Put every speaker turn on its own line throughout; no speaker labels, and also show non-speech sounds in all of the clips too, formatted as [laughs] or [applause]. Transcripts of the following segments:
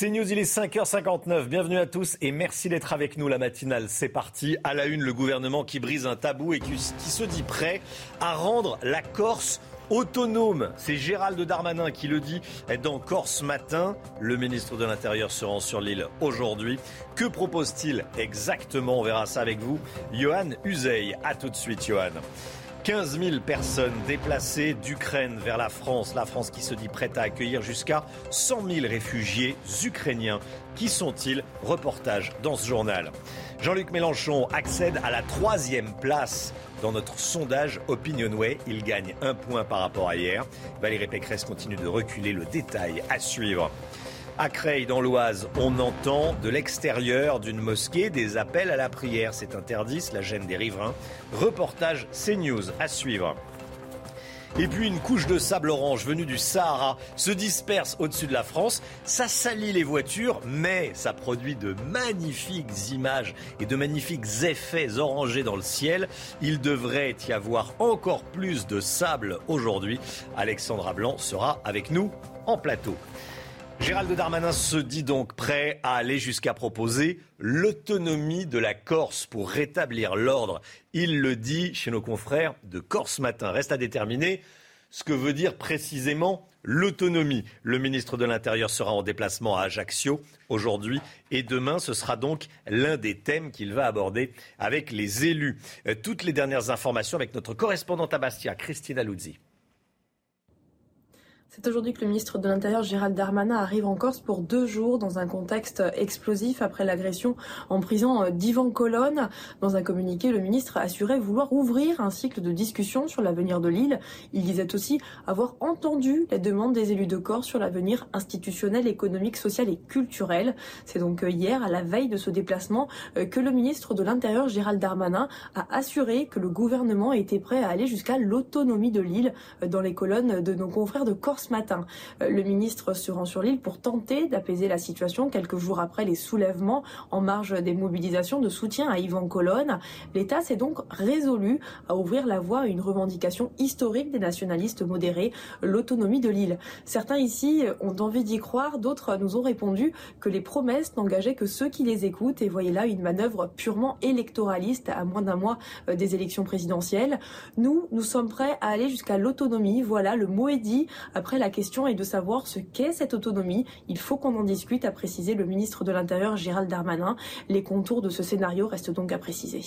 C'est News, il est 5h59. Bienvenue à tous et merci d'être avec nous. La matinale, c'est parti. À la une, le gouvernement qui brise un tabou et qui, se dit prêt à rendre la Corse autonome. C'est Gérald Darmanin qui le dit dans Corse Matin. Le ministre de l'Intérieur se rend sur l'île aujourd'hui. Que propose-t-il exactement? On verra ça avec vous. Johan Uzey. À tout de suite, Johan. 15 000 personnes déplacées d'Ukraine vers la France. La France qui se dit prête à accueillir jusqu'à 100 000 réfugiés ukrainiens. Qui sont-ils? Reportage dans ce journal. Jean-Luc Mélenchon accède à la troisième place dans notre sondage Opinionway. Il gagne un point par rapport à hier. Valérie Pécresse continue de reculer. Le détail à suivre. À Creil, dans l'Oise, on entend de l'extérieur d'une mosquée des appels à la prière. C'est interdit, la gêne des riverains. Reportage CNews à suivre. Et puis une couche de sable orange venue du Sahara se disperse au-dessus de la France. Ça salit les voitures, mais ça produit de magnifiques images et de magnifiques effets orangés dans le ciel. Il devrait y avoir encore plus de sable aujourd'hui. Alexandra Blanc sera avec nous en plateau. Gérald Darmanin se dit donc prêt à aller jusqu'à proposer l'autonomie de la Corse pour rétablir l'ordre. Il le dit chez nos confrères de Corse Matin. Reste à déterminer ce que veut dire précisément l'autonomie. Le ministre de l'Intérieur sera en déplacement à Ajaccio aujourd'hui et demain. Ce sera donc l'un des thèmes qu'il va aborder avec les élus. Euh, toutes les dernières informations avec notre correspondante à Bastia, Christina Luzzi.
C'est aujourd'hui que le ministre de l'Intérieur Gérald Darmanin arrive en Corse pour deux jours dans un contexte explosif après l'agression en prison d'Ivan Colonne. Dans un communiqué, le ministre assurait vouloir ouvrir un cycle de discussion sur l'avenir de l'île. Il disait aussi avoir entendu les demandes des élus de Corse sur l'avenir institutionnel, économique, social et culturel. C'est donc hier, à la veille de ce déplacement, que le ministre de l'Intérieur Gérald Darmanin a assuré que le gouvernement était prêt à aller jusqu'à l'autonomie de l'île dans les colonnes de nos confrères de Corse ce matin. Euh, le ministre se rend sur l'île pour tenter d'apaiser la situation quelques jours après les soulèvements en marge des mobilisations de soutien à Yvan Colonne. L'État s'est donc résolu à ouvrir la voie à une revendication historique des nationalistes modérés, l'autonomie de l'île. Certains ici ont envie d'y croire, d'autres nous ont répondu que les promesses n'engageaient que ceux qui les écoutent et voyaient là une manœuvre purement électoraliste à moins d'un mois euh, des élections présidentielles. Nous, nous sommes prêts à aller jusqu'à l'autonomie. Voilà, le mot est dit. Après la question est de savoir ce qu'est cette autonomie. Il faut qu'on en discute, a précisé le ministre de l'Intérieur Gérald Darmanin. Les contours de ce scénario restent donc à préciser.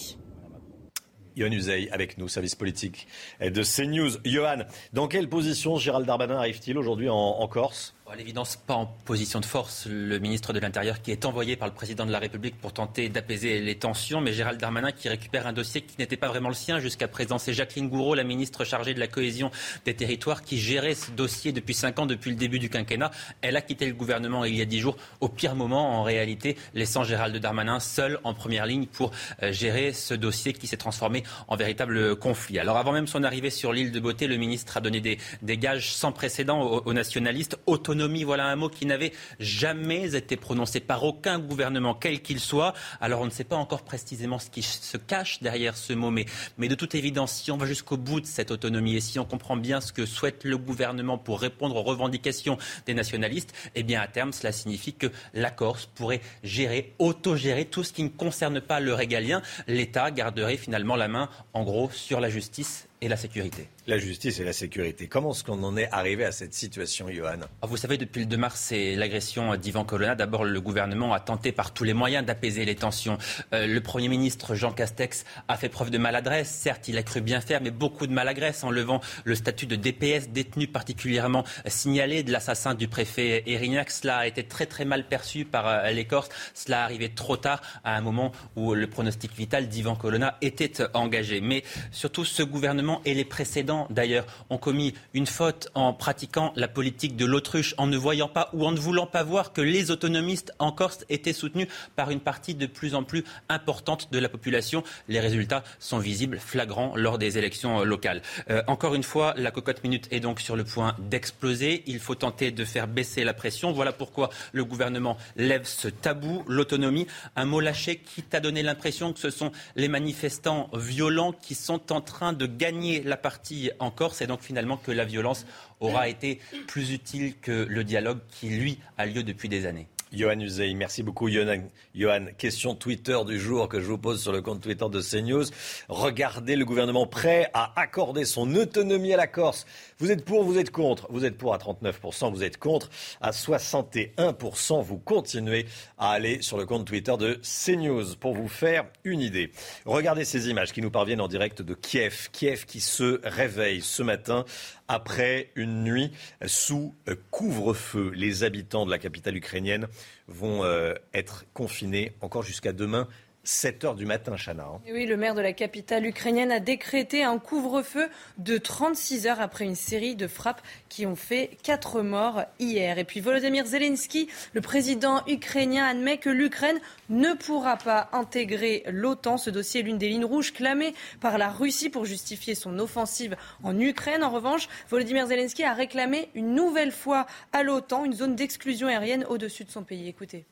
Yohann Uzey avec nous, service politique de CNews. Johan, dans quelle position Gérald Darmanin arrive-t-il aujourd'hui en Corse?
L'évidence, pas en position de force, le ministre de l'Intérieur qui est envoyé par le président de la République pour tenter d'apaiser les tensions, mais Gérald Darmanin qui récupère un dossier qui n'était pas vraiment le sien jusqu'à présent. C'est Jacqueline Gouraud, la ministre chargée de la cohésion des territoires, qui gérait ce dossier depuis cinq ans, depuis le début du quinquennat. Elle a quitté le gouvernement il y a dix jours, au pire moment en réalité, laissant Gérald Darmanin seul en première ligne pour euh, gérer ce dossier qui s'est transformé en véritable conflit. Alors avant même son arrivée sur l'île de Beauté, le ministre a donné des, gages sans précédent aux nationalistes, autonomes voilà un mot qui n'avait jamais été prononcé par aucun gouvernement, quel qu'il soit. Alors on ne sait pas encore précisément ce qui se cache derrière ce mot, mais, mais de toute évidence, si on va jusqu'au bout de cette autonomie et si on comprend bien ce que souhaite le gouvernement pour répondre aux revendications des nationalistes, eh bien à terme, cela signifie que la Corse pourrait gérer, autogérer tout ce qui ne concerne pas le régalien. L'État garderait finalement la main, en gros, sur la justice et la sécurité.
La justice et la sécurité. Comment est-ce qu'on en est arrivé à cette situation, Johan?
Ah, Vous savez, depuis le 2 mars, c'est l'agression d'Ivan Colonna. D'abord, le gouvernement a tenté par tous les moyens d'apaiser les tensions. Euh, le Premier ministre Jean Castex a fait preuve de maladresse. Certes, il a cru bien faire, mais beaucoup de maladresse en levant le statut de DPS détenu particulièrement signalé de l'assassin du préfet Erignac. Cela a été très très mal perçu par euh, les Corses. Cela arrivait trop tard à un moment où le pronostic vital d'Ivan Colonna était engagé. Mais surtout, ce gouvernement et les précédents, d'ailleurs, ont commis une faute en pratiquant la politique de l'autruche, en ne voyant pas ou en ne voulant pas voir que les autonomistes en Corse étaient soutenus par une partie de plus en plus importante de la population. Les résultats sont visibles, flagrants lors des élections locales. Euh, encore une fois, la cocotte minute est donc sur le point d'exploser. Il faut tenter de faire baisser la pression. Voilà pourquoi le gouvernement lève ce tabou, l'autonomie. Un mot lâché qui t'a donné l'impression que ce sont les manifestants violents qui sont en train de gagner la partie en Corse et donc finalement que la violence aura été plus utile que le dialogue qui, lui, a lieu depuis des années.
Johan Uzey, merci beaucoup Johan. question Twitter du jour que je vous pose sur le compte Twitter de CNews. Regardez le gouvernement prêt à accorder son autonomie à la Corse. Vous êtes pour, vous êtes contre. Vous êtes pour à 39%, vous êtes contre à 61%. Vous continuez à aller sur le compte Twitter de CNews pour vous faire une idée. Regardez ces images qui nous parviennent en direct de Kiev. Kiev qui se réveille ce matin après une nuit sous couvre-feu. Les habitants de la capitale ukrainienne vont euh, être confinés encore jusqu'à demain 7 heures du matin, Chana. Hein.
Oui, le maire de la capitale ukrainienne a décrété un couvre-feu de 36 heures après une série de frappes qui ont fait 4 morts hier. Et puis Volodymyr Zelensky, le président ukrainien, admet que l'Ukraine ne pourra pas intégrer l'OTAN. Ce dossier est l'une des lignes rouges clamées par la Russie pour justifier son offensive en Ukraine. En revanche, Volodymyr Zelensky a réclamé une nouvelle fois à l'OTAN une zone d'exclusion aérienne au-dessus de son pays. Écoutez.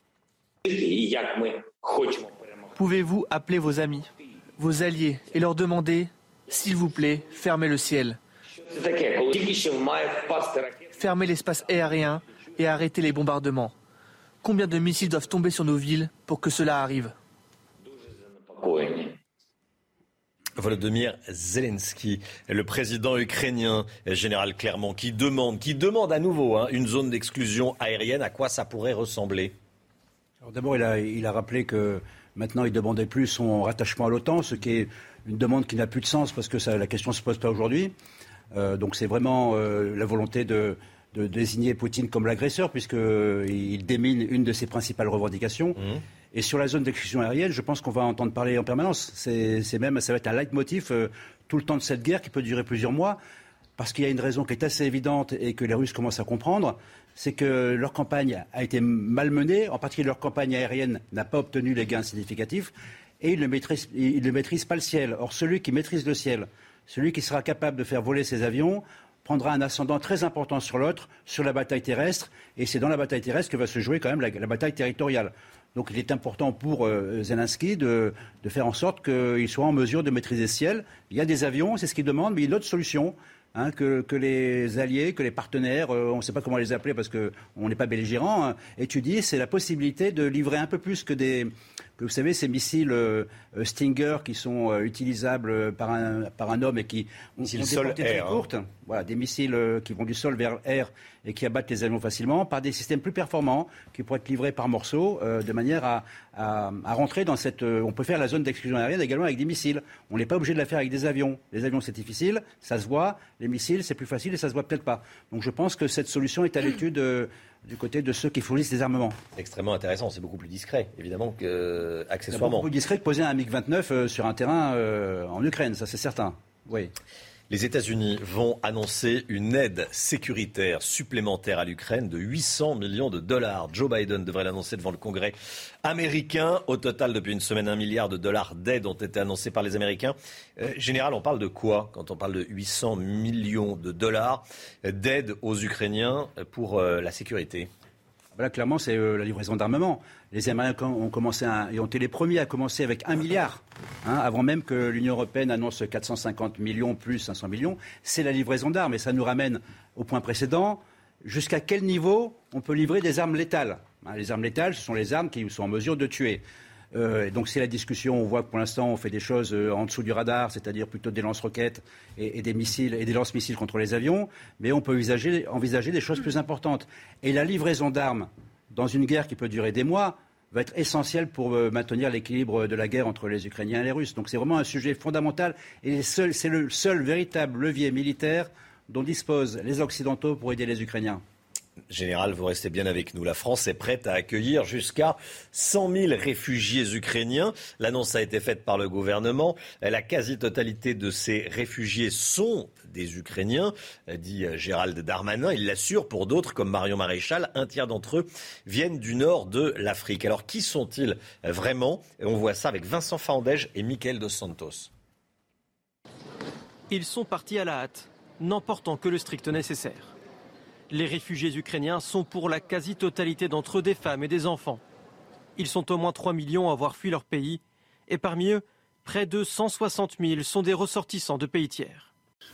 Pouvez-vous appeler vos amis, vos alliés et leur demander, s'il vous plaît, fermez le ciel Fermez l'espace aérien et arrêtez les bombardements. Combien de missiles doivent tomber sur nos villes pour que cela arrive?
Volodymyr Zelensky, le président ukrainien, général Clermont, qui demande, qui demande à nouveau hein, une zone d'exclusion aérienne. À quoi ça pourrait ressembler?
D'abord, il a rappelé que Maintenant, il demandait plus son rattachement à l'OTAN, ce qui est une demande qui n'a plus de sens parce que la question ne se pose pas aujourd'hui. Euh, donc c'est vraiment euh, la volonté de, désigner Poutine comme l'agresseur, puisqu'il démine une de ses principales revendications. Mmh. Et sur la zone d'exclusion aérienne, je pense qu'on va entendre parler en permanence. C'est même, ça va être un leitmotiv euh, tout le temps de cette guerre qui peut durer plusieurs mois, parce qu'il y a une raison qui est assez évidente et que les Russes commencent à comprendre c'est que leur campagne a été malmenée, en particulier leur campagne aérienne n'a pas obtenu les gains significatifs, et ils ne, maîtrisent, pas le ciel. Or, celui qui maîtrise le ciel, celui qui sera capable de faire voler ses avions, prendra un ascendant très important sur l'autre, sur la bataille terrestre, et c'est dans la bataille terrestre que va se jouer quand même la, bataille territoriale. Donc il est important pour euh, Zelensky de, faire en sorte qu'il soit en mesure de maîtriser le ciel. Il y a des avions, c'est ce qu'il demande, mais il y a une autre solution. Hein, que, les alliés, que les partenaires, euh, on ne sait pas comment les appeler parce qu'on n'est pas belligérant, hein, étudient, c'est la possibilité de livrer un peu plus que des, que vous savez, ces missiles euh, euh, Stinger qui sont euh, utilisables par un, par un homme et qui
ont, des portées très hein.
courtes, voilà, des missiles qui vont du sol vers l'air et qui abattent les avions facilement, par des systèmes plus performants qui pourraient être livrés par morceaux de manière à, à, rentrer dans cette. on peut faire la zone d'exclusion aérienne également avec des missiles. On n'est pas obligé de la faire avec des avions. Les avions, c'est difficile, ça se voit. Les missiles, c'est plus facile et ça se voit peut-être pas. Donc je pense que cette solution est à l'étude du côté de ceux qui fournissent des armements.
Extrêmement intéressant, c'est beaucoup plus discret, évidemment, qu'accessoirement.
C'est beaucoup plus discret que poser un MiG-29 euh, sur un terrain euh, en Ukraine, ça c'est certain. Oui.
Les États-Unis vont annoncer une aide sécuritaire supplémentaire à l'Ukraine de 800 millions de dollars. Joe Biden devrait l'annoncer devant le Congrès américain. Au total, depuis une semaine, un milliard de dollars d'aide ont été annoncés par les Américains. Euh, général, on parle de quoi quand on parle de 800 millions de dollars d'aide aux Ukrainiens pour euh, la sécurité?
Voilà, clairement, c'est euh, la livraison d'armement. Les Américains ont commencé et ont été les premiers à commencer avec un milliard, hein, avant même que l'Union européenne annonce 450 millions plus 500 millions. C'est la livraison d'armes et ça nous ramène au point précédent. Jusqu'à quel niveau on peut livrer des armes létales? Hein, Les armes létales, ce sont les armes qui sont en mesure de tuer. Euh, donc c'est la discussion. On voit que pour l'instant on fait des choses euh, en dessous du radar, c'est-à-dire plutôt des lance-roquettes et, des missiles et des lance-missiles contre les avions. Mais on peut envisager des choses plus importantes. Et la livraison d'armes dans une guerre qui peut durer des mois, va être essentiel pour euh, maintenir l'équilibre de la guerre entre les Ukrainiens et les Russes. Donc c'est vraiment un sujet fondamental et c'est le seul véritable levier militaire dont disposent les Occidentaux pour aider les Ukrainiens.
Général, vous restez bien avec nous. La France est prête à accueillir jusqu'à 100 000 réfugiés ukrainiens. L'annonce a été faite par le gouvernement. La quasi-totalité de ces réfugiés sont des Ukrainiens, dit Gérald Darmanin. Il l'assure pour d'autres, comme Marion Maréchal, un tiers d'entre eux viennent du nord de l'Afrique. Alors qui sont-ils vraiment? On voit ça avec Vincent Fandège et Michael Dos Santos.
Ils sont partis à la hâte, n'emportant que le strict nécessaire. Les réfugiés ukrainiens sont pour la quasi-totalité d'entre eux des femmes et des enfants. Ils sont au moins 3 millions à avoir fui leur pays, et parmi eux, près de 160 000 sont des ressortissants de pays tiers.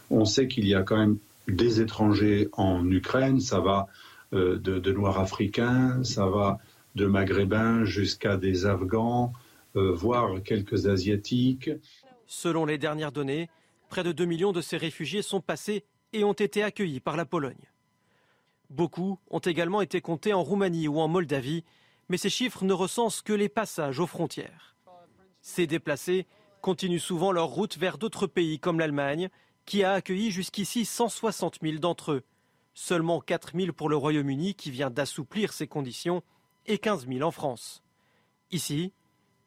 On sait qu'il y a quand même des étrangers en Ukraine, ça va euh, de, Noirs africains, ça va de Maghrébins jusqu'à des Afghans, euh, voire quelques Asiatiques.
Selon les dernières données, près de 2 millions de ces réfugiés sont passés et ont été accueillis par la Pologne. Beaucoup ont également été comptés en Roumanie ou en Moldavie, mais ces chiffres ne recensent que les passages aux frontières. Ces déplacés continuent souvent leur route vers d'autres pays comme l'Allemagne, qui a accueilli jusqu'ici 160 000 d'entre eux. Seulement 4 000 pour le Royaume-Uni qui vient d'assouplir ses conditions et 15 000 en France. Ici,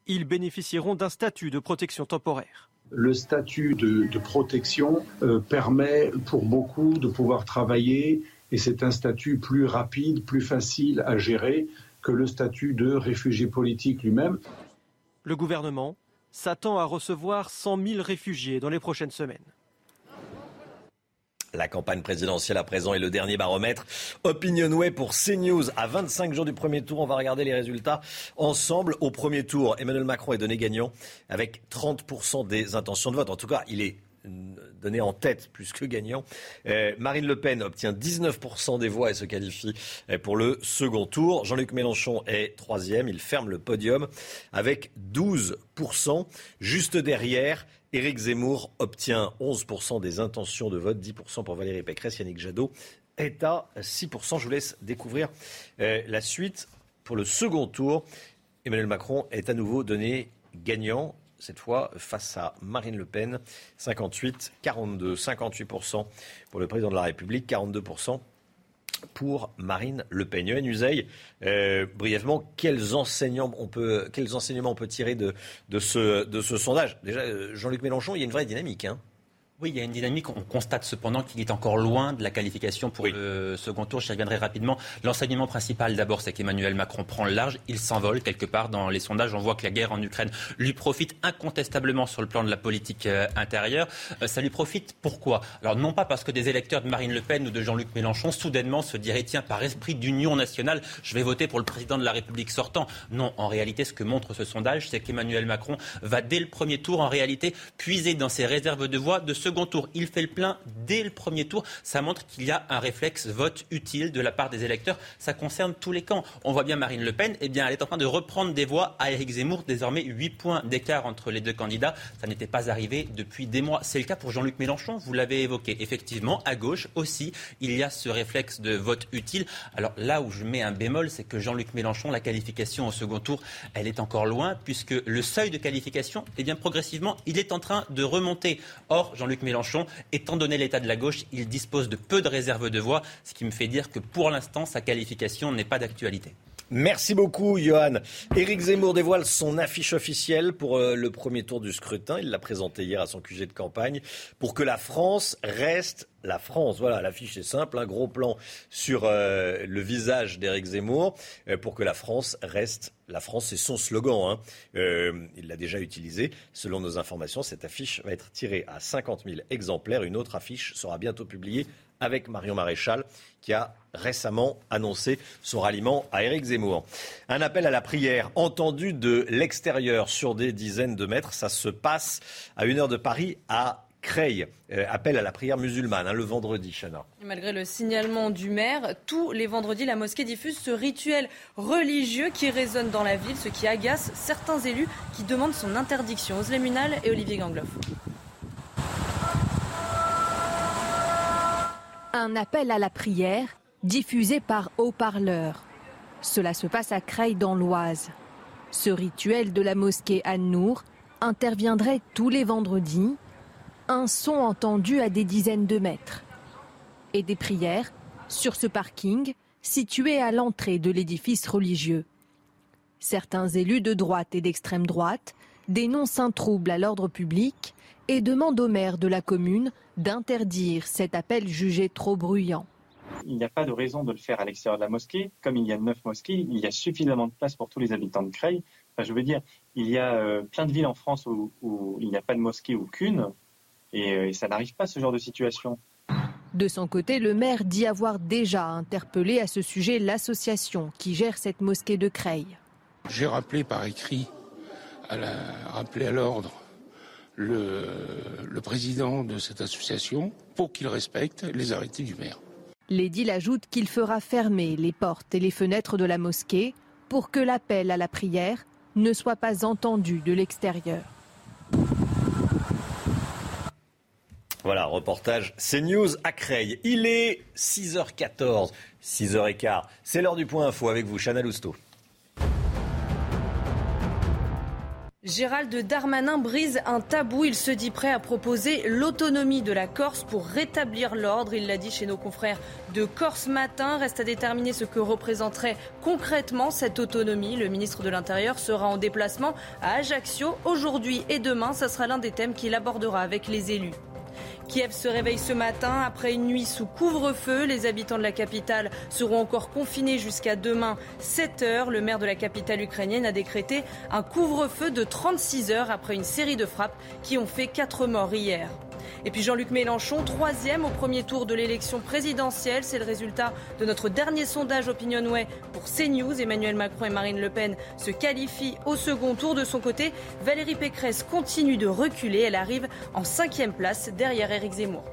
ils bénéficieront d'un statut de protection temporaire.
Le statut de, protection euh, permet pour beaucoup de pouvoir travailler et c'est un statut plus rapide, plus facile à gérer que le statut de réfugié politique lui-même.
Le gouvernement s'attend à recevoir 100 000 réfugiés dans les prochaines semaines.
La campagne présidentielle à présent est le dernier baromètre. Opinionway pour CNews. À 25 jours du premier tour, on va regarder les résultats ensemble. Au premier tour, Emmanuel Macron est donné gagnant avec 30% des intentions de vote. En tout cas, il est donné en tête plus que gagnant. Euh, Marine Le Pen obtient 19% des voix et se qualifie euh, pour le second tour. Jean-Luc Mélenchon est troisième. Il ferme le podium avec 12%. Juste derrière, Éric Zemmour obtient 11% des intentions de vote, 10% pour Valérie Pécresse. Yannick Jadot est à 6%. Je vous laisse découvrir euh, la suite pour le second tour. Emmanuel Macron est à nouveau donné gagnant cette fois face à Marine Le Pen, 58, 42, 58% pour le président de la République, 42% pour Marine Le Pen. Yoann Uzeil, euh, brièvement, quels, enseignements on peut tirer de, de, ce, de ce sondage? Déjà, euh, Jean-Luc Mélenchon, il y a une vraie dynamique. Hein
oui, il y a une dynamique. On constate cependant qu'il est encore loin de la qualification pour le second tour. J'y reviendrai rapidement. L'enseignement principal, d'abord, c'est qu'Emmanuel Macron prend le large. Il s'envole quelque part dans les sondages. On voit que la guerre en Ukraine lui profite incontestablement sur le plan de la politique euh, intérieure. Euh, ça lui profite pourquoi? Alors, non pas parce que des électeurs de Marine Le Pen ou de Jean-Luc Mélenchon soudainement se diraient tiens, par esprit d'union nationale, je vais voter pour le président de la République sortant. Non, en réalité, ce que montre ce sondage, c'est qu'Emmanuel Macron va dès le premier tour, en réalité, puiser dans ses réserves de voix de second tour. Il fait le plein dès le premier tour. Ça montre qu'il y a un réflexe vote utile de la part des électeurs. Ça concerne tous les camps. On voit bien Marine Le Pen, eh bien, elle est en train de reprendre des voix à Éric Zemmour. Désormais, 8 points d'écart entre les deux candidats. Ça n'était pas arrivé depuis des mois. C'est le cas pour Jean-Luc Mélenchon, vous l'avez évoqué. Effectivement, à gauche aussi, il y a ce réflexe de vote utile. Alors là où je mets un bémol, c'est que Jean-Luc Mélenchon, la qualification au second tour, elle est encore loin, puisque le seuil de qualification, eh bien, progressivement, il est en train de remonter. Or, Jean-Luc Mélenchon, Étant donné l'état de la gauche, il dispose de peu de réserves de voix, ce qui me fait dire que pour l'instant, sa qualification n'est pas d'actualité.
Merci beaucoup, Johan. Éric Zemmour dévoile son affiche officielle pour euh, le premier tour du scrutin. Il l'a présenté hier à son QG de campagne pour que la France reste la France. Voilà, l'affiche est simple, un gros plan sur euh, le visage d'Éric Zemmour euh, pour que la France reste la France. C'est son slogan. Hein. il l'a déjà utilisé. Selon nos informations, cette affiche va être tirée à 50 000 exemplaires. Une autre affiche sera bientôt publiée avec Marion Maréchal, qui a récemment annoncé son ralliement à Éric Zemmour. Un appel à la prière entendu de l'extérieur sur des dizaines de mètres. Ça se passe à une heure de Paris à Creil. Euh, appel à la prière musulmane hein, le vendredi, Chana.
Malgré le signalement du maire, tous les vendredis, la mosquée diffuse ce rituel religieux qui résonne dans la ville, ce qui agace certains élus qui demandent son interdiction. Oslemunal et Olivier Gangloff.
Un appel à la prière diffusé par haut-parleur. Cela se passe à Creil dans l'Oise. Ce rituel de la mosquée An-Nour interviendrait tous les vendredis. Un son entendu à des dizaines de mètres. Et des prières sur ce parking située à l'entrée de l'édifice religieux. Certains élus de droite et d'extrême droite dénoncent un trouble à l'ordre public et demandent au maire de la commune d'interdire cet appel jugé trop bruyant.
Il n'y a pas de raison de le faire à l'extérieur de la mosquée. Comme il y a neuf mosquées, il y a suffisamment de place pour tous les habitants de Creil. Enfin, je veux dire, il y a euh, plein de villes en France où, où il n'y a pas de mosquée ou qu'une, et, euh, et ça n'arrive pas ce genre de situation.
De son côté, le maire dit avoir déjà interpellé à ce sujet l'association qui gère cette mosquée de Creil.
J'ai rappelé par écrit, à la, rappelé à l'ordre, le, le président de cette association pour qu'il respecte les arrêtés du maire.
L'édile ajoute qu'il fera fermer les portes et les fenêtres de la mosquée pour que l'appel à la prière ne soit pas entendu de l'extérieur.
Voilà, reportage CNews à Creil. Il est 6h14, 6h15. C'est l'heure du point info avec vous, Chana Lousteau.
Gérald Darmanin brise un tabou. Il se dit prêt à proposer l'autonomie de la Corse pour rétablir l'ordre. Il l'a dit chez nos confrères de Corse Matin. Reste à déterminer ce que représenterait concrètement cette autonomie. Le ministre de l'Intérieur sera en déplacement à Ajaccio aujourd'hui et demain. Ce sera l'un des thèmes qu'il abordera avec les élus. Kiev se réveille ce matin après une nuit sous couvre-feu. Les habitants de la capitale seront encore confinés jusqu'à demain 7 heures. Le maire de la capitale ukrainienne a décrété un couvre-feu de 36 heures après une série de frappes qui ont fait 4 morts hier. Et puis Jean-Luc Mélenchon, troisième au premier tour de l'élection présidentielle. C'est le résultat de notre dernier sondage Opinionway pour CNews. Emmanuel Macron et Marine Le Pen se qualifient au second tour. De son côté, Valérie Pécresse continue de reculer. Elle arrive en cinquième place derrière Éric Zemmour.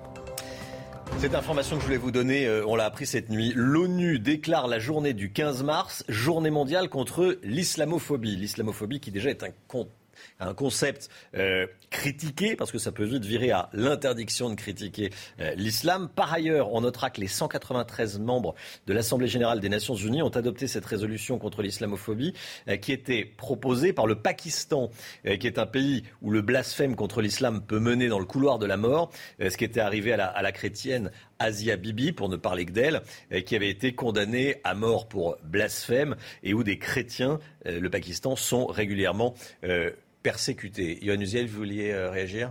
Cette information que je voulais vous donner, euh, on l'a appris cette nuit. L'ONU déclare la journée du 15 mars journée mondiale contre l'islamophobie. L'islamophobie qui déjà est un compte un concept euh, critiqué, parce que ça peut vite virer à l'interdiction de critiquer euh, l'islam. Par ailleurs, on notera que les 193 membres de l'Assemblée générale des Nations unies ont adopté cette résolution contre l'islamophobie, euh, qui était proposée par le Pakistan, qui est un pays où le blasphème contre l'islam peut mener dans le couloir de la mort, ce qui était arrivé à la, chrétienne Asia Bibi, pour ne parler que d'elle, qui avait été condamnée à mort pour blasphème et où des chrétiens, le Pakistan, sont régulièrement persécutés. Yohann Uziel, vous vouliez euh, réagir?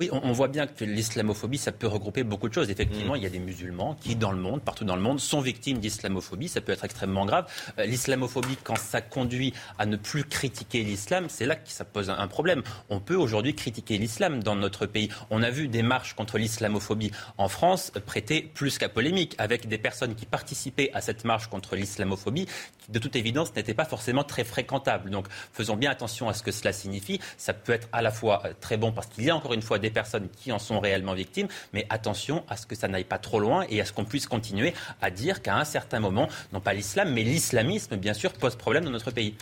Oui, on, on voit bien que l'islamophobie, ça peut regrouper beaucoup de choses. Effectivement,
Mm.
il y a des musulmans qui, dans le monde, partout dans le monde, sont victimes d'islamophobie. Ça peut être extrêmement grave. Euh, l'islamophobie, quand ça conduit à ne plus critiquer l'islam, c'est là que ça pose un, un problème. On peut aujourd'hui critiquer l'islam dans notre pays. On a vu des marches contre l'islamophobie en France prêter plus qu'à polémique, avec des personnes qui participaient à cette marche contre l'islamophobie, de toute évidence, n'étaient pas forcément très fréquentables. Donc, faisons bien attention à ce que cela signifie. Ça peut être à la fois euh, très bon parce qu'il y a encore une fois des personnes qui en sont réellement victimes, mais attention à ce que ça n'aille pas trop loin et à ce qu'on puisse continuer à dire qu'à un certain moment, non pas l'islam, mais l'islamisme, bien sûr, pose problème dans notre pays.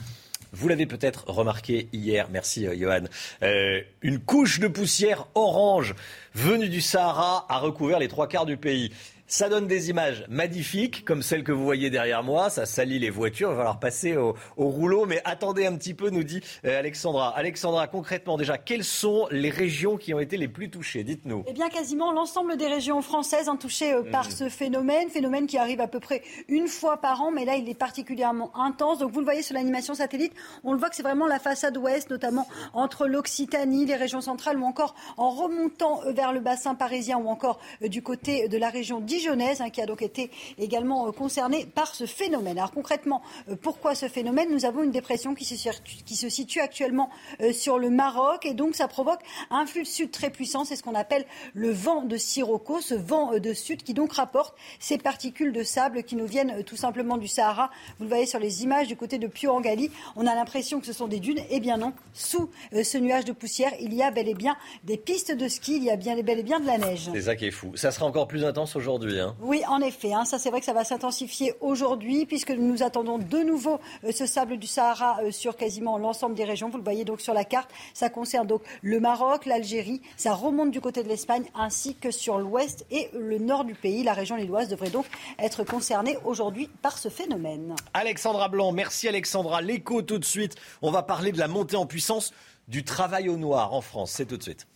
Vous l'avez peut-être remarqué hier, merci euh, Johan, euh, une couche de poussière orange venue du Sahara a recouvert les trois quarts du pays. Ça donne des images magnifiques, comme celle que vous voyez derrière moi. Ça salit les voitures. Il va falloir passer au, au rouleau. Mais attendez un petit peu, nous dit euh, Alexandra. Alexandra, concrètement déjà, quelles sont les régions qui ont été les plus touchées? Dites-nous.
Eh bien, quasiment l'ensemble des régions françaises ont touché euh, par
Mhm.
ce phénomène, phénomène qui arrive à peu près une fois par an, mais là, il est particulièrement intense. Donc, vous le voyez sur l'animation satellite, on le voit que c'est vraiment la façade ouest, notamment entre l'Occitanie, les régions centrales, ou encore en remontant euh, vers le bassin parisien, ou encore euh, du côté de la région hein, qui a donc été également euh, concernée par ce phénomène. Alors, concrètement, euh, pourquoi ce phénomène? Nous avons une dépression qui se, situe- actuellement euh, sur le Maroc, et donc ça provoque un flux de sud très puissant. C'est ce qu'on appelle le vent de Sirocco, ce vent de sud qui donc rapporte ces particules de sable qui nous viennent tout simplement du Sahara. Vous le voyez sur les images du côté de Pio-Angali. On a l'impression que ce sont des dunes. Eh bien non, sous ce nuage de poussière, il y a bel et bien des pistes de ski, il y a bien bel et bien de la neige.
C'est ça qui est fou. Ça sera encore plus intense aujourd'hui. Hein.
Oui, en effet. hein, ça, c'est vrai que ça va s'intensifier aujourd'hui, puisque nous attendons de nouveau euh, ce sable du Sahara euh, sur quasiment l'ensemble des régions. Vous le voyez donc sur la carte. Ça concerne donc le Maroc, l'Algérie. Ça remonte du côté de l'Espagne, ainsi que sur l'ouest et le nord du pays. La région lilloise devrait donc être concernée aujourd'hui par ce phénomène.
Alexandra Blanc, merci Alexandra. L'écho tout de suite. On va parler de la montée en puissance du travail au noir en France. C'est tout de suite.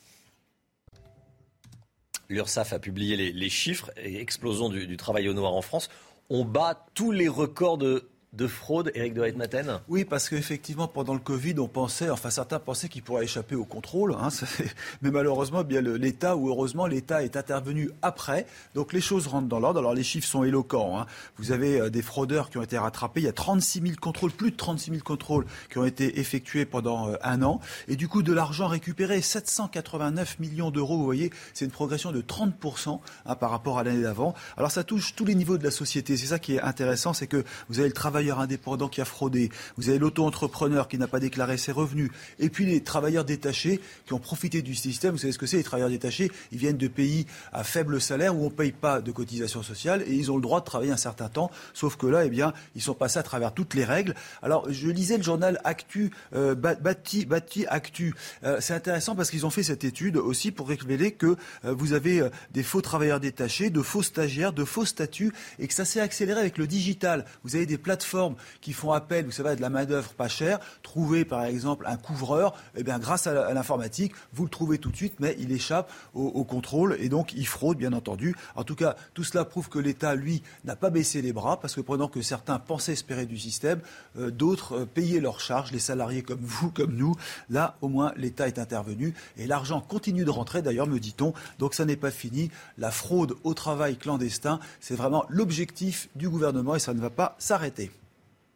L'URSSAF a publié les, chiffres et explosion du travail au noir en France. on bat tous les records de de fraude, Eric de Reitmaten
Oui, parce qu'effectivement, pendant le Covid, on pensait, enfin certains pensaient qu'il pourrait échapper au contrôle, hein, [laughs] mais malheureusement, eh bien l'État, ou heureusement, l'État est intervenu après, donc les choses rentrent dans l'ordre. Alors les chiffres sont éloquents. Hein. Vous avez euh, des fraudeurs qui ont été rattrapés, il y a 36 000 contrôles, plus de 36 000 contrôles qui ont été effectués pendant euh, un an, et du coup de l'argent récupéré, 789 millions d'euros, vous voyez, c'est une progression de 30% hein, par rapport à l'année d'avant. Alors ça touche tous les niveaux de la société, c'est ça qui est intéressant, c'est que vous avez le travail indépendant qui a fraudé, vous avez l'auto-entrepreneur qui n'a pas déclaré ses revenus, et puis les travailleurs détachés qui ont profité du système. Vous savez ce que c'est, les travailleurs détachés? Ils viennent de pays à faible salaire où on ne paye pas de cotisation sociale et ils ont le droit de travailler un certain temps, sauf que là, eh bien, ils sont passés à travers toutes les règles. Alors, je lisais le journal Actu, euh, Bati, Actu. Euh, c'est intéressant parce qu'ils ont fait cette étude aussi pour révéler que euh, vous avez des faux travailleurs détachés, de faux stagiaires, de faux statuts, et que ça s'est accéléré avec le digital. Vous avez des plateformes qui font appel, vous savez, à de la main-d'œuvre pas chère, trouver par exemple un couvreur, eh bien, grâce à l'informatique, vous le trouvez tout de suite, mais il échappe au, contrôle et donc il fraude, bien entendu. En tout cas, tout cela prouve que l'État, lui, n'a pas baissé les bras parce que pendant que certains pensaient espérer du système, euh, d'autres euh, payaient leurs charges, les salariés comme vous, comme nous. Là, au moins, l'État est intervenu et l'argent continue de rentrer, d'ailleurs, me dit-on. Donc ça n'est pas fini. La fraude au travail clandestin, c'est vraiment l'objectif du gouvernement et ça ne va pas s'arrêter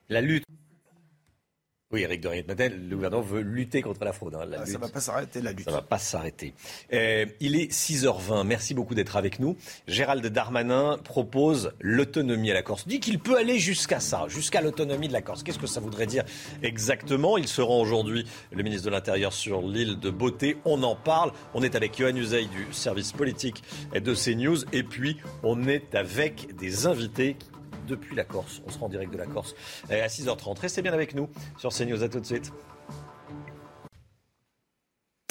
la lutte. Oui, Eric de le gouvernement veut lutter contre la fraude. Hein,
ah, ça ne va pas s'arrêter, la lutte.
Ça ne va pas s'arrêter. Euh, il est 6h20. Merci beaucoup d'être avec nous. Gérald Darmanin propose l'autonomie à la Corse. Dit qu'il peut aller jusqu'à ça, jusqu'à l'autonomie de la Corse. Qu'est-ce que ça voudrait dire exactement? Il se rend aujourd'hui, le ministre de l'Intérieur, sur l'île de Beauté. On en parle. On est avec Johan Uzey du service politique de CNews. Et puis, on est avec des invités depuis la Corse. On sera en direct de la Corse à 6h30. Restez bien avec nous sur CNews. À tout de suite.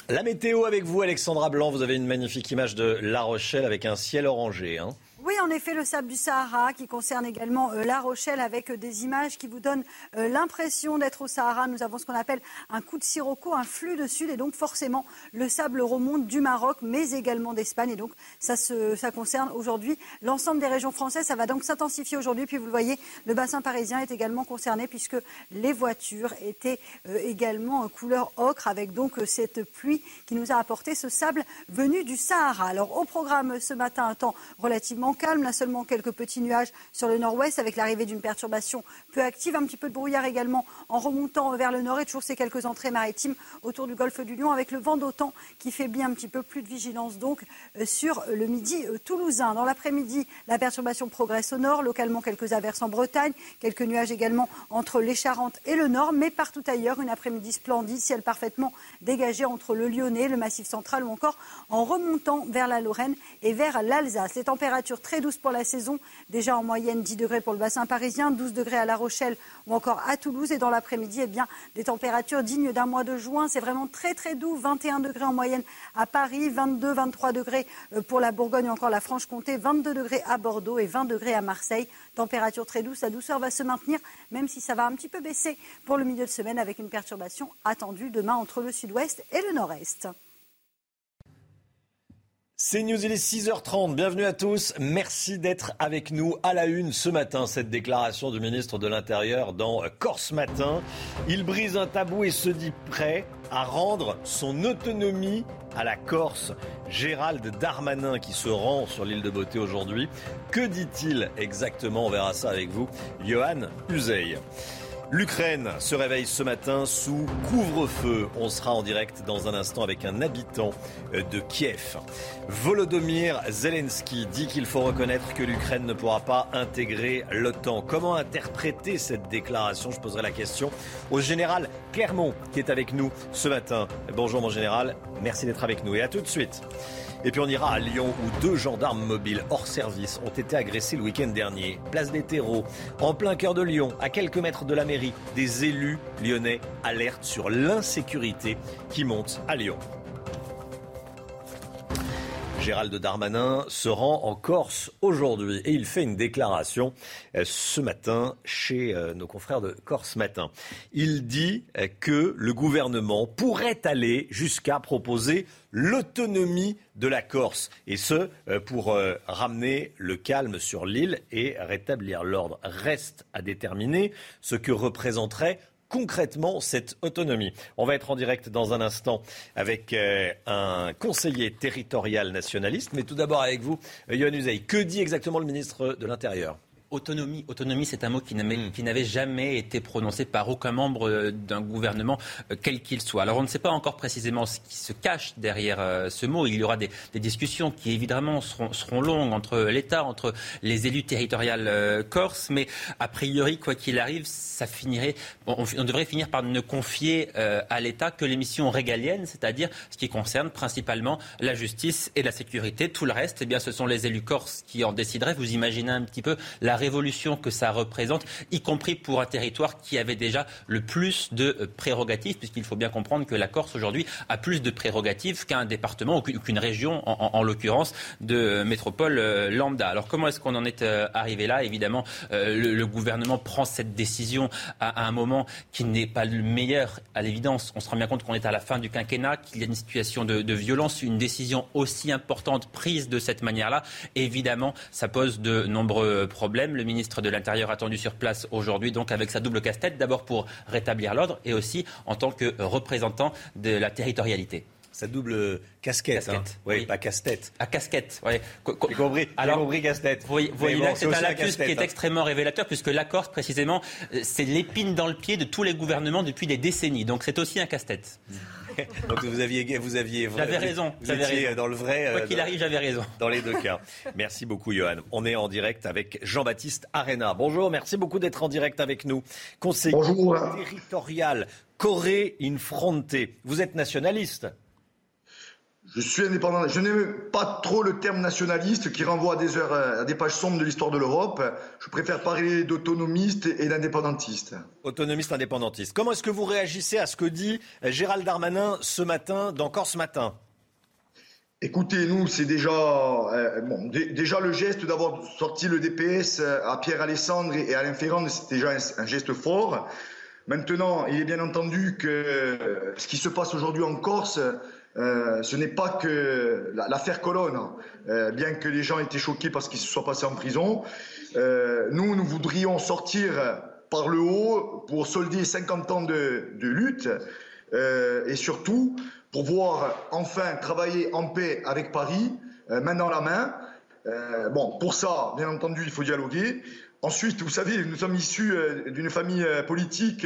La météo avec vous, Alexandra Blanc. Vous avez une magnifique image de La Rochelle avec un ciel orangé. Hein.
Oui, en effet, le sable du Sahara qui concerne également euh, La Rochelle avec euh, des images qui vous donnent euh, l'impression d'être au Sahara. Nous avons ce qu'on appelle un coup de sirocco, un flux de sud et donc forcément le sable remonte du Maroc mais également d'Espagne et donc ça, ça concerne aujourd'hui l'ensemble des régions françaises. Ça va donc s'intensifier aujourd'hui. Puis vous le voyez, le bassin parisien est également concerné puisque les voitures étaient également couleur ocre avec donc cette pluie qui nous a apporté ce sable venu du Sahara. Alors au programme ce matin, un temps relativement calme. Là, seulement quelques petits nuages sur le nord-ouest avec l'arrivée d'une perturbation peu active. Un petit peu de brouillard également en remontant vers le nord et toujours ces quelques entrées maritimes autour du golfe du Lion avec le vent d'autant qui fait bien un petit peu plus de vigilance donc euh, sur le midi euh, toulousain. Dans l'après-midi, la perturbation progresse au nord. Localement, quelques averses en Bretagne. Quelques nuages également entre les Charentes et le nord. Mais partout ailleurs, une après-midi splendide, ciel parfaitement dégagé entre le Lyonnais, le Massif central ou encore en remontant vers la Lorraine et vers l'Alsace. Les températures très pour la saison. Déjà en moyenne 10 degrés pour le bassin parisien, 12 degrés à La Rochelle ou encore à Toulouse. Et dans l'après-midi, eh bien, des températures dignes d'un mois de juin. C'est vraiment très très doux. 21 degrés en moyenne à Paris, 22, 23 degrés euh, pour la Bourgogne ou encore la Franche-Comté, 22 degrés à Bordeaux et 20 degrés à Marseille. Température très douce. La douceur va se maintenir, même si ça va un petit peu baisser pour le milieu de semaine avec une perturbation attendue demain entre le sud-ouest et le nord-est.
C'est News, il est 6h30. Bienvenue à tous. Merci d'être avec nous à la une ce matin. Cette déclaration du ministre de l'Intérieur dans Corse Matin. Il brise un tabou et se dit prêt à rendre son autonomie à la Corse. Gérald Darmanin qui se rend sur l'île de Beauté aujourd'hui. Que dit-il exactement? On verra ça avec vous. Johan Uzey. L'Ukraine se réveille ce matin sous couvre-feu. On sera en direct dans un instant avec un habitant de Kiev. Volodymyr Zelensky dit qu'il faut reconnaître que l'Ukraine ne pourra pas intégrer l'OTAN. Comment interpréter cette déclaration? Je poserai la question au général Clermont qui est avec nous ce matin. Bonjour mon général, merci d'être avec nous et à tout de suite. Et puis on ira à Lyon où deux gendarmes mobiles hors service ont été agressés le week-end dernier. Place des terreaux, en plein cœur de Lyon, à quelques mètres de la mairie, des élus lyonnais alertent sur l'insécurité qui monte à Lyon. Gérald Darmanin se rend en Corse aujourd'hui et il fait une déclaration euh, ce matin chez euh, nos confrères de Corse Matin. Il dit euh, que le gouvernement pourrait aller jusqu'à proposer l'autonomie de la Corse et ce pour ramener le calme sur l'île et rétablir l'ordre. Reste à déterminer ce que représenterait concrètement cette autonomie. On va être en direct dans un instant avec euh, un conseiller territorial nationaliste, mais tout d'abord avec vous, Yohann Uzey. Que dit exactement le ministre de l'Intérieur?
Autonomie, autonomie, c'est un mot qui n'avait jamais été prononcé par aucun membre euh, d'un gouvernement, euh, quel qu'il soit. Alors on ne sait pas encore précisément ce qui se cache derrière euh, ce mot. Il y aura des, discussions qui évidemment seront, longues entre l'État, entre les élus territoriaux corses, mais a priori, quoi qu'il arrive, ça finirait. on, devrait finir par ne confier à l'État que les missions régaliennes, c'est-à-dire ce qui concerne principalement la justice et la sécurité. Tout le reste, eh bien, ce sont les élus corses qui en décideraient. Vous imaginez un petit peu la révolution que ça représente, y compris pour un territoire qui avait déjà le plus de euh, prérogatives, puisqu'il faut bien comprendre que la Corse aujourd'hui a plus de prérogatives qu'un département ou qu'une région, en, l'occurrence, de euh, métropole euh, lambda. Alors comment est-ce qu'on en est arrivé là? Évidemment, le, gouvernement prend cette décision à, un moment qui n'est pas le meilleur, à l'évidence. On se rend bien compte qu'on est à la fin du quinquennat, qu'il y a une situation de, de violence, une décision aussi importante prise de cette manière-là. Évidemment, ça pose de nombreux problèmes. Le ministre de l'Intérieur attendu sur place aujourd'hui, donc avec sa double casse-tête, d'abord pour rétablir l'ordre et aussi en tant que représentant de la territorialité
sa double casquette. Hein. Oui, pas casse-tête.
À casquette, oui.
J'ai compris, Alors, compris casse-tête.
Voyez, là, c'est un lapsus qui est hein. extrêmement révélateur, puisque l'accord, précisément, euh, c'est l'épine dans le pied de tous les gouvernements depuis des décennies. Donc c'est aussi un casse-tête. [laughs]
Donc vous aviez, vous aviez,
j'avais raison.
Vous étiez dans le vrai.
Quoi qu'il arrive, j'avais raison. [laughs]
Dans les deux cas. Merci beaucoup, Johan. On est en direct avec Jean-Baptiste Arena. Bonjour, merci beaucoup d'être en direct avec nous. Conseiller territorial Corée in Fronte. Vous êtes nationaliste.
Je suis indépendant. Je n'aime pas trop le terme nationaliste qui renvoie à des heures, à des pages sombres de l'histoire de l'Europe. Je préfère parler d'autonomiste et d'indépendantiste.
Autonomiste, indépendantiste. Comment est-ce que vous réagissez à ce que dit Gérald Darmanin ce matin dans Corse Matin?
Écoutez, nous, c'est déjà, euh, bon, déjà le geste d'avoir sorti le DPS à Pierre Alessandre et Alain Ferrand, c'est déjà un, geste fort. Maintenant, il est bien entendu que ce qui se passe aujourd'hui en Corse, euh, ce n'est pas que l'affaire Colonne, euh, bien que les gens étaient choqués parce qu'il se soit passé en prison. Euh, nous, nous voudrions sortir par le haut pour solder 50 ans de, lutte et surtout pour voir enfin travailler en paix avec Paris, main dans la main. bon, pour ça, bien entendu, il faut dialoguer. Ensuite, vous savez, nous sommes issus d'une famille politique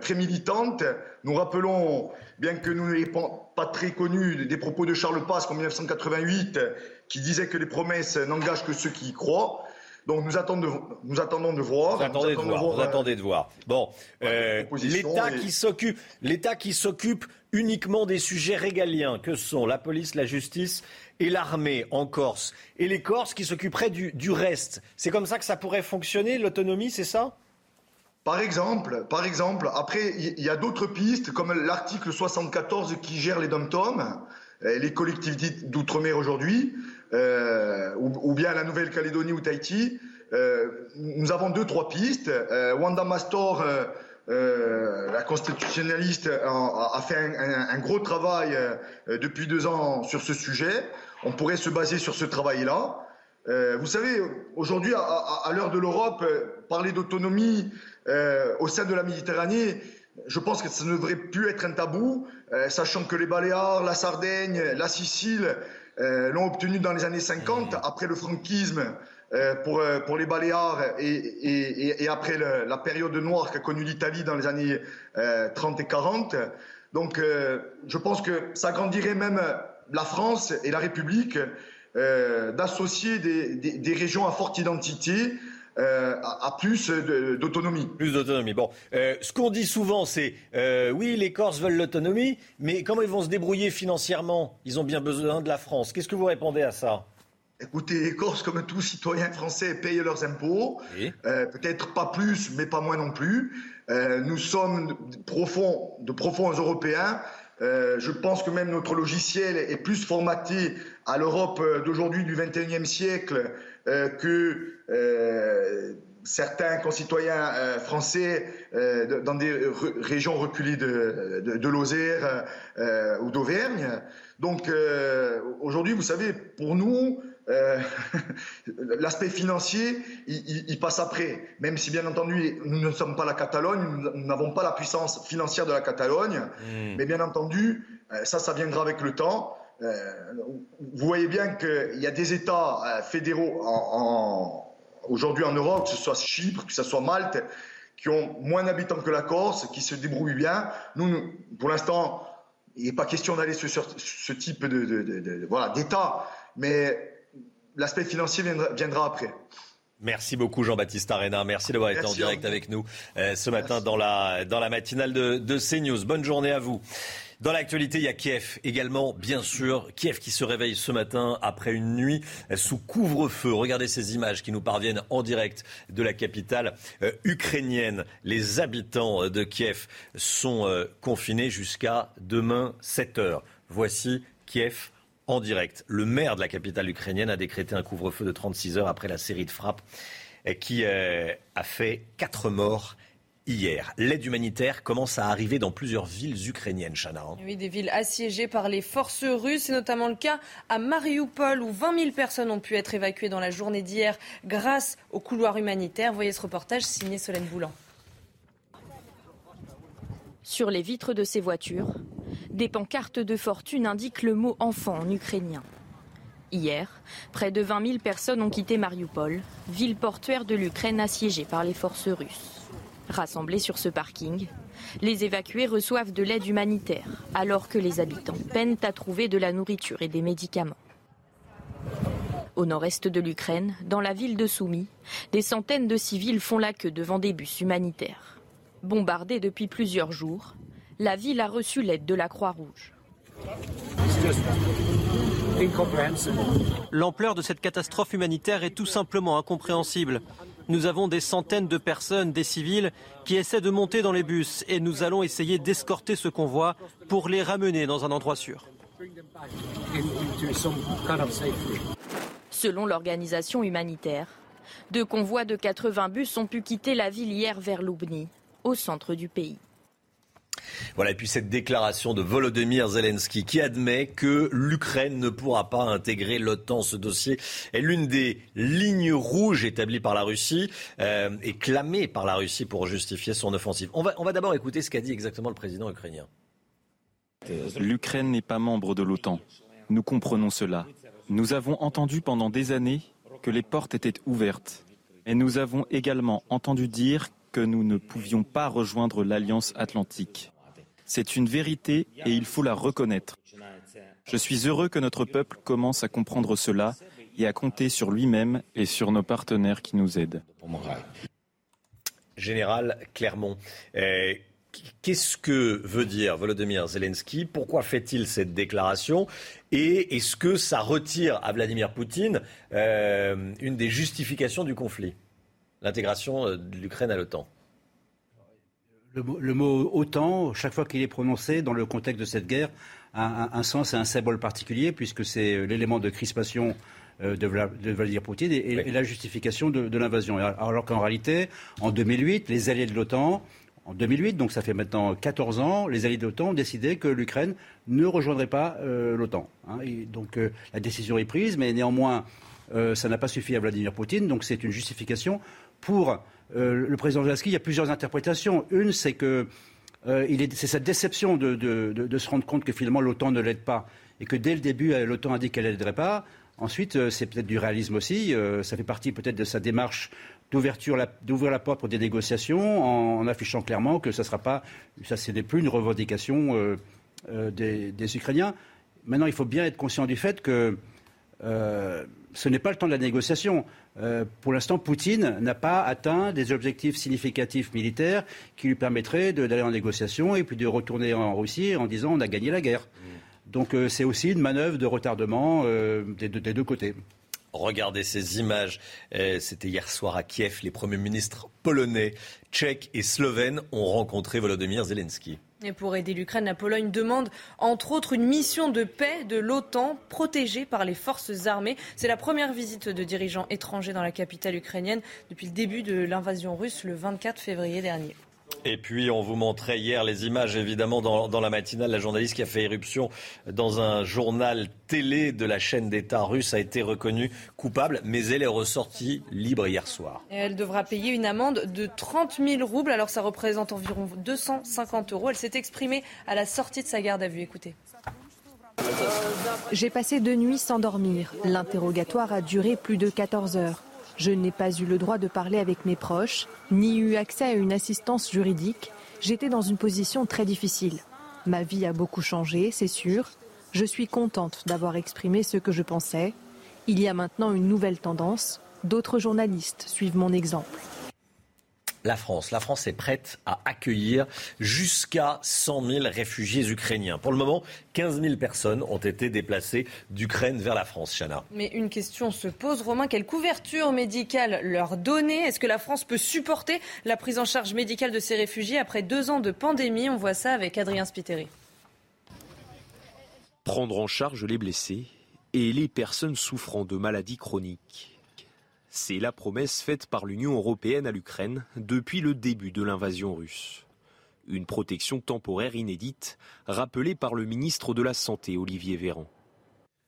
très militante. Nous rappelons, bien que nous n'ayons pas très connu des propos de Charles Pasque en 1988, qui disait que les promesses n'engagent que ceux qui y croient. Donc nous attendons de, nous attendons de voir.
Vous attendez, de, voir, vous attendez de voir. Bon, l'État qui s'occupe, l'État qui s'occupe uniquement des sujets régaliens, que sont la police, la justice et l'armée en Corse, et les Corses qui s'occuperaient du, reste. C'est comme ça que ça pourrait fonctionner, l'autonomie, c'est ça?
Par exemple, par exemple, après, il y a d'autres pistes, comme l'article 74 qui gère les dom euh, les collectivités d'outre-mer aujourd'hui, euh, ou, bien la Nouvelle-Calédonie ou Tahiti. Euh, nous avons deux, trois pistes. Wanda Mastor euh, la constitutionnaliste a, fait un, gros travail euh, depuis deux ans sur ce sujet. On pourrait se baser sur ce travail-là. Euh, vous savez, aujourd'hui, à, l'heure de l'Europe, parler d'autonomie au sein de la Méditerranée, je pense que ça ne devrait plus être un tabou, sachant que les Baléares, la Sardaigne, la Sicile l'ont obtenu dans les années 50, après le franquisme. Euh, pour, euh, pour les Baléares et, et, et après la période noire qu'a connue l'Italie dans les années 30 euh, et 40. Donc je pense que ça grandirait même la France et la République d'associer des, des, des, régions à forte identité à, plus d'autonomie.
Plus d'autonomie. Bon, ce qu'on dit souvent, c'est oui, les Corses veulent l'autonomie, mais comment ils vont se débrouiller financièrement? Ils ont bien besoin de la France. Qu'est-ce que vous répondez à ça?
Écoutez, les Corses, comme tous citoyens français, payent leurs impôts. Euh, peut-être pas plus, mais pas moins non plus. Euh, nous sommes profonds, de profonds Européens. Euh, je pense que même notre logiciel est plus formaté à l'Europe d'aujourd'hui du 21e siècle que certains concitoyens français dans des régions reculées de, de, de Lozère ou d'Auvergne. Donc aujourd'hui, vous savez, pour nous, euh, [laughs] l'aspect financier, il, passe après. Même si, bien entendu, nous ne sommes pas la Catalogne, nous n'avons pas la puissance financière de la Catalogne. Hmm. Mais bien entendu, euh, ça, ça viendra avec le temps. Euh, vous voyez bien qu'il y a des États fédéraux en, aujourd'hui en Europe, que ce soit Chypre, que ce soit Malte, qui ont moins d'habitants que la Corse, qui se débrouillent bien. Nous, pour l'instant, il n'est pas question d'aller sur ce, type de, voilà, d'État. Mais l'aspect financier viendra, après.
Merci beaucoup Jean-Baptiste Arena. Merci d'avoir été en direct avec nous euh, ce matin dans la, dans la matinale de, de CNews. Bonne journée à vous. Dans l'actualité, il y a Kiev également, bien sûr. Kiev qui se réveille ce matin après une nuit sous couvre-feu. Regardez ces images qui nous parviennent en direct de la capitale euh, ukrainienne. Les habitants de Kiev sont euh, confinés jusqu'à demain 7 heures. Voici Kiev en direct. Le maire de la capitale ukrainienne a décrété un couvre-feu de 36 heures après la série de frappes qui euh, a fait quatre morts hier. L'aide humanitaire commence à arriver dans plusieurs villes ukrainiennes, Chana. Hein.
Oui, des villes assiégées par les forces russes. C'est notamment le cas à Mariupol, où 20 000 personnes ont pu être évacuées dans la journée d'hier grâce au couloir humanitaire. Voyez ce reportage signé Solène Boulan.
Sur les vitres de ces voitures, des pancartes de fortune indiquent le mot enfant en ukrainien. Hier, près de 20 000 personnes ont quitté Mariupol, ville portuaire de l'Ukraine assiégée par les forces russes. Rassemblés sur ce parking, les évacués reçoivent de l'aide humanitaire, alors que les habitants peinent à trouver de la nourriture et des médicaments. Au nord-est de l'Ukraine, dans la ville de Soumy, des centaines de civils font la queue devant des bus humanitaires. Bombardés depuis plusieurs jours, la ville a reçu l'aide de la Croix-Rouge.
L'ampleur de cette catastrophe humanitaire est tout simplement incompréhensible. Nous avons des centaines de personnes, des civils, qui essaient de monter dans les bus et nous allons essayer d'escorter ce convoi pour les ramener dans un endroit sûr.
Selon l'organisation humanitaire, deux convois de 80 bus ont pu quitter la ville hier vers Loubny, au centre du pays.
Voilà, et puis cette déclaration de Volodymyr Zelensky qui admet que l'Ukraine ne pourra pas intégrer l'OTAN. Ce dossier est l'une des lignes rouges établies par la Russie euh, et clamées par la Russie pour justifier son offensive. On va, on va d'abord écouter ce qu'a dit exactement le président ukrainien.
L'Ukraine n'est pas membre de l'OTAN. Nous comprenons cela. Nous avons entendu pendant des années que les portes étaient ouvertes. Et nous avons également entendu dire que nous ne pouvions pas rejoindre l'Alliance atlantique. C'est une vérité et il faut la reconnaître. Je suis heureux que notre peuple commence à comprendre cela et à compter sur lui-même et sur nos partenaires qui nous aident.
Général Clermont, euh, qu'est-ce que veut dire Volodymyr Zelensky? Pourquoi fait-il cette déclaration? Et est-ce que ça retire à Vladimir Poutine euh, une des justifications du conflit? L'intégration euh, de l'Ukraine à l'OTAN
le, mot OTAN, chaque fois qu'il est prononcé dans le contexte de cette guerre, a un, sens et un symbole particulier, puisque c'est l'élément de crispation euh, de, Vladimir Poutine et, la justification de, l'invasion. Alors qu'en réalité, en 2008, les alliés de l'OTAN, en 2008, donc ça fait maintenant 14 ans, les alliés de l'OTAN ont décidé que l'Ukraine ne rejoindrait pas euh, l'OTAN. Hein. donc euh, la décision est prise, mais néanmoins, ça n'a pas suffi à Vladimir Poutine, donc c'est une justification pour euh, le président Zelensky, il y a plusieurs interprétations. Une, c'est que euh, c'est cette déception de, se rendre compte que finalement l'OTAN ne l'aide pas et que dès le début euh, l'OTAN a dit qu'elle n'aiderait pas. Ensuite, c'est peut-être du réalisme aussi. ça fait partie peut-être de sa démarche d'ouvrir la porte pour des négociations en, affichant clairement que ça sera pas, ça ce n'est plus une revendication des, Ukrainiens. Maintenant, il faut bien être conscient du fait que ce n'est pas le temps de la négociation. Euh, pour l'instant, Poutine n'a pas atteint des objectifs significatifs militaires qui lui permettraient d'aller en négociation et puis de retourner en Russie en disant on a gagné la guerre. Mm. Donc euh, c'est aussi une manœuvre de retardement euh, des, deux côtés.
Regardez ces images. C'était hier soir à Kiev. Les premiers ministres polonais, tchèques et slovènes ont rencontré Volodymyr Zelensky.
Pour aider l'Ukraine, la Pologne demande entre autres une mission de paix de l'OTAN protégée par les forces armées. C'est la première visite de dirigeants étrangers dans la capitale ukrainienne depuis le début de l'invasion russe le 24 février dernier.
Et puis, on vous montrait hier les images, évidemment, dans, la matinale. La journaliste qui a fait éruption dans un journal télé de la chaîne d'État russe a été reconnue coupable, mais elle est ressortie libre hier soir.
elle devra payer une amende de 30 000 roubles, alors ça représente environ 250 euros. Elle s'est exprimée à la sortie de sa garde à vue. Écoutez.
J'ai passé deux nuits sans dormir. L'interrogatoire a duré plus de 14 heures. Je n'ai pas eu le droit de parler avec mes proches, ni eu accès à une assistance juridique. J'étais dans une position très difficile. Ma vie a beaucoup changé, c'est sûr. Je suis contente d'avoir exprimé ce que je pensais. Il y a maintenant une nouvelle tendance. D'autres journalistes suivent mon exemple
la France. La France est prête à accueillir jusqu'à 100 000 réfugiés ukrainiens. Pour le moment, 15 000 personnes ont été déplacées d'Ukraine vers la France, Chana.
Mais une question se pose, Romain, quelle couverture médicale leur donner? Est-ce que la France peut supporter la prise en charge médicale de ces réfugiés après deux ans de pandémie? On voit ça avec Adrien Spiteri.
Prendre en charge les blessés et les personnes souffrant de maladies chroniques. C'est la promesse faite par l'Union européenne à l'Ukraine depuis le début de l'invasion russe. Une protection temporaire inédite, rappelée par le ministre de la Santé, Olivier Véran.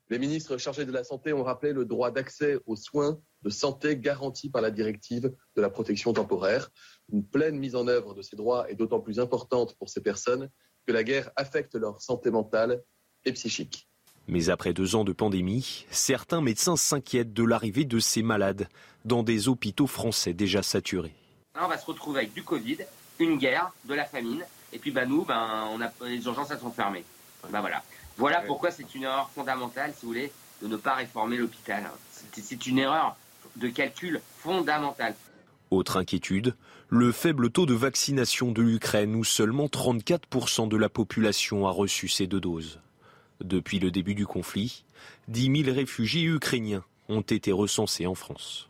Les ministres chargés de la Santé ont rappelé le droit d'accès aux soins de santé garanti par la directive de la protection temporaire. Une pleine mise en œuvre de ces droits est d'autant plus importante pour ces personnes que la guerre affecte leur santé mentale et psychique.
Mais après deux ans de pandémie, certains médecins s'inquiètent de l'arrivée de ces malades dans des hôpitaux français déjà saturés.
on va se retrouver avec du Covid, une guerre, de la famine, et puis bah, nous, ben, on a, les urgences elles sont fermées. Bah, voilà. Voilà pourquoi c'est une erreur fondamentale, si vous voulez, de ne pas réformer l'hôpital. C'est une erreur de calcul fondamentale.
Autre inquiétude, le faible taux de vaccination de l'Ukraine où seulement 34% de la population a reçu ces deux doses. Depuis le début du conflit, 10 000 réfugiés ukrainiens ont été recensés en France.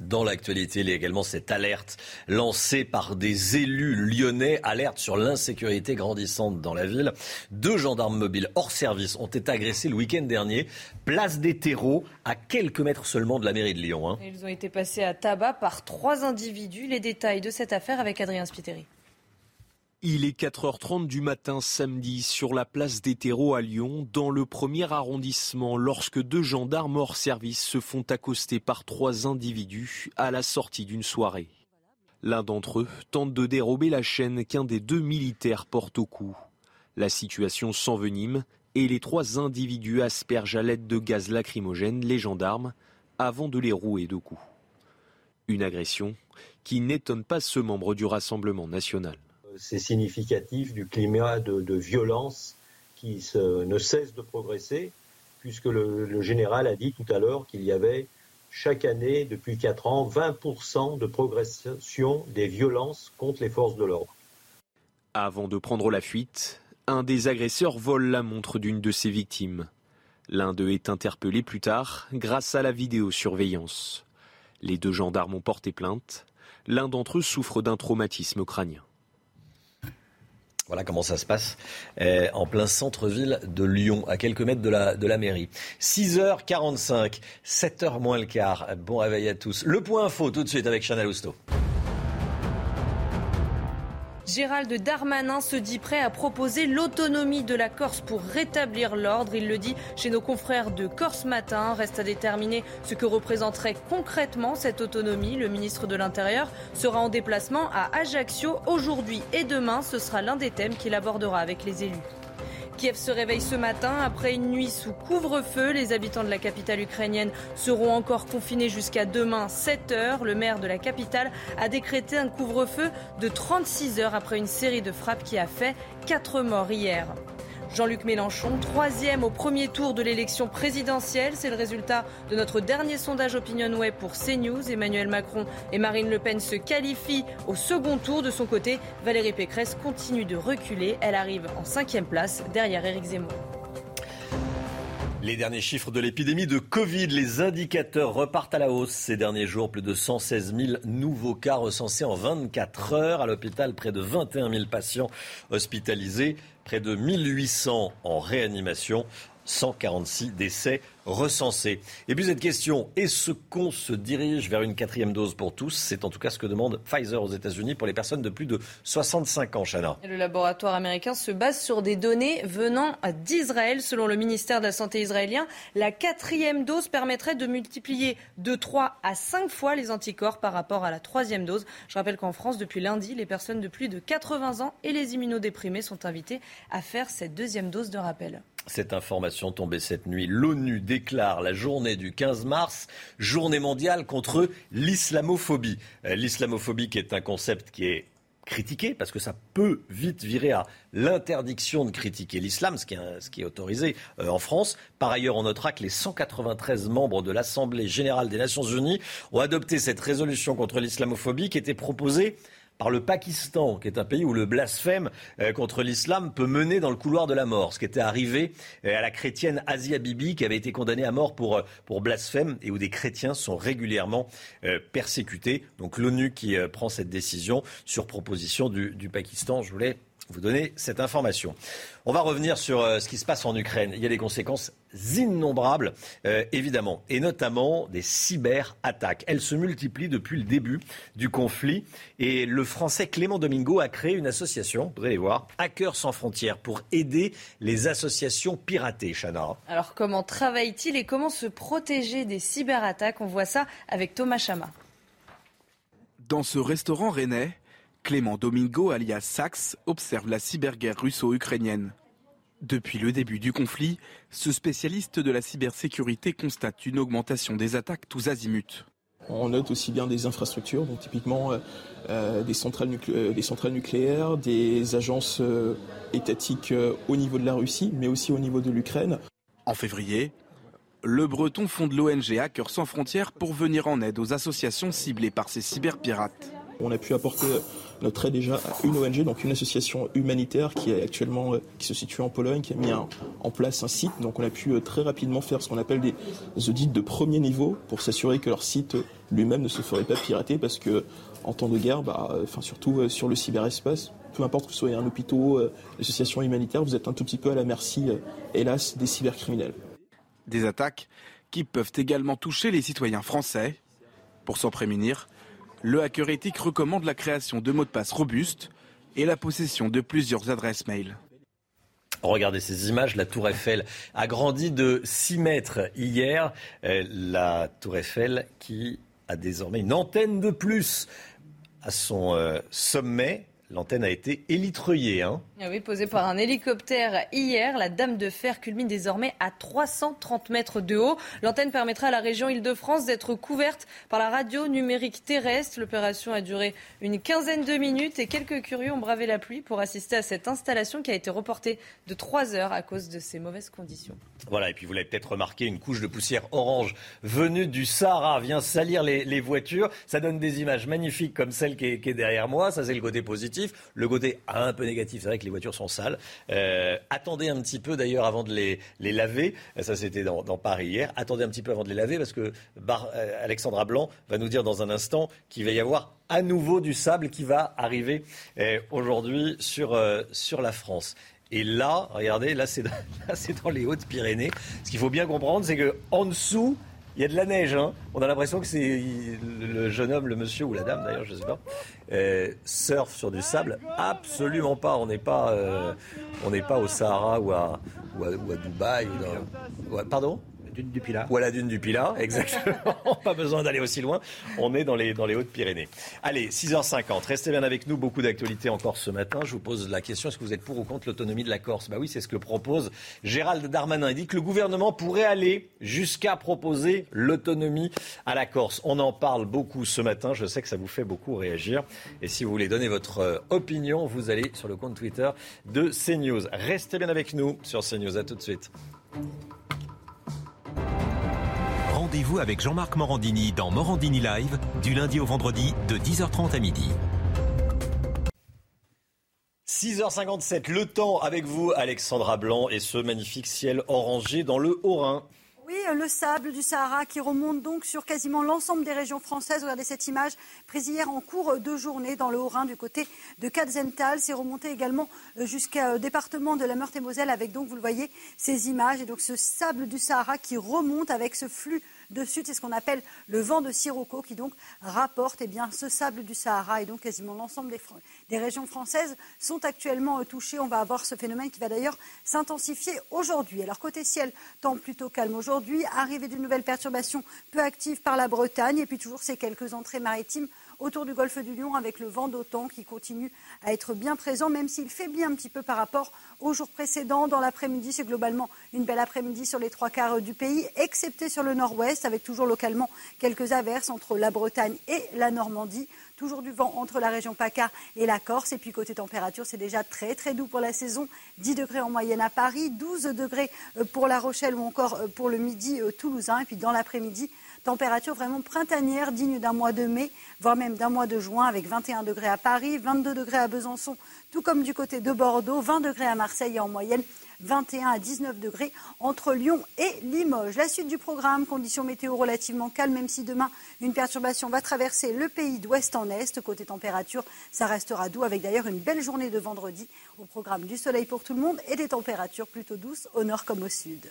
Dans l'actualité, il y a également cette alerte lancée par des élus lyonnais, alerte sur l'insécurité grandissante dans la ville. Deux gendarmes mobiles hors service ont été agressés le week-end dernier, place des terreaux, à quelques mètres seulement de la mairie de Lyon. Hein.
Ils ont été passés à tabac par trois individus. Les détails de cette affaire avec Adrien Spiteri.
Il est 4h30 du matin samedi sur la place des terreaux à Lyon, dans le premier arrondissement, lorsque deux gendarmes hors service se font accoster par trois individus à la sortie d'une soirée. L'un d'entre eux tente de dérober la chaîne qu'un des deux militaires porte au cou. La situation s'envenime et les trois individus aspergent à l'aide de gaz lacrymogène les gendarmes avant de les rouer de coups. Une agression qui n'étonne pas ce membre du Rassemblement national
c'est significatif du climat de, violence qui ne cesse de progresser, puisque le, général a dit tout à l'heure qu'il y avait chaque année, depuis 4 ans, 20% de progression des violences contre les forces de l'ordre.
Avant de prendre la fuite, un des agresseurs vole la montre d'une de ses victimes. L'un d'eux est interpellé plus tard grâce à la vidéosurveillance. Les deux gendarmes ont porté plainte. L'un d'entre eux souffre d'un traumatisme crânien.
Voilà comment ça se passe eh, en plein centre-ville de Lyon, à quelques mètres de la, de la mairie. 6h45, 7h moins le quart. Bon réveil à tous. Le point info tout de suite avec Chanel Housteau.
Gérald Darmanin se dit prêt à proposer l'autonomie de la Corse pour rétablir l'ordre. Il le dit chez nos confrères de Corse Matin. Reste à déterminer ce que représenterait concrètement cette autonomie. Le ministre de l'Intérieur sera en déplacement à Ajaccio aujourd'hui et demain. Ce sera l'un des thèmes qu'il abordera avec les élus. Kiev se réveille ce matin après une nuit sous couvre-feu. Les habitants de la capitale ukrainienne seront encore confinés jusqu'à demain 7 heures. Le maire de la capitale a décrété un couvre-feu de 36 heures après une série de frappes qui a fait 4 morts hier. Jean-Luc Mélenchon, troisième au premier tour de l'élection présidentielle. C'est le résultat de notre dernier sondage Opinion Web pour CNews. Emmanuel Macron et Marine Le Pen se qualifient au second tour. De son côté, Valérie Pécresse continue de reculer. Elle arrive en cinquième place derrière Éric Zemmour.
Les derniers chiffres de l'épidémie de Covid, les indicateurs repartent à la hausse ces derniers jours. Plus de 116 000 nouveaux cas recensés en 24 heures. À l'hôpital, près de 21 000 patients hospitalisés, près de 1800 en réanimation. 146 décès recensés. Et puis cette question, est-ce qu'on se dirige vers une quatrième dose pour tous? C'est en tout cas ce que demande Pfizer aux États-Unis pour les personnes de plus de 65 ans, Chana.
Le laboratoire américain se base sur des données venant d'Israël. Selon le ministère de la Santé israélien, la quatrième dose permettrait de multiplier de 3 à 5 fois les anticorps par rapport à la troisième dose. Je rappelle qu'en France, depuis lundi, les personnes de plus de 80 ans et les immunodéprimés sont invités à faire cette deuxième dose de rappel.
Cette information tombée cette nuit. L'ONU déclare la journée du 15 mars journée mondiale contre l'islamophobie. Euh, l'islamophobie qui est un concept qui est critiqué parce que ça peut vite virer à l'interdiction de critiquer l'islam, ce, qui est autorisé euh, en France. Par ailleurs, on notera que les 193 membres de l'Assemblée générale des Nations unies ont adopté cette résolution contre l'islamophobie qui était proposée par le Pakistan, qui est un pays où le blasphème euh, contre l'islam peut mener dans le couloir de la mort. Ce qui était arrivé euh, à la chrétienne Asia Bibi, qui avait été condamnée à mort pour, euh, pour blasphème et où des chrétiens sont régulièrement persécutés. Donc l'ONU qui prend cette décision sur proposition du, du Pakistan. Je voulais vous donner cette information. On va revenir sur euh, ce qui se passe en Ukraine. Il y a des conséquences innombrables, euh, évidemment, et notamment des cyberattaques. Elles se multiplient depuis le début du conflit. Et le Français Clément Domingo a créé une association, vous allez voir, Hackers sans frontières, pour aider les associations piratées, Chana.
Alors comment travaille-t-il et comment se protéger des cyberattaques? On voit ça avec Thomas Chama.
Dans ce restaurant rennais, Clément Domingo, alias Sax, observe la cyberguerre russo-ukrainienne. Depuis le début du conflit, ce spécialiste de la cybersécurité constate une augmentation des attaques tous azimuts.
On note aussi bien des infrastructures, donc typiquement euh, euh, des, centrales euh, des, centrales nucléaires, des agences étatiques au niveau de la Russie, mais aussi au niveau de l'Ukraine.
En février, le Breton fonde l'ONG Hackers sans frontières pour venir en aide aux associations ciblées par ces cyberpirates.
On a pu apporter notre aide déjà à une ONG, donc une association humanitaire euh, qui se situe en Pologne, qui a mis en place un site. Donc on a pu euh, très rapidement faire ce qu'on appelle des audits de premier niveau pour s'assurer que leur site euh, lui-même ne se ferait pas pirater parce que en temps de guerre, bah, surtout sur le cyberespace, peu importe que ce soit un hôpital, une association humanitaire, vous êtes un tout petit peu à la merci, hélas, des cybercriminels.
Des attaques qui peuvent également toucher les citoyens français. Pour s'en prémunir, le hacker éthique recommande la création de mots de passe robustes et la possession de plusieurs adresses mail.
Regardez ces images, la tour Eiffel a grandi de 6 mètres hier. Euh, la tour Eiffel qui a désormais une antenne de plus à son euh, sommet. L'antenne a été élitreillée. Hein.
Ah oui, posée par un hélicoptère hier, la Dame de Fer culmine désormais à 330 mètres de haut. L'antenne permettra à la région Île-de-France d'être couverte par la radio numérique terrestre. L'opération a duré une quinzaine de minutes et quelques curieux ont bravé la pluie pour assister à cette installation qui a été reportée de 3 heures à cause de ces mauvaises conditions.
Voilà, et puis vous l'avez peut-être remarqué, une couche de poussière orange venue du Sahara vient salir les, voitures. Ça donne des images magnifiques comme celle qui est, derrière moi. Ça, c'est le côté positif. Le côté un peu négatif, c'est vrai que les voitures sont sales. Euh, attendez un petit peu d'ailleurs avant de les, laver. Ça, c'était dans, Paris hier. Attendez un petit peu avant de les laver parce que euh, Alexandra Blanc va nous dire dans un instant qu'il va y avoir à nouveau du sable qui va arriver euh, aujourd'hui sur, sur la France. Et là, regardez, [laughs] là c'est dans les Hautes-Pyrénées. Ce qu'il faut bien comprendre, c'est qu'en dessous, il y a de la neige. Hein. On a l'impression que c'est le jeune homme, le monsieur ou la dame d'ailleurs, je sais pas, euh, surfe sur du sable. Absolument pas. On n'est pas, euh, au Sahara ou à, ou Dubaï. Pardon?
Dune du Pilat.
Voilà, dune du Pilat, [laughs] exactement. [laughs] Pas besoin d'aller aussi loin. On est dans les, dans les Hautes-Pyrénées. Allez, 6h50. Restez bien avec nous. Beaucoup d'actualités encore ce matin. Je vous pose la question est-ce que vous êtes pour ou contre l'autonomie de la Corse? Bah oui, c'est ce que propose Gérald Darmanin. Il dit que le gouvernement pourrait aller jusqu'à proposer l'autonomie à la Corse. On en parle beaucoup ce matin. Je sais que ça vous fait beaucoup réagir. Et si vous voulez donner votre euh, opinion, vous allez sur le compte Twitter de CNews. Restez bien avec nous sur CNews. À tout de suite.
Rendez-vous avec Jean-Marc Morandini dans Morandini Live du lundi au vendredi de 10h30 à midi.
6h57, le temps avec vous, Alexandra Blanc, et ce magnifique ciel orangé dans le Haut-Rhin.
Oui, le sable du Sahara qui remonte donc sur quasiment l'ensemble des régions françaises. Regardez cette image prise hier en cours de journée dans le Haut-Rhin du côté de Katzenthal. C'est remonté également euh, jusqu'au département de la Meurthe-et-Moselle avec donc, vous le voyez, ces images et donc ce sable du Sahara qui remonte avec ce flux de sud. C'est ce qu'on appelle le vent de Sirocco qui donc rapporte eh bien, ce sable du Sahara et donc quasiment l'ensemble des, régions françaises sont actuellement euh, touchées. On va avoir ce phénomène qui va d'ailleurs s'intensifier aujourd'hui. Alors côté ciel, temps plutôt calme aujourd'hui. Arrivée d'une nouvelle perturbation peu active par la Bretagne et puis toujours ces quelques entrées maritimes autour du golfe du Lion avec le vent d'OTAN qui continue à être bien présent, même s'il faiblit un petit peu par rapport aux jours précédents. Dans l'après-midi, c'est globalement une belle après-midi sur les trois quarts du pays, excepté sur le nord-ouest, avec toujours localement quelques averses entre la Bretagne et la Normandie. Toujours du vent entre la région PACA et la Corse. Et puis côté température, c'est déjà très très doux pour la saison. 10 degrés en moyenne à Paris, 12 degrés pour La Rochelle ou encore pour le midi euh, toulousain. Et puis dans l'après-midi, Température vraiment printanière, digne d'un mois de mai, voire même d'un mois de juin, avec 21 degrés à Paris, 22 degrés à Besançon, tout comme du côté de Bordeaux, 20 degrés à Marseille et en moyenne 21 à 19 degrés entre Lyon et Limoges. La suite du programme, conditions météo relativement calmes, même si demain une perturbation va traverser le pays d'ouest en est. Côté température, ça restera doux avec d'ailleurs une belle journée de vendredi au programme du soleil pour tout le monde et des températures plutôt douces au nord comme au sud.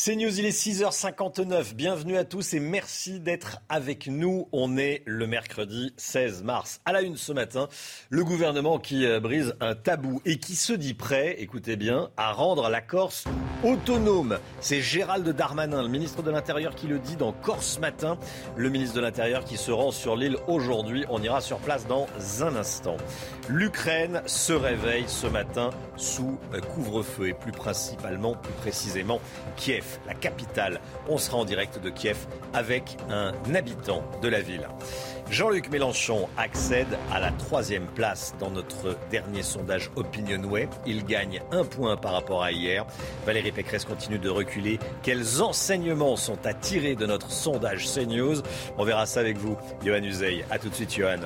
C'est News, il est 6h59. Bienvenue à tous et merci d'être avec nous. On est le mercredi 16 mars. À la une ce matin, le gouvernement qui euh, brise un tabou et qui se dit prêt, écoutez bien, à rendre la Corse autonome. C'est Gérald Darmanin, le ministre de l'Intérieur, qui le dit dans Corse Matin. Le ministre de l'Intérieur qui se rend sur l'île aujourd'hui. On ira sur place dans un instant. L'Ukraine se réveille ce matin sous euh, couvre-feu et plus principalement, plus précisément, Kiev la capitale. On sera en direct de Kiev avec un habitant de la ville. Jean-Luc Mélenchon accède à la troisième place dans notre dernier sondage Opinionway. Il gagne un point par rapport à hier. Valérie Pécresse continue de reculer. Quels enseignements sont à tirer de notre sondage CNews? On verra ça avec vous, Johan Uzey. A tout de suite, Johan.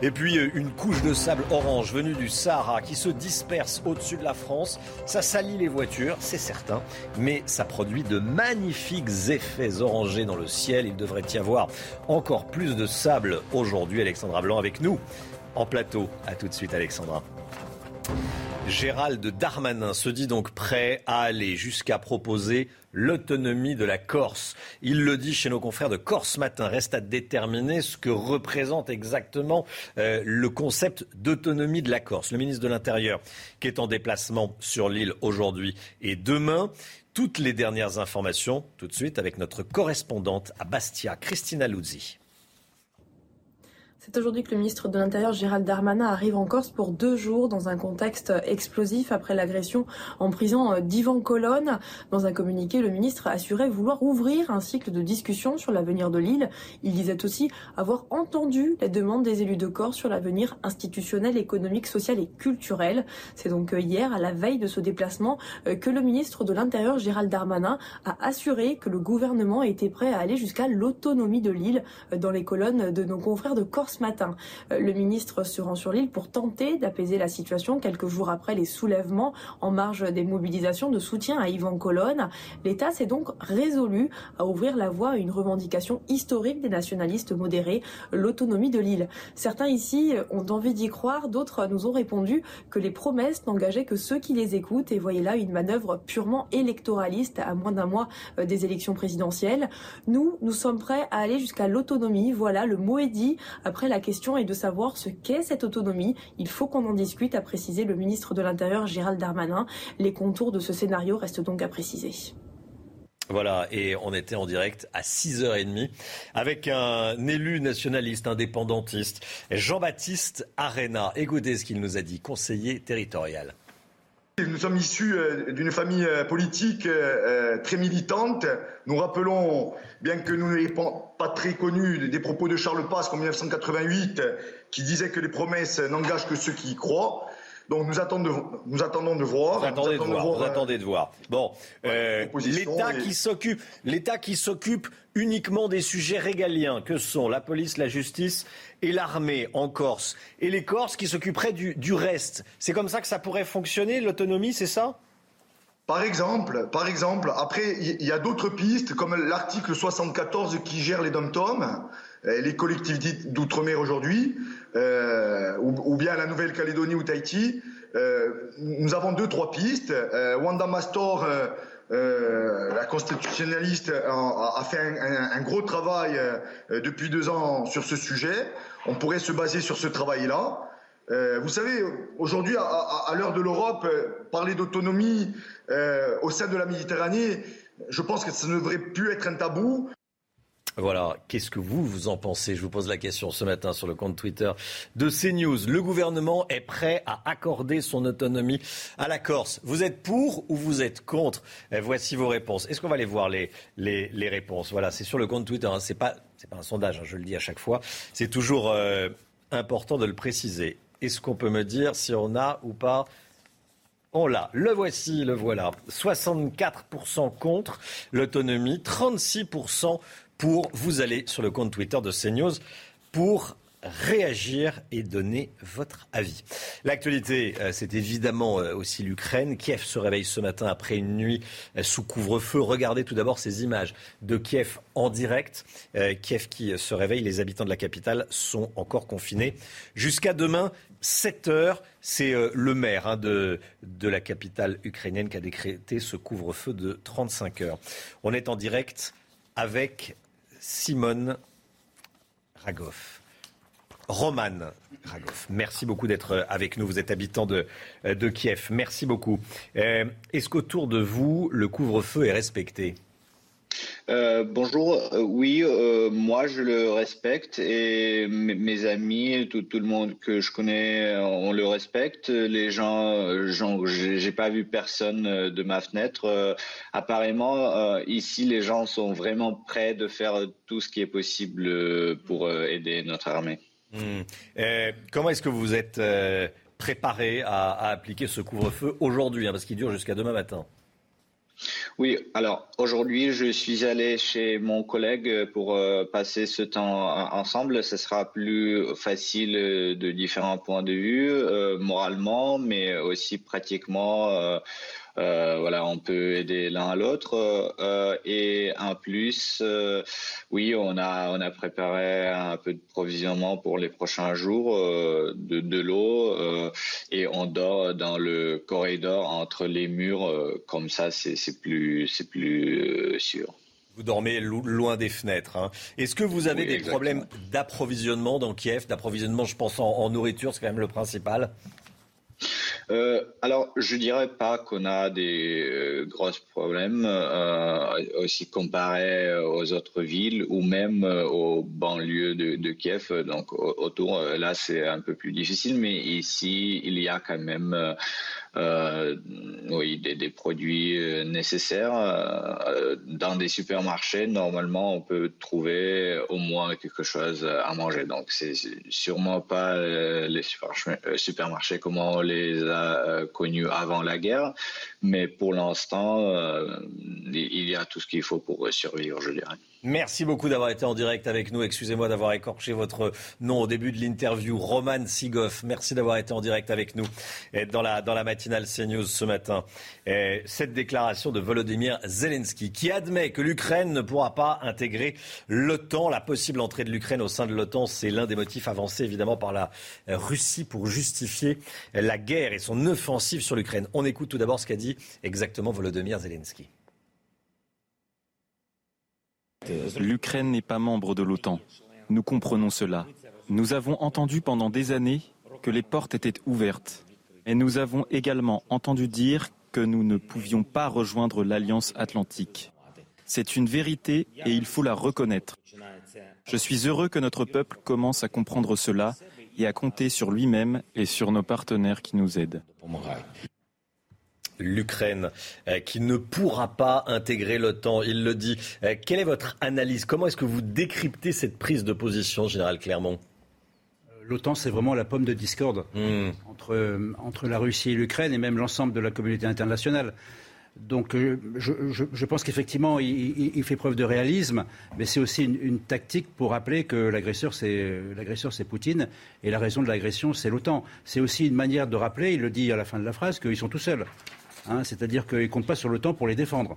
Et puis, euh, une couche de sable orange venue du Sahara qui se disperse au-dessus de la France. Ça salit les voitures, c'est certain, mais ça produit de magnifiques effets orangés dans le ciel. Il devrait y avoir encore plus de sable aujourd'hui. Alexandra Blanc avec nous en plateau. A tout de suite, Alexandra. Gérald Darmanin se dit donc prêt à aller jusqu'à proposer l'autonomie de la Corse. Il le dit chez nos confrères de Corse Matin. Reste à déterminer ce que représente exactement euh, le concept d'autonomie de la Corse. Le ministre de l'Intérieur qui est en déplacement sur l'île aujourd'hui et demain. Toutes les dernières informations tout de suite avec notre correspondante à Bastia, Christina Luzzi.
C'est aujourd'hui que le ministre de l'Intérieur Gérald Darmanin arrive en Corse pour deux jours dans un contexte explosif après l'agression en prison d'Ivan Colonne. Dans un communiqué, le ministre assurait vouloir ouvrir un cycle de discussion sur l'avenir de l'île. Il disait aussi avoir entendu les demandes des élus de Corse sur l'avenir institutionnel, économique, social et culturel. C'est donc hier, à la veille de ce déplacement, que le ministre de l'Intérieur Gérald Darmanin a assuré que le gouvernement était prêt à aller jusqu'à l'autonomie de l'île dans les colonnes de nos confrères de Corse ce matin. Euh, le ministre se rend sur l'île pour tenter d'apaiser la situation quelques jours après les soulèvements en marge des mobilisations de soutien à Yvan Colonne. L'État s'est donc résolu à ouvrir la voie à une revendication historique des nationalistes modérés, l'autonomie de l'île. Certains ici ont envie d'y croire, d'autres nous ont répondu que les promesses n'engageaient que ceux qui les écoutent et voyaient là une manœuvre purement électoraliste à moins d'un mois euh, des élections présidentielles. Nous, nous sommes prêts à aller jusqu'à l'autonomie. Voilà, le mot est dit. Après la question est de savoir ce qu'est cette autonomie. Il faut qu'on en discute, a précisé le ministre de l'Intérieur Gérald Darmanin. Les contours de ce scénario restent donc à préciser.
Voilà, et on était en direct à 6h30 avec un élu nationaliste indépendantiste, Jean-Baptiste Arena. Écoutez ce qu'il nous a dit, conseiller territorial.
Nous sommes issus euh, d'une famille euh, politique euh, très militante. Nous rappelons, bien que nous n'ayons pas très connu, des propos de Charles Pasque en 1988 qui disait que les promesses n'engagent que ceux qui y croient. Donc nous attendons de, nous attendons de voir.
Vous attendez, de, voir, vous
euh,
attendez de voir. Bon, euh, l'État
et-
qui s'occupe, l'État qui s'occupe uniquement des sujets régaliens, que sont la police, la justice et l'armée en Corse, et les Corses qui s'occuperaient du, reste. C'est comme ça que ça pourrait fonctionner, l'autonomie, c'est ça?
Par exemple, par exemple, après, il y a d'autres pistes, comme l'article 74 qui gère les dom-toms, euh, les collectivités d'outre-mer aujourd'hui, euh, ou, bien la Nouvelle-Calédonie ou Tahiti. Euh, nous avons deux, trois pistes. Wanda Mastor, la constitutionnaliste, a, fait un, gros travail depuis deux ans sur ce sujet. On pourrait se baser sur ce travail-là. Euh, vous savez, aujourd'hui, à, l'heure de l'Europe, euh, parler d'autonomie euh, au sein de la Méditerranée, je pense que ça ne devrait plus être un tabou.
Voilà, qu'est-ce que vous, vous en pensez? Je vous pose la question ce matin sur le compte Twitter de CNews. Le gouvernement est prêt à accorder son autonomie à la Corse. Vous êtes pour ou vous êtes contre? Eh, Voici vos réponses. Est-ce qu'on va aller voir les, réponses? Voilà, c'est sur le compte Twitter. Hein. C'est pas, c'est pas un sondage, hein, je le dis à chaque fois. C'est toujours euh, important de le préciser. Est-ce qu'on peut me dire si on a ou pas? On l'a, le voici, le voilà. 64% contre l'autonomie, 36% pour. Vous allez sur le compte Twitter de CNews pour réagir et donner votre avis. L'actualité, euh, c'est évidemment euh, aussi l'Ukraine. Kiev se réveille ce matin après une nuit euh, sous couvre-feu. Regardez tout d'abord ces images de Kiev en direct. Kiev qui se réveille, les habitants de la capitale sont encore confinés. Jusqu'à demain, 7 heures, c'est le maire hein, de, de la capitale ukrainienne qui a décrété ce couvre-feu de 35 heures. On est en direct avec Simone Ragov. Roman Ragov, merci beaucoup d'être avec nous. Vous êtes habitant de, de Kiev. Merci beaucoup. Euh, Est-ce qu'autour de vous, le couvre-feu est respecté?
Euh, bonjour, Euh, oui, euh, moi je le respecte et mes amis, tout, le monde que je connais, on le respecte. Les gens, j'ai pas vu personne de ma fenêtre. Apparemment, ici, les gens sont vraiment prêts de faire tout ce qui est possible pour aider notre armée.
Hmm. Comment est-ce que vous êtes préparé à, à appliquer ce couvre-feu aujourd'hui, hein, parce qu'il dure jusqu'à demain matin?
Oui, alors aujourd'hui, je suis allé chez mon collègue pour euh, passer ce temps en- ensemble. Ce sera plus facile euh, de différents points de vue, euh, moralement, mais aussi pratiquement. Euh, voilà, on peut aider l'un à l'autre. euh, et en plus, euh, oui, on a on a préparé un peu de provisionnement pour les prochains jours, de, de l'eau, et on dort dans le corridor entre les murs. comme ça, c'est plus c'est plus sûr.
Vous dormez lo- loin des fenêtres. hein. Est-ce que vous avez
Oui,
des
exactement.
problèmes d'approvisionnement dans Kiev? D'approvisionnement, je pense, en, en nourriture, c'est quand même le principal.
Euh, alors, je dirais pas qu'on a des euh, gros problèmes, euh, aussi comparé aux autres villes ou même euh, aux banlieues de, de Kiev. Donc, au- autour, euh, là, c'est un peu plus difficile, mais ici, il y a quand même, euh, oui, des, des produits euh, nécessaires. Euh, dans des supermarchés, normalement, on peut trouver au moins quelque chose à manger. Donc, c'est sûrement pas euh, les supermarchés, euh, supermarchés comme on les a euh, connus avant la guerre, mais pour l'instant, euh, il y a tout ce qu'il faut pour survivre, je dirais.
Merci beaucoup d'avoir été en direct avec nous. Excusez-moi d'avoir écorché votre nom au début de l'interview. Roman Sigoff, merci d'avoir été en direct avec nous dans la, dans la matinale CNews ce matin. Cette déclaration de Volodymyr Zelensky qui admet que l'Ukraine ne pourra pas intégrer l'OTAN. La possible entrée de l'Ukraine au sein de l'OTAN, c'est l'un des motifs avancés évidemment par la Russie pour justifier la guerre et son offensive sur l'Ukraine. On écoute tout d'abord ce qu'a dit exactement Volodymyr Zelensky.
L'Ukraine n'est pas membre de l'OTAN. Nous comprenons cela. Nous avons entendu pendant des années que les portes étaient ouvertes. Et nous avons également entendu dire que nous ne pouvions pas rejoindre l'Alliance atlantique. C'est une vérité et il faut la reconnaître. Je suis heureux que notre peuple commence à comprendre cela et à compter sur lui-même et sur nos partenaires qui nous aident.
l'Ukraine euh, qui ne pourra pas intégrer l'OTAN. Il le dit. Euh, quelle est votre analyse? Comment est-ce que vous décryptez cette prise de position, Général Clermont?
l'OTAN, c'est vraiment la pomme de discorde
Hmm.
entre, entre la Russie et l'Ukraine et même l'ensemble de la communauté internationale. Donc euh, je, je- je pense qu'effectivement, il, fait preuve de réalisme, mais c'est aussi une, une tactique pour rappeler que l'agresseur, c'est l'agresseur, c'est Poutine, et la raison de l'agression, c'est l'OTAN. C'est aussi une manière de rappeler, il le dit à la fin de la phrase, qu'ils sont tout seuls. Hein, C'est-à-dire qu'ils ne comptent pas sur l'OTAN pour les défendre.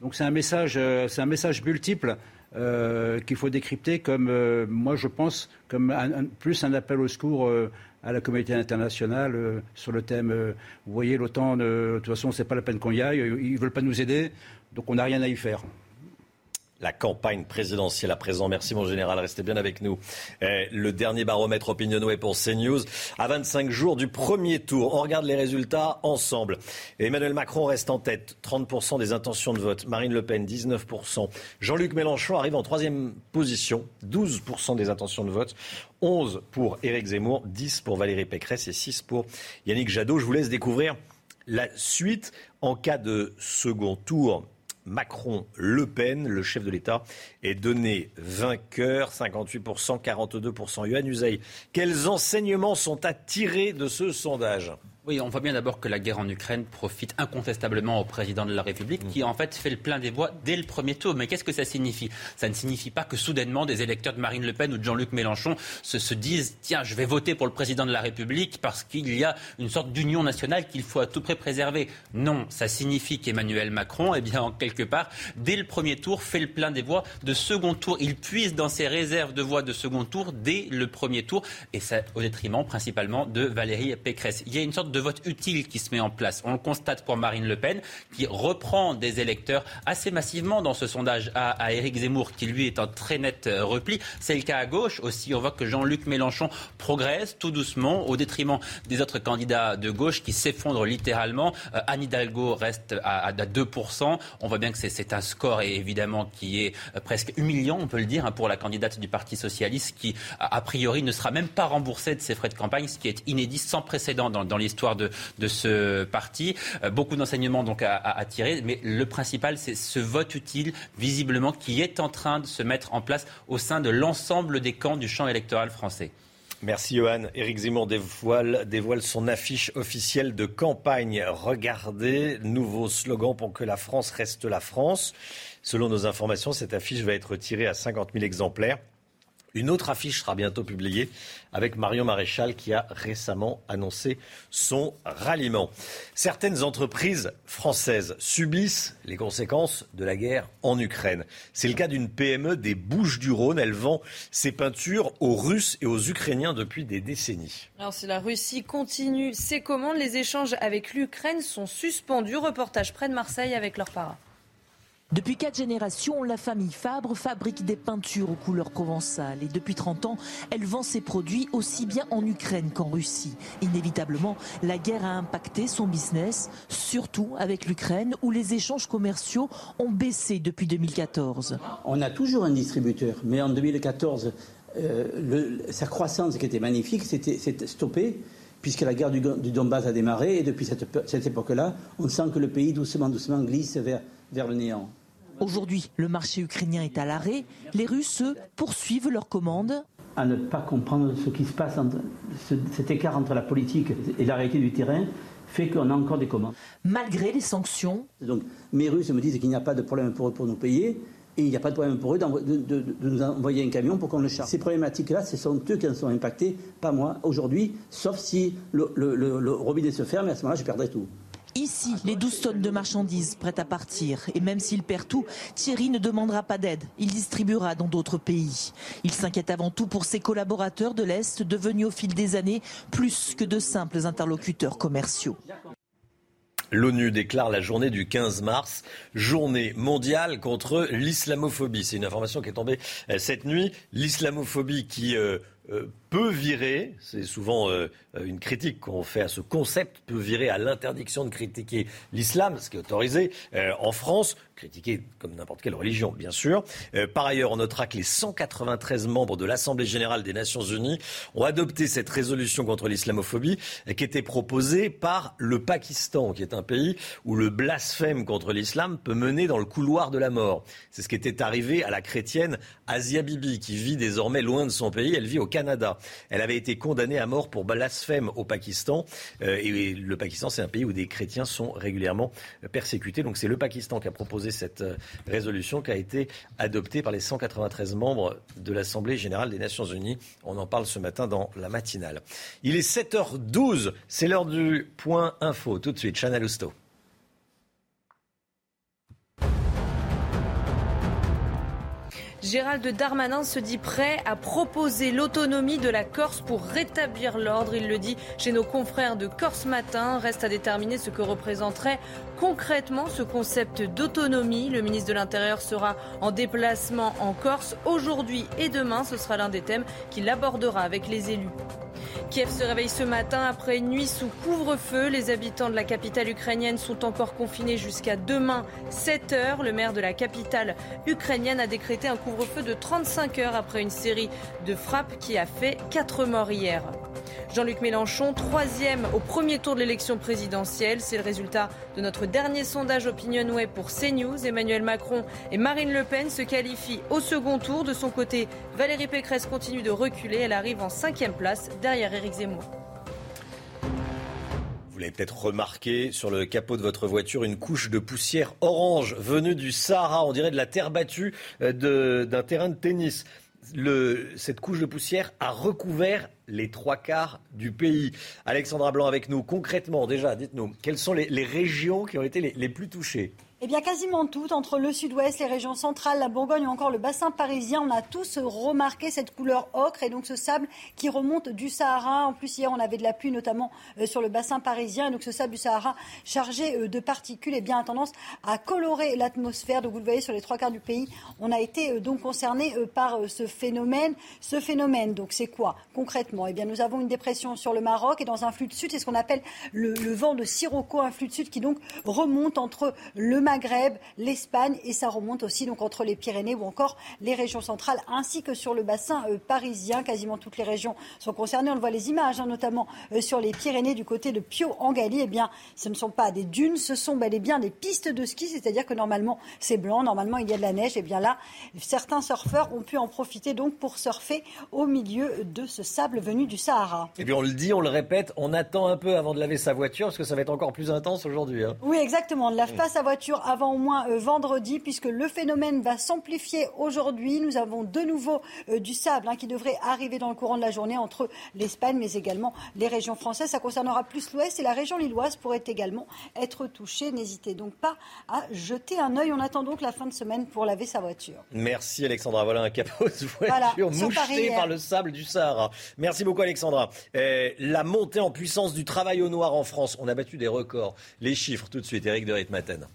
Donc c'est un message, euh, c'est un message multiple euh, qu'il faut décrypter comme, euh, moi je pense, comme un- un- plus un appel au secours euh, à la communauté internationale sur le thème. vous voyez, l'OTAN, de toute façon, c'est pas la peine qu'on y aille. Ils veulent pas nous aider, donc on n'a rien à y faire.
La campagne présidentielle à présent. Merci mon général, restez bien avec nous. Eh, le dernier baromètre Opinionway pour CNews. À 25 jours du premier tour, on regarde les résultats ensemble. Emmanuel Macron reste en tête, 30% des intentions de vote. Marine Le Pen, 19%. Jean-Luc Mélenchon arrive en troisième position, 12% des intentions de vote. 11 pour Éric Zemmour, 10 pour Valérie Pécresse et 6 pour Yannick Jadot. Je vous laisse découvrir la suite en cas de second tour. Macron-Le Pen, le chef de l'État, est donné vainqueur, 58%, 42%. Yohann Usaï, quels enseignements sont à tirer de ce sondage?
Oui, on voit bien d'abord que la guerre en Ukraine profite incontestablement au président de la République, qui en fait fait le plein des voix dès le premier tour. Mais qu'est-ce que ça signifie? Ça ne signifie pas que soudainement des électeurs de Marine Le Pen ou de Jean-Luc Mélenchon se, se disent tiens, je vais voter pour le président de la République parce qu'il y a une sorte d'union nationale qu'il faut à tout prix préserver. Non, ça signifie qu'Emmanuel Macron, eh bien, en quelque part, dès le premier tour, fait le plein des voix de second tour. Il puise dans ses réserves de voix de second tour dès le premier tour, et ça au détriment principalement de Valérie Pécresse. Il y a une sorte de vote utile qui se met en place. On le constate pour Marine Le Pen, qui reprend des électeurs assez massivement dans ce sondage à, à Éric Zemmour, qui lui est en très net euh, repli. C'est le cas à gauche aussi. On voit que Jean-Luc Mélenchon progresse tout doucement au détriment des autres candidats de gauche qui s'effondrent littéralement. Euh, Anne Hidalgo reste à, à 2%. On voit bien que c'est- un score évidemment qui est euh, presque humiliant, on peut le dire, hein, pour la candidate du Parti socialiste qui, a priori, ne sera même pas remboursée de ses frais de campagne, ce qui est inédit, sans précédent dans l'histoire de, de ce parti. Euh, beaucoup d'enseignements donc à, tirer, mais le principal, c'est ce vote utile, visiblement, qui est en train de se mettre en place au sein de l'ensemble des camps du champ électoral français.
Merci Johan. Éric Zemmour dévoile son affiche officielle de campagne. Regardez, nouveau slogan pour que la France reste la France. Selon nos informations, cette affiche va être tirée à 50 000 exemplaires. Une autre affiche sera bientôt publiée avec Marion Maréchal qui a récemment annoncé son ralliement. Certaines entreprises françaises subissent les conséquences de la guerre en Ukraine. C'est le cas d'une PME des Bouches-du-Rhône. Elle vend ses peintures aux Russes et aux Ukrainiens depuis des décennies.
Alors si la Russie continue ses commandes, les échanges avec l'Ukraine sont suspendus. Reportage près de Marseille avec leur para.
Depuis quatre générations, la famille Fabre fabrique des peintures aux couleurs provençales et depuis 30 ans, elle vend ses produits aussi bien en Ukraine qu'en Russie. Inévitablement, la guerre a impacté son business, surtout avec l'Ukraine où les échanges commerciaux ont baissé depuis 2014.
On a toujours un distributeur, mais en 2014, euh, le- sa croissance qui était magnifique s'était stoppée puisque la guerre du, Donbass a démarré et depuis cette, époque-là, on sent que le pays doucement, doucement glisse vers le néant.
Aujourd'hui, le marché ukrainien est à l'arrêt. Les Russes, eux, poursuivent leurs commandes.
À ne pas comprendre ce qui se passe, entre, cet écart entre la politique et la réalité du terrain fait qu'on a encore des commandes.
Malgré les sanctions,
Donc mes Russes me disent qu'il n'y a pas de problème pour eux pour nous payer et il n'y a pas de problème pour eux de, de- de nous envoyer un camion pour qu'on le charge. Ces problématiques-là, ce sont eux qui en sont impactés, pas moi, aujourd'hui, sauf si le, le- le- le robinet se ferme et à ce moment-là, je perdrai tout.
Ici, les 12 tonnes de marchandises prêtes à partir. Et même s'il perd tout, Thierry ne demandera pas d'aide. Il distribuera dans d'autres pays. Il s'inquiète avant tout pour ses collaborateurs de l'Est, devenus au fil des années plus que de simples interlocuteurs commerciaux.
L'ONU déclare la journée du 15 mars, journée mondiale contre l'islamophobie. C'est une information qui est tombée euh, cette nuit. L'islamophobie qui euh, euh, peut virer, c'est souvent euh, une critique qu'on fait à ce concept, peut virer à l'interdiction de critiquer l'islam, ce qui est autorisé euh, en France, critiquer comme n'importe quelle religion, bien sûr. Euh, par ailleurs, on notera que les 193 membres de l'Assemblée générale des Nations unies ont adopté cette résolution contre l'islamophobie qui était proposée par le Pakistan, qui est un pays où le blasphème contre l'islam peut mener dans le couloir de la mort. C'est ce qui était arrivé à la chrétienne Asia Bibi, qui vit désormais loin de son pays. Elle vit au Canada. Elle avait été condamnée à mort pour blasphème au Pakistan. Euh, et le Pakistan, c'est un pays où des chrétiens sont régulièrement persécutés. Donc c'est le Pakistan qui a proposé cette euh, résolution qui a été adoptée par les 193 membres de l'Assemblée générale des Nations unies. On en parle ce matin dans la matinale. Il est 7h12, c'est l'heure du point info. Tout de suite, Chanel Housteau.
Gérald Darmanin se dit prêt à proposer l'autonomie de la Corse pour rétablir l'ordre. Il le dit chez nos confrères de Corse Matin. Reste à déterminer ce que représenterait concrètement ce concept d'autonomie. Le ministre de l'Intérieur sera en déplacement en Corse aujourd'hui et demain. Ce sera l'un des thèmes qu'il abordera avec les élus. Kiev se réveille ce matin après une nuit sous couvre-feu. Les habitants de la capitale ukrainienne sont encore confinés jusqu'à demain 7 heures. Le maire de la capitale ukrainienne a décrété un couvre-feu de 35 heures après une série de frappes qui a fait 4 morts hier. Jean-Luc Mélenchon, troisième au premier tour de l'élection présidentielle. C'est le résultat de notre dernier sondage OpinionWay pour CNews. Emmanuel Macron et Marine Le Pen se qualifient au second tour. De son côté, Valérie Pécresse continue de reculer. Elle arrive en cinquième place derrière Éric Zemmour.
Vous l'avez peut-être remarqué sur le capot de votre voiture, une couche de poussière orange venue du Sahara, on dirait de la terre battue euh, d'un terrain de tennis cette couche de poussière a recouvert les trois quarts du pays. Alexandra Blanc avec nous. Concrètement, déjà, dites-nous, quelles sont les, régions qui ont été les plus touchées?
Eh bien, quasiment toutes, entre le sud-ouest, les régions centrales, la Bourgogne ou encore le bassin parisien, on a tous remarqué cette couleur ocre et donc ce sable qui remonte du Sahara. En plus, hier, on avait de la pluie, notamment euh, sur le bassin parisien. Et donc, ce sable du Sahara, chargé euh, de particules, eh bien, a tendance à colorer l'atmosphère. Donc, vous le voyez, sur les trois quarts du pays, on a été euh, donc concerné par ce phénomène. Ce phénomène, donc, c'est quoi concrètement? Eh bien, nous avons une dépression sur le Maroc et dans un flux de sud, c'est ce qu'on appelle le, le, vent de Sirocco, un flux de sud qui donc remonte entre le Maghreb, l'Espagne et ça remonte aussi donc entre les Pyrénées ou encore les régions centrales ainsi que sur le bassin euh, parisien. Quasiment toutes les régions sont concernées. On le voit les images, hein, notamment euh, sur les Pyrénées du côté de Pio en Galie. Eh bien, ce ne sont pas des dunes, ce sont bel et bien des pistes de ski, c'est-à-dire que normalement c'est blanc, normalement il y a de la neige. Et eh bien là, certains surfeurs ont pu en profiter donc pour surfer au milieu de ce sable venu du Sahara.
Et eh bien on le dit, on le répète, on attend un peu avant de laver sa voiture parce que ça va être encore plus intense aujourd'hui. Hein.
Oui, exactement. On ne lave pas sa voiture avant au moins euh, vendredi, puisque le phénomène va s'amplifier aujourd'hui. Nous avons de nouveau euh, du sable hein, qui devrait arriver dans le courant de la journée entre l'Espagne, mais également les régions françaises. Ça concernera plus l'ouest et la région lilloise pourrait également être touchée. N'hésitez donc pas à jeter un œil. On attend donc la fin de semaine pour laver sa voiture.
Merci Alexandra. Voilà un capot de [laughs] voiture moucheté par le sable du Sahara. Merci beaucoup Alexandra. Euh, la montée en puissance du travail au noir en France. On a battu des records. Les chiffres tout de suite. Eric de Ritmaten.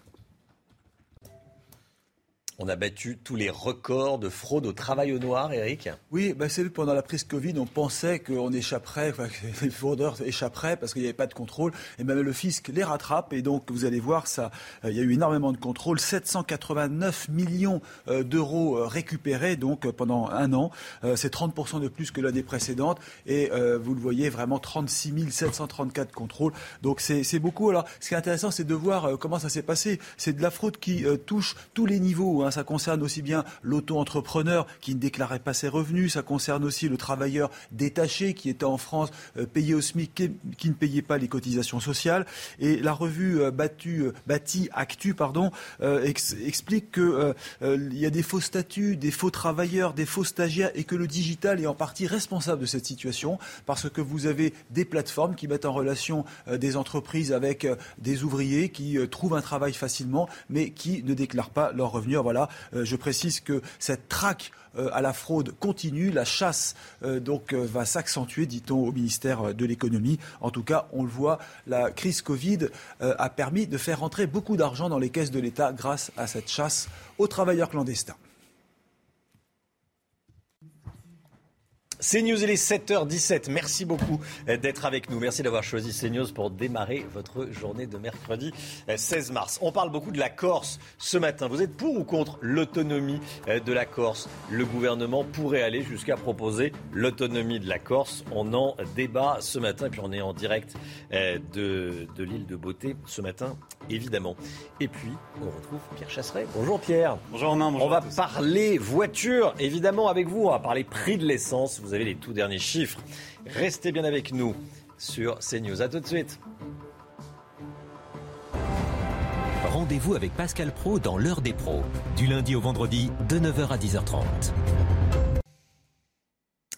On a battu tous les records de fraude au travail au noir, Eric.
Oui, bah c'est pendant la prise Covid, on pensait qu'on échapperait, que [laughs] les fraudeurs échapperaient parce qu'il n'y avait pas de contrôle. Et même le fisc les rattrape. Et donc, vous allez voir, ça, euh, il y a eu énormément de contrôle. 789 millions euh, d'euros euh, récupérés donc pendant un an. c'est 30% de plus que l'année précédente. Et vous le voyez, vraiment 36 734 contrôles. Donc, c'est beaucoup. Alors, ce qui est intéressant, c'est de voir comment ça s'est passé. C'est de la fraude qui touche tous les niveaux. Hein. Ça concerne aussi bien l'auto-entrepreneur qui ne déclarait pas ses revenus, ça concerne aussi le travailleur détaché qui était en France euh, payé au SMIC, qui, ne payait pas les cotisations sociales. Et la revue euh, euh, Bâti Actu pardon, explique qu'il y a des faux statuts, des faux travailleurs, des faux stagiaires et que le digital est en partie responsable de cette situation parce que vous avez des plateformes qui mettent en relation des entreprises avec des ouvriers qui trouvent un travail facilement mais qui ne déclarent pas leurs revenus. Euh, je précise que cette traque euh, à la fraude continue. La chasse euh, donc va s'accentuer, dit-on au ministère de l'économie. En tout cas, on le voit, la crise Covid a permis de faire rentrer beaucoup d'argent dans les caisses de l'État grâce à cette chasse aux travailleurs clandestins.
CNews, il est 7h17. Merci beaucoup euh, d'être avec nous. Merci d'avoir choisi CNews pour démarrer votre journée de mercredi 16 euh, mars. On parle beaucoup de la Corse ce matin. Vous êtes pour ou contre l'autonomie euh, de la Corse? Le gouvernement pourrait aller jusqu'à proposer l'autonomie de la Corse. On en débat ce matin, puis on est en direct de, de l'île de Beauté ce matin évidemment. Et puis, on retrouve Pierre Chasseret. Bonjour Pierre.
Bonjour Romain, bonjour
On va parler voiture, évidemment, avec vous. On va parler prix de l'essence. Vous avez les tout derniers chiffres. Restez bien avec nous sur CNews. A tout de suite.
Rendez-vous avec Pascal Pro dans l'heure des pros, du lundi au vendredi de 9h à 10h30.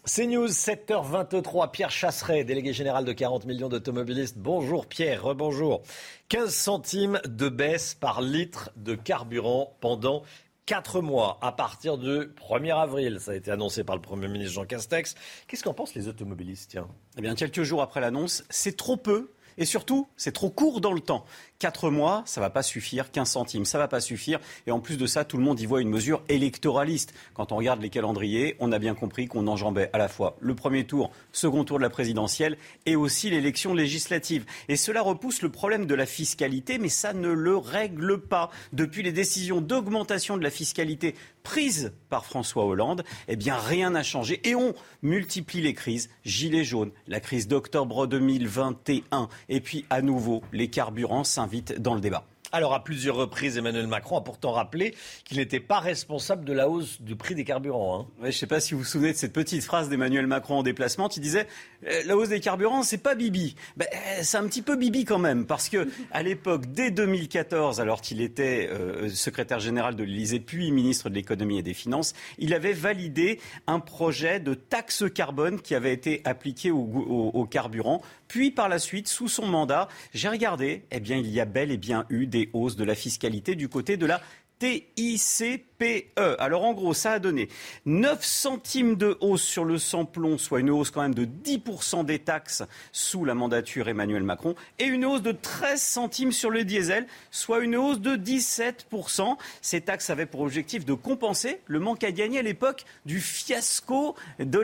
CNews, 7h23, Pierre Chasseret, délégué général de 40 millions d'automobilistes. Bonjour Pierre, rebonjour. 15 centimes de baisse par litre de carburant pendant 4 mois à partir du 1er avril. Ça a été annoncé par le Premier ministre Jean Castex. Qu'est-ce qu'en pensent les automobilistes tiens?
Eh bien, quelques jours après l'annonce, c'est trop peu et surtout, c'est trop court dans le temps. 4 mois, ça va pas suffire. 15 centimes, ça va pas suffire. Et en plus de ça, tout le monde y voit une mesure électoraliste. Quand on regarde les calendriers, on a bien compris qu'on enjambait à la fois le premier tour, second tour de la présidentielle et aussi l'élection législative. Et cela repousse le problème de la fiscalité, mais ça ne le règle pas. Depuis les décisions d'augmentation de la fiscalité prises par François Hollande, eh bien rien n'a changé. Et on multiplie les crises. Gilets jaunes, la crise d'octobre 2021, et puis à nouveau les carburants s'invitent dans le débat.
Alors, à plusieurs reprises, Emmanuel Macron a pourtant rappelé qu'il n'était pas responsable de la hausse du prix des carburants. Hein.
je ne sais pas si vous vous souvenez de cette petite phrase d'Emmanuel Macron en déplacement qui disait euh, La hausse des carburants, c'est pas Bibi. Ben, euh, c'est un petit peu Bibi quand même, parce que à l'époque, dès 2014, alors qu'il était euh, secrétaire général de l'Élysée, puis ministre de l'économie et des finances, il avait validé un projet de taxe carbone qui avait été appliqué au, au carburant puis par la suite, sous son mandat, j'ai regardé, eh bien, il y a bel et bien eu des hausses de la fiscalité du côté de la TICPE. Alors en gros, ça a donné 9 centimes de hausse sur le samplon, soit une hausse quand même de 10% des taxes sous la mandature Emmanuel Macron, et une hausse de 13 centimes sur le diesel, soit une hausse de 17%. Ces taxes avaient pour objectif de compenser le manque à gagner à l'époque du fiasco de,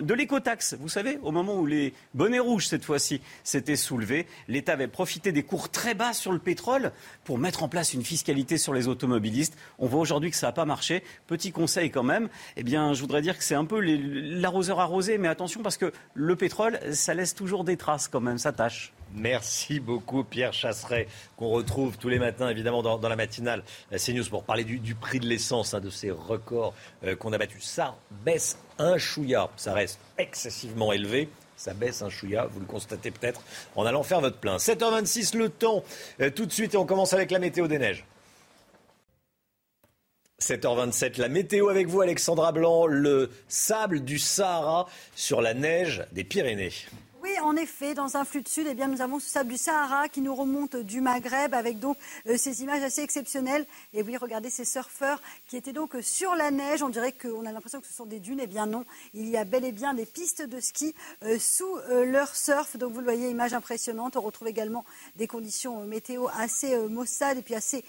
de l'écotaxe. Vous savez, au moment où les bonnets rouges, cette fois-ci, s'étaient soulevés, l'État avait profité des cours très bas sur le pétrole pour mettre en place une fiscalité sur les automobilistes. On voit aujourd'hui que ça n'a pas marché. Petit conseil quand même, eh bien, je voudrais dire que c'est un peu l'arroseur arrosé, mais attention parce que le pétrole, ça laisse toujours des traces quand même, ça tâche.
Merci beaucoup Pierre Chasseret, qu'on retrouve tous les matins évidemment dans, la matinale CNews pour parler du, prix de l'essence, hein, de ces records euh, qu'on a battus. Ça baisse un chouïa, ça reste excessivement élevé ça baisse un chouïa, vous le constatez peut-être en allant faire votre plein. 7h26 le temps, euh, tout de suite et on commence avec la météo des neiges. 7h27, la météo avec vous Alexandra Blanc, le sable du Sahara sur la neige des Pyrénées.
Oui, en effet, dans un flux de sud, eh bien, nous avons ce sable du Sahara qui nous remonte du Maghreb avec donc euh, ces images assez exceptionnelles. Et oui, regardez ces surfeurs qui étaient donc sur la neige. On dirait qu'on a l'impression que ce sont des dunes. Eh bien non, il y a bel et bien des pistes de ski euh, sous euh, leur surf. Donc vous le voyez, image impressionnante. On retrouve également des conditions météo assez maussades et puis assez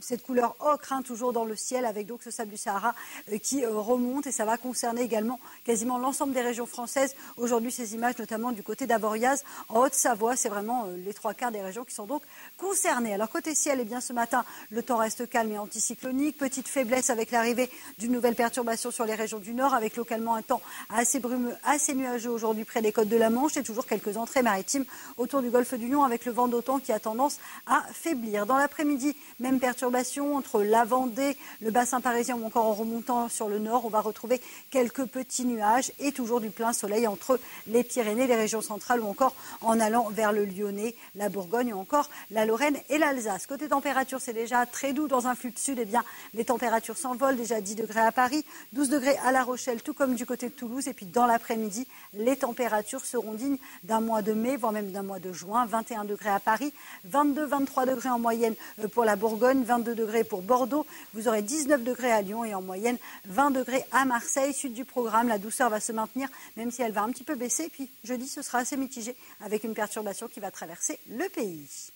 cette couleur ocre, hein, toujours dans le ciel, avec donc ce sable du Sahara euh, qui euh, remonte. Et ça va concerner également quasiment l'ensemble des régions françaises. Aujourd'hui, ces images, notamment du côté d'Avoriaz, en Haute-Savoie, c'est vraiment euh, les trois quarts des régions qui sont donc concernées. Alors, côté ciel, eh bien, ce matin, le temps reste calme et anticyclonique. Petite faiblesse avec l'arrivée d'une nouvelle perturbation sur les régions du nord, avec localement un temps assez brumeux, assez nuageux aujourd'hui près des côtes de la Manche et toujours quelques entrées maritimes autour du golfe du Lion avec le vent d'automne qui a tendance à faiblir. Dans l'après-midi, même perturbation entre la Vendée, le bassin parisien ou encore en remontant sur le nord. On va retrouver quelques petits nuages et toujours du plein soleil entre les Pyrénées, les régions centrales ou encore en allant vers le Lyonnais, la Bourgogne ou encore la Lorraine et l'Alsace. Côté température, c'est déjà très doux dans un flux de sud. Eh bien, les températures s'envolent. Déjà 10 degrés à Paris, 12 degrés à La Rochelle, tout comme du côté de Toulouse. Et puis dans l'après-midi, les températures seront dignes d'un mois de mai, voire même d'un mois de juin. 21 degrés à Paris, 22-23 degrés en moyenne euh, pour la Bourgogne, 22 degrés pour Bordeaux. Vous aurez 19 degrés à Lyon et en moyenne 20 degrés à Marseille. Suite du programme, la douceur va se maintenir, même si elle va un petit peu baisser. Puis jeudi, ce sera assez mitigé avec une perturbation qui va traverser le pays.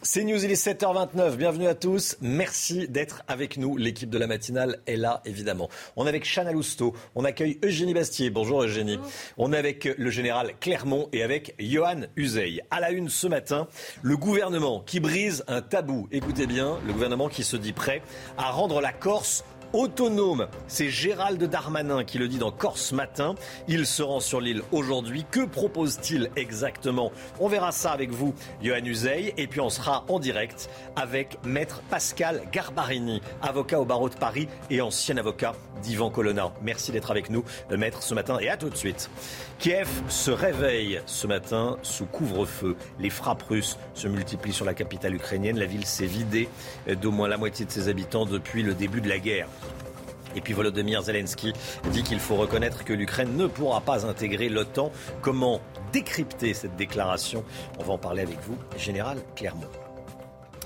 C'est News, il est 7h29. Bienvenue à tous. Merci d'être avec nous. L'équipe de la matinale est là, évidemment. On est avec Chana Lousteau. On accueille Eugénie Bastier. Bonjour Eugénie. On est avec le général Clermont et avec Johan Uzey. À la une ce matin, le gouvernement qui brise un tabou. Écoutez bien, le gouvernement qui se dit prêt à rendre la Corse autonome. C'est Gérald Darmanin qui le dit dans Corse Matin. Il se rend sur l'île aujourd'hui. Que propose-t-il exactement? On verra ça avec vous, Johan Uzey. Et puis on sera en direct avec maître Pascal Garbarini, avocat au barreau de Paris et ancien avocat d'Ivan Colonna. Merci d'être avec nous, maître, ce matin. Et à tout de suite. Kiev se réveille ce matin sous couvre-feu. Les frappes russes se multiplient sur la capitale ukrainienne. La ville s'est vidée d'au moins la moitié de ses habitants depuis le début de la guerre. Et puis Volodymyr Zelensky dit qu'il faut reconnaître que l'Ukraine ne pourra pas intégrer l'OTAN. Comment décrypter cette déclaration? On va en parler avec vous, Général Clermont.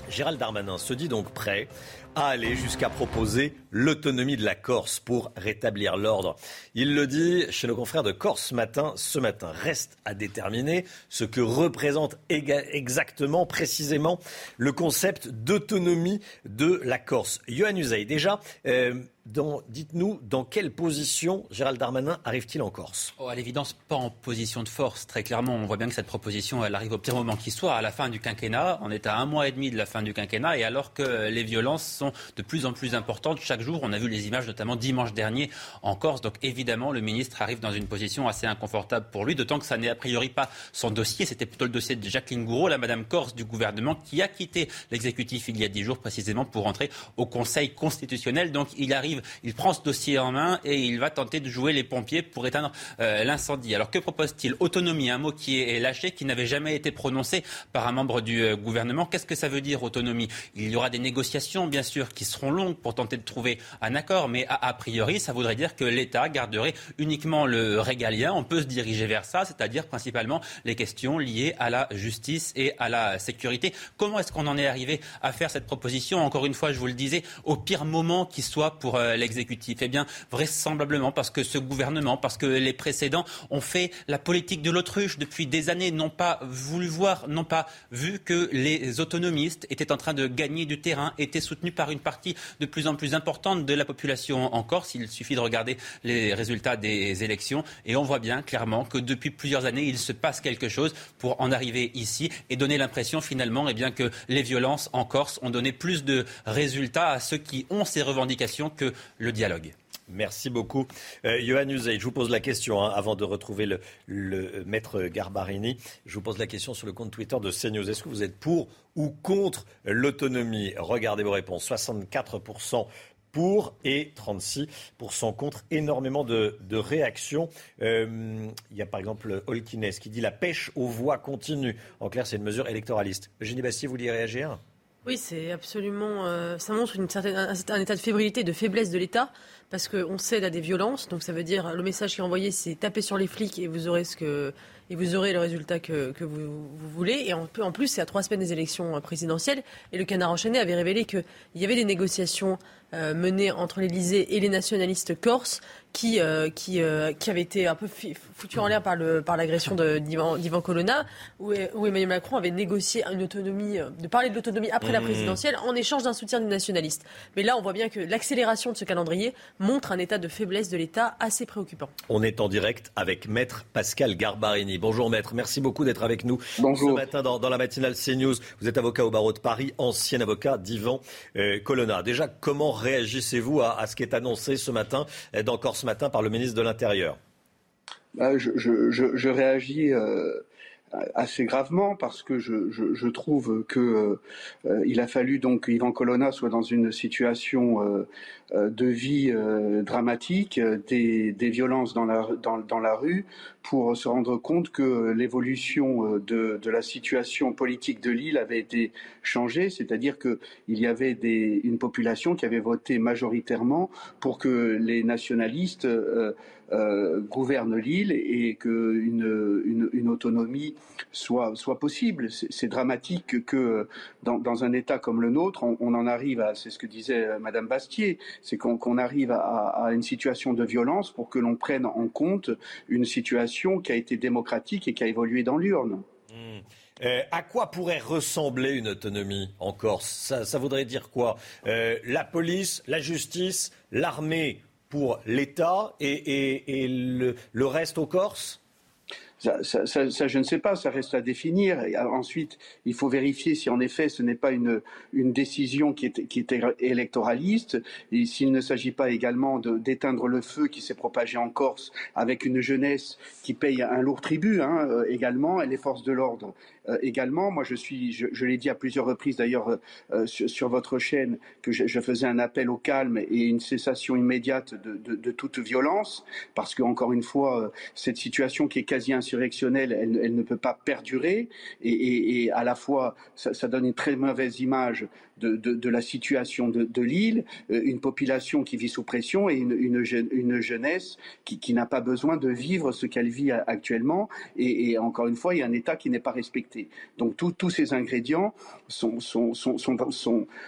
Gérald Darmanin se dit donc prêt à aller jusqu'à proposer l'autonomie de la Corse pour rétablir l'ordre. Il le dit chez nos confrères de Corse matin ce matin. Reste à déterminer ce que représente exactement, précisément, le concept d'autonomie de la Corse. Johan Uzey, déjà, euh, dites-nous dans quelle position Gérald Darmanin arrive-t-il en Corse?
Oh, À l'évidence, pas en position de force. Très clairement, on voit bien que cette proposition, elle arrive au pire moment qui soit, à la fin du quinquennat. On est à un mois et demi de la fin du quinquennat, et alors que les violences sont de plus en plus importantes chaque jour, on a vu les images, notamment dimanche dernier en Corse. Donc évidemment, le ministre arrive dans une position assez inconfortable pour lui, d'autant que ça n'est a priori pas son dossier. C'était plutôt le dossier de Jacqueline Gouraud, la Madame Corse du gouvernement, qui a quitté l'exécutif il y a dix jours précisément pour entrer au Conseil constitutionnel. Donc il arrive il prend ce dossier en main et il va tenter de jouer les pompiers pour éteindre euh, l'incendie. Alors que propose-t-il? Autonomie, un mot qui est lâché, qui n'avait jamais été prononcé par un membre du euh, gouvernement. Qu'est-ce que ça veut dire autonomie? Il y aura des négociations, bien sûr, qui seront longues pour tenter de trouver un accord, mais a, priori, ça voudrait dire que l'État garderait uniquement le régalien. On peut se diriger vers ça, c'est-à-dire principalement les questions liées à la justice et à la sécurité. Comment est-ce qu'on en est arrivé à faire cette proposition? Encore une fois, je vous le disais, au pire moment qui soit pour euh, l'exécutif Eh bien, vraisemblablement parce que ce gouvernement, parce que les précédents ont fait la politique de l'autruche depuis des années, n'ont pas voulu voir, n'ont pas vu que les autonomistes étaient en train de gagner du terrain, étaient soutenus par une partie de plus en plus importante de la population en Corse. Il suffit de regarder les résultats des élections et on voit bien clairement que depuis plusieurs années, il se passe quelque chose pour en arriver ici et donner l'impression finalement eh bien, que les violences en Corse ont donné plus de résultats à ceux qui ont ces revendications que le dialogue.
Merci beaucoup. Euh, Johan Uzey, je vous pose la question, hein, avant de retrouver le, le, maître Garbarini, je vous pose la question sur le compte Twitter de CNews. Est-ce que vous êtes pour ou contre l'autonomie? Regardez vos réponses. 64% pour et 36% contre. Énormément de, réactions. Euh, il y a par exemple Holkines qui dit la pêche aux voix continue. En clair, c'est une mesure électoraliste. Eugénie Bastier, vous voulez réagir?
Oui, c'est absolument. Euh, ça montre une certaine, un, état de fébrilité, de faiblesse de l'État, parce qu'on cède à des violences. Donc ça veut dire le message qui est envoyé, c'est taper sur les flics et vous aurez ce que et vous aurez le résultat que, que vous, vous, voulez. Et en, en plus, c'est à trois semaines des élections présidentielles. Et le Canard enchaîné avait révélé qu'il y avait des négociations euh, menées entre l'Élysée et les nationalistes corses qui, euh, qui, euh, qui avait été un peu foutu en l'air par, le, par l'agression d'Ivan Colonna, où, où, Emmanuel Macron avait négocié une autonomie, de parler de l'autonomie après la mmh. présidentielle en échange d'un soutien des nationalistes. Mais là, on voit bien que l'accélération de ce calendrier montre un état de faiblesse de l'État assez préoccupant.
On est en direct avec Maître Pascal Garbarini. Bonjour Maître, merci beaucoup d'être avec nous
Bonjour.
ce matin dans, la matinale CNews. Vous êtes avocat au barreau de Paris, ancien avocat d'Ivan Colonna. Déjà, comment réagissez-vous à, à, ce qui est annoncé ce matin dans Corse ce matin par le ministre de l'Intérieur?
Bah, je, réagis euh, assez gravement parce que je, trouve que euh, il a fallu donc Yvan Colonna soit dans une situation euh, de vie dramatique, des, violences dans la, dans, la rue, pour se rendre compte que l'évolution de, de, la situation politique de l'île avait été changée, c'est-à-dire qu'il y avait des, une population qui avait voté majoritairement pour que les nationalistes euh, gouverne l'île et qu'une une, autonomie soit, soit possible. C'est dramatique que dans, un État comme le nôtre, on, en arrive à, c'est ce que disait euh, Madame Bastier, c'est qu'on arrive à, une situation de violence pour que l'on prenne en compte une situation qui a été démocratique et qui a évolué dans l'urne.
Mmh. Euh, à quoi pourrait ressembler une autonomie en Corse? Ça, ça, voudrait dire quoi? La police, la justice, l'armée pour l'État et, le, reste aux Corses
ça, je ne sais pas, ça reste à définir. Et ensuite, il faut vérifier si en effet ce n'est pas une, décision qui est, qui est électoraliste, et s'il ne s'agit pas également d'éteindre le feu qui s'est propagé en Corse avec une jeunesse qui paye un lourd tribut hein, euh, également, et les forces de l'ordre euh, également. Moi, je suis, je, je l'ai dit à plusieurs reprises d'ailleurs euh, sur, sur, votre chaîne, que je, je, faisais un appel au calme et une cessation immédiate de, de, de toute violence, parce que encore une fois, cette situation qui est quasi insurrectionnelle, elle, elle ne peut pas perdurer, et, et, et à la fois, ça, ça, donne une très mauvaise image de, de la situation de, l'île, une population qui vit sous pression et une, une, une jeunesse qui, qui n'a pas besoin de vivre ce qu'elle vit actuellement, et, encore une fois, il y a un État qui n'est pas respecté donc tous ces ingrédients sont, sont, sont,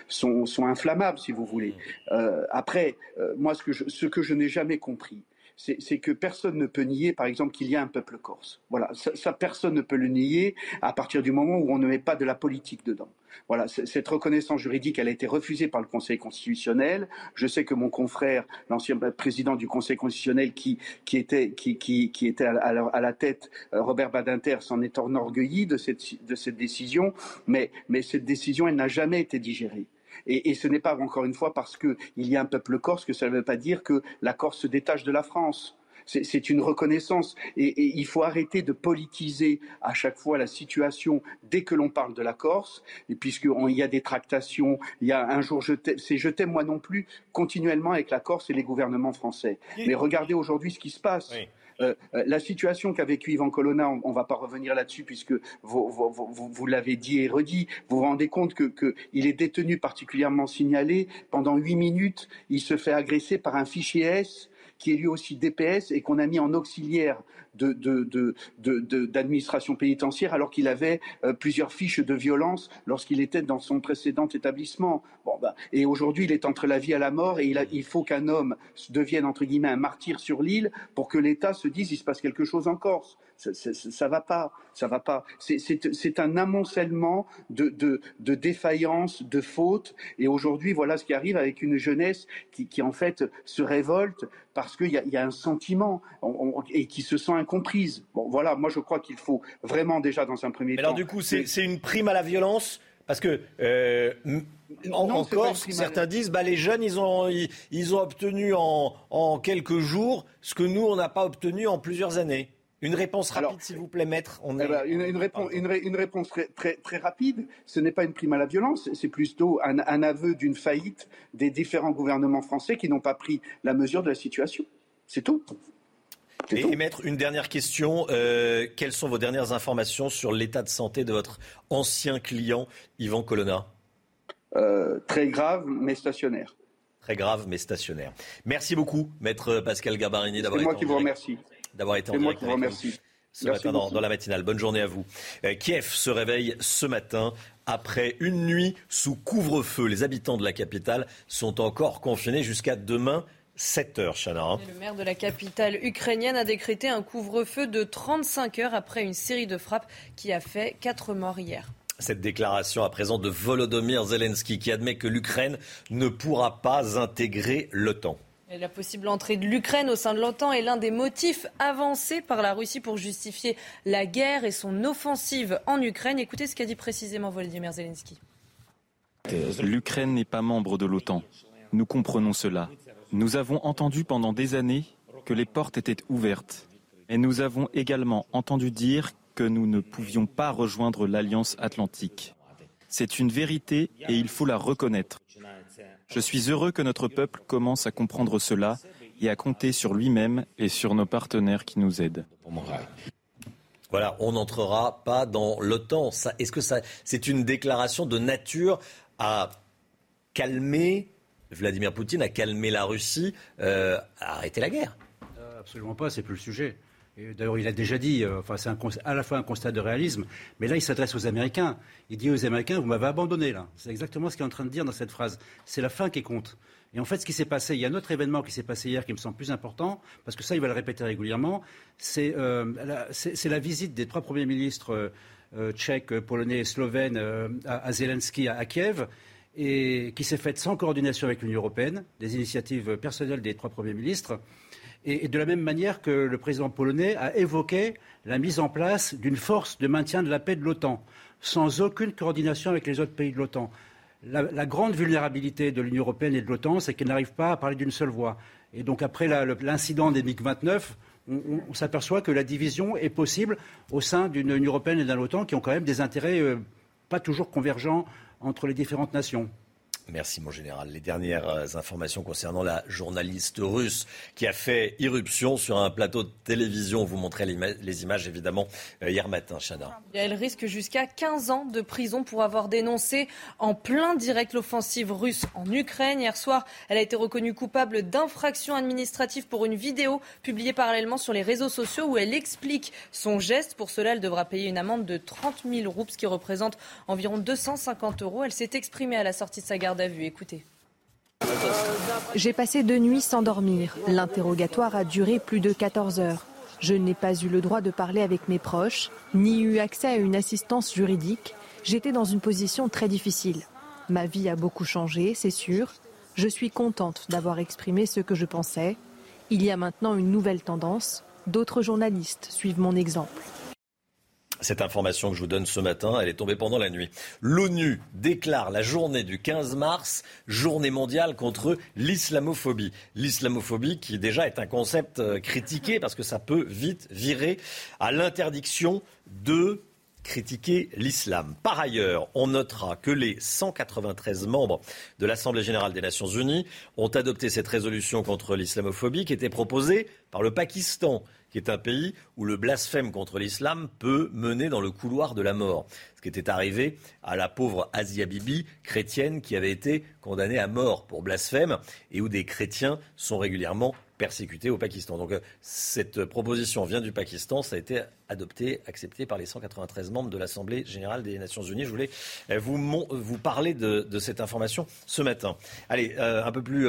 sont, inflammables, si vous voulez. Euh, après, euh, moi, ce que ce que je n'ai jamais compris, c'est que personne ne peut nier, par exemple, qu'il y a un peuple corse. Voilà, ça, personne ne peut le nier à partir du moment où on ne met pas de la politique dedans. Voilà, cette reconnaissance juridique, elle a été refusée par le Conseil constitutionnel. Je sais que mon confrère, l'ancien président du Conseil constitutionnel, qui, qui était, qui, qui, était à, la tête, euh, Robert Badinter, s'en est enorgueilli de cette, de cette décision, mais, mais cette décision, elle n'a jamais été digérée. Et, et, ce n'est pas encore une fois parce qu'il y a un peuple corse que ça ne veut pas dire que la Corse se détache de la France c'est une reconnaissance. Et, et, il faut arrêter de politiser à chaque fois la situation dès que l'on parle de la Corse, et puisqu'il y a des tractations, il y a un jour, c'est je t'aime moi non plus, continuellement avec la Corse et les gouvernements français. Mais regardez aujourd'hui ce qui se passe. Oui. Euh, euh, la situation qu'a vécu Yvan Colonna, on ne va pas revenir là-dessus puisque vous, l'avez dit et redit, vous vous rendez compte qu'il que est détenu particulièrement signalé. Pendant huit minutes, il se fait agresser par un fichier S qui est lui aussi DPS et qu'on a mis en auxiliaire d'administration pénitentiaire alors qu'il avait euh, plusieurs fiches de violence lorsqu'il était dans son précédent établissement. Ben, et aujourd'hui, il est entre la vie et la mort et il, il faut qu'un homme devienne, entre guillemets, un martyr sur l'île pour que l'État se dise il se passe quelque chose en Corse. Ça, ça, ça va pas, ça va pas. C'est un amoncellement de, de, de défaillances, de fautes. Et aujourd'hui, voilà ce qui arrive avec une jeunesse qui, qui en fait se révolte parce qu'il y, y, a un sentiment on, on, et qui se sent incomprise. Bon, voilà, moi je crois qu'il faut vraiment déjà dans un premier
Mais
temps.
Alors du coup, c'est une prime à la violence? Parce que euh, en,
Non,
en Corse, certains disent bah, les jeunes, ils ont, ils, ils ont obtenu en, en quelques jours ce que nous, on n'a pas obtenu en plusieurs années. Une réponse rapide, s'il vous plaît, maître. On
Eh ben, une, une réponse, une, ré- une réponse très, très, très rapide. Ce n'est pas une prime à la violence, c'est plutôt un, un aveu d'une faillite des différents gouvernements français qui n'ont pas pris la mesure de la situation. C'est tout.
Et, et maître, une dernière question. Euh, quelles sont vos dernières informations sur l'état de santé de votre ancien client, Yvan Colonna?
Euh, très grave, mais stationnaire.
Très grave, mais stationnaire. Merci beaucoup, maître Pascal Gabarini, d'avoir
C'est
été
moi
en
qui vous remercie.
D'avoir été en
moi
direct avec nous. Ce
Merci
matin dans la matinale. Bonne journée à vous. Euh, Kiev se réveille ce matin après une nuit sous couvre-feu. Les habitants de la capitale sont encore confinés jusqu'à demain 7 heures, Chana. hein.
Le maire de la capitale ukrainienne a décrété un couvre-feu de 35 heures après une série de frappes qui a fait 4 morts hier.
Cette déclaration à présent de Volodymyr Zelensky qui admet que l'Ukraine ne pourra pas intégrer l'OTAN.
La possible entrée de l'Ukraine au sein de l'OTAN est l'un des motifs avancés par la Russie pour justifier la guerre et son offensive en Ukraine. Écoutez ce qu'a dit précisément Volodymyr Zelensky.
L'Ukraine n'est pas membre de l'OTAN. Nous comprenons cela. Nous avons entendu pendant des années que les portes étaient ouvertes. Et nous avons également entendu dire que nous ne pouvions pas rejoindre l'Alliance atlantique. C'est une vérité et il faut la reconnaître. Je suis heureux que notre peuple commence à comprendre cela et à compter sur lui-même et sur nos partenaires qui nous aident.
Voilà, on n'entrera pas dans l'OTAN. Est-ce que ça, c'est une déclaration de nature à calmer Vladimir Poutine, à calmer la Russie, euh, à arrêter la guerre?
Euh, Absolument pas, c'est plus le sujet. D'ailleurs, il a déjà dit, euh, enfin, c'est à la fois un constat de réalisme, mais là, il s'adresse aux Américains. Il dit aux Américains, vous m'avez abandonné là. C'est exactement ce qu'il est en train de dire dans cette phrase. C'est la fin qui compte. Et en fait, ce qui s'est passé, il y a un autre événement qui s'est passé hier qui me semble plus important, parce que ça, il va le répéter régulièrement, c'est euh, la, visite des trois premiers ministres euh, euh, tchèques, polonais et slovènes à, à Zelensky, à, à Kiev, et qui s'est faite sans coordination avec l'Union européenne, des initiatives personnelles des trois premiers ministres. Et, de la même manière que le président polonais a évoqué la mise en place d'une force de maintien de la paix de l'OTAN, sans aucune coordination avec les autres pays de l'OTAN. La, grande vulnérabilité de l'Union européenne et de l'OTAN, c'est qu'elle n'arrive pas à parler d'une seule voix. Et donc après l'incident des MiG-29, on, s'aperçoit que la division est possible au sein d'une Union européenne et d'un OTAN qui ont quand même des intérêts euh, pas toujours convergents entre les différentes nations.
Merci mon général. Les dernières euh, informations concernant la journaliste russe qui a fait irruption sur un plateau de télévision. Vous montrez les images évidemment euh, hier matin, Chana.
Elle risque jusqu'à 15 ans de prison pour avoir dénoncé en plein direct l'offensive russe en Ukraine. Hier soir, elle a été reconnue coupable d'infraction administrative pour une vidéo publiée parallèlement sur les réseaux sociaux où elle explique son geste. Pour cela, elle devra payer une amende de 30 000 roubles, ce qui représente environ 250 euros. Elle s'est exprimée à la sortie de sa garde Écoutez.
J'ai passé deux nuits sans dormir. L'interrogatoire a duré plus de 14 heures. Je n'ai pas eu le droit de parler avec mes proches, ni eu accès à une assistance juridique. J'étais dans une position très difficile. Ma vie a beaucoup changé, c'est sûr. Je suis contente d'avoir exprimé ce que je pensais. Il y a maintenant une nouvelle tendance. D'autres journalistes suivent mon exemple.
Cette information que je vous donne ce matin, elle est tombée pendant la nuit. L'ONU déclare la journée du 15 mars journée mondiale contre l'islamophobie. L'islamophobie qui déjà est un concept euh, critiqué parce que ça peut vite virer à l'interdiction de critiquer l'islam. Par ailleurs, on notera que les 193 membres de l'Assemblée générale des Nations unies ont adopté cette résolution contre l'islamophobie qui était proposée par le Pakistan qui est un pays où le blasphème contre l'islam peut mener dans le couloir de la mort. Ce qui était arrivé à la pauvre Asia Bibi, chrétienne, qui avait été condamnée à mort pour blasphème et où des chrétiens sont régulièrement persécutés au Pakistan. Donc euh, cette proposition vient du Pakistan, ça a été adopté, accepté par les 193 membres de l'Assemblée générale des Nations unies. Je voulais euh, vous, vous parler de, cette information ce matin. Allez, euh, un peu plus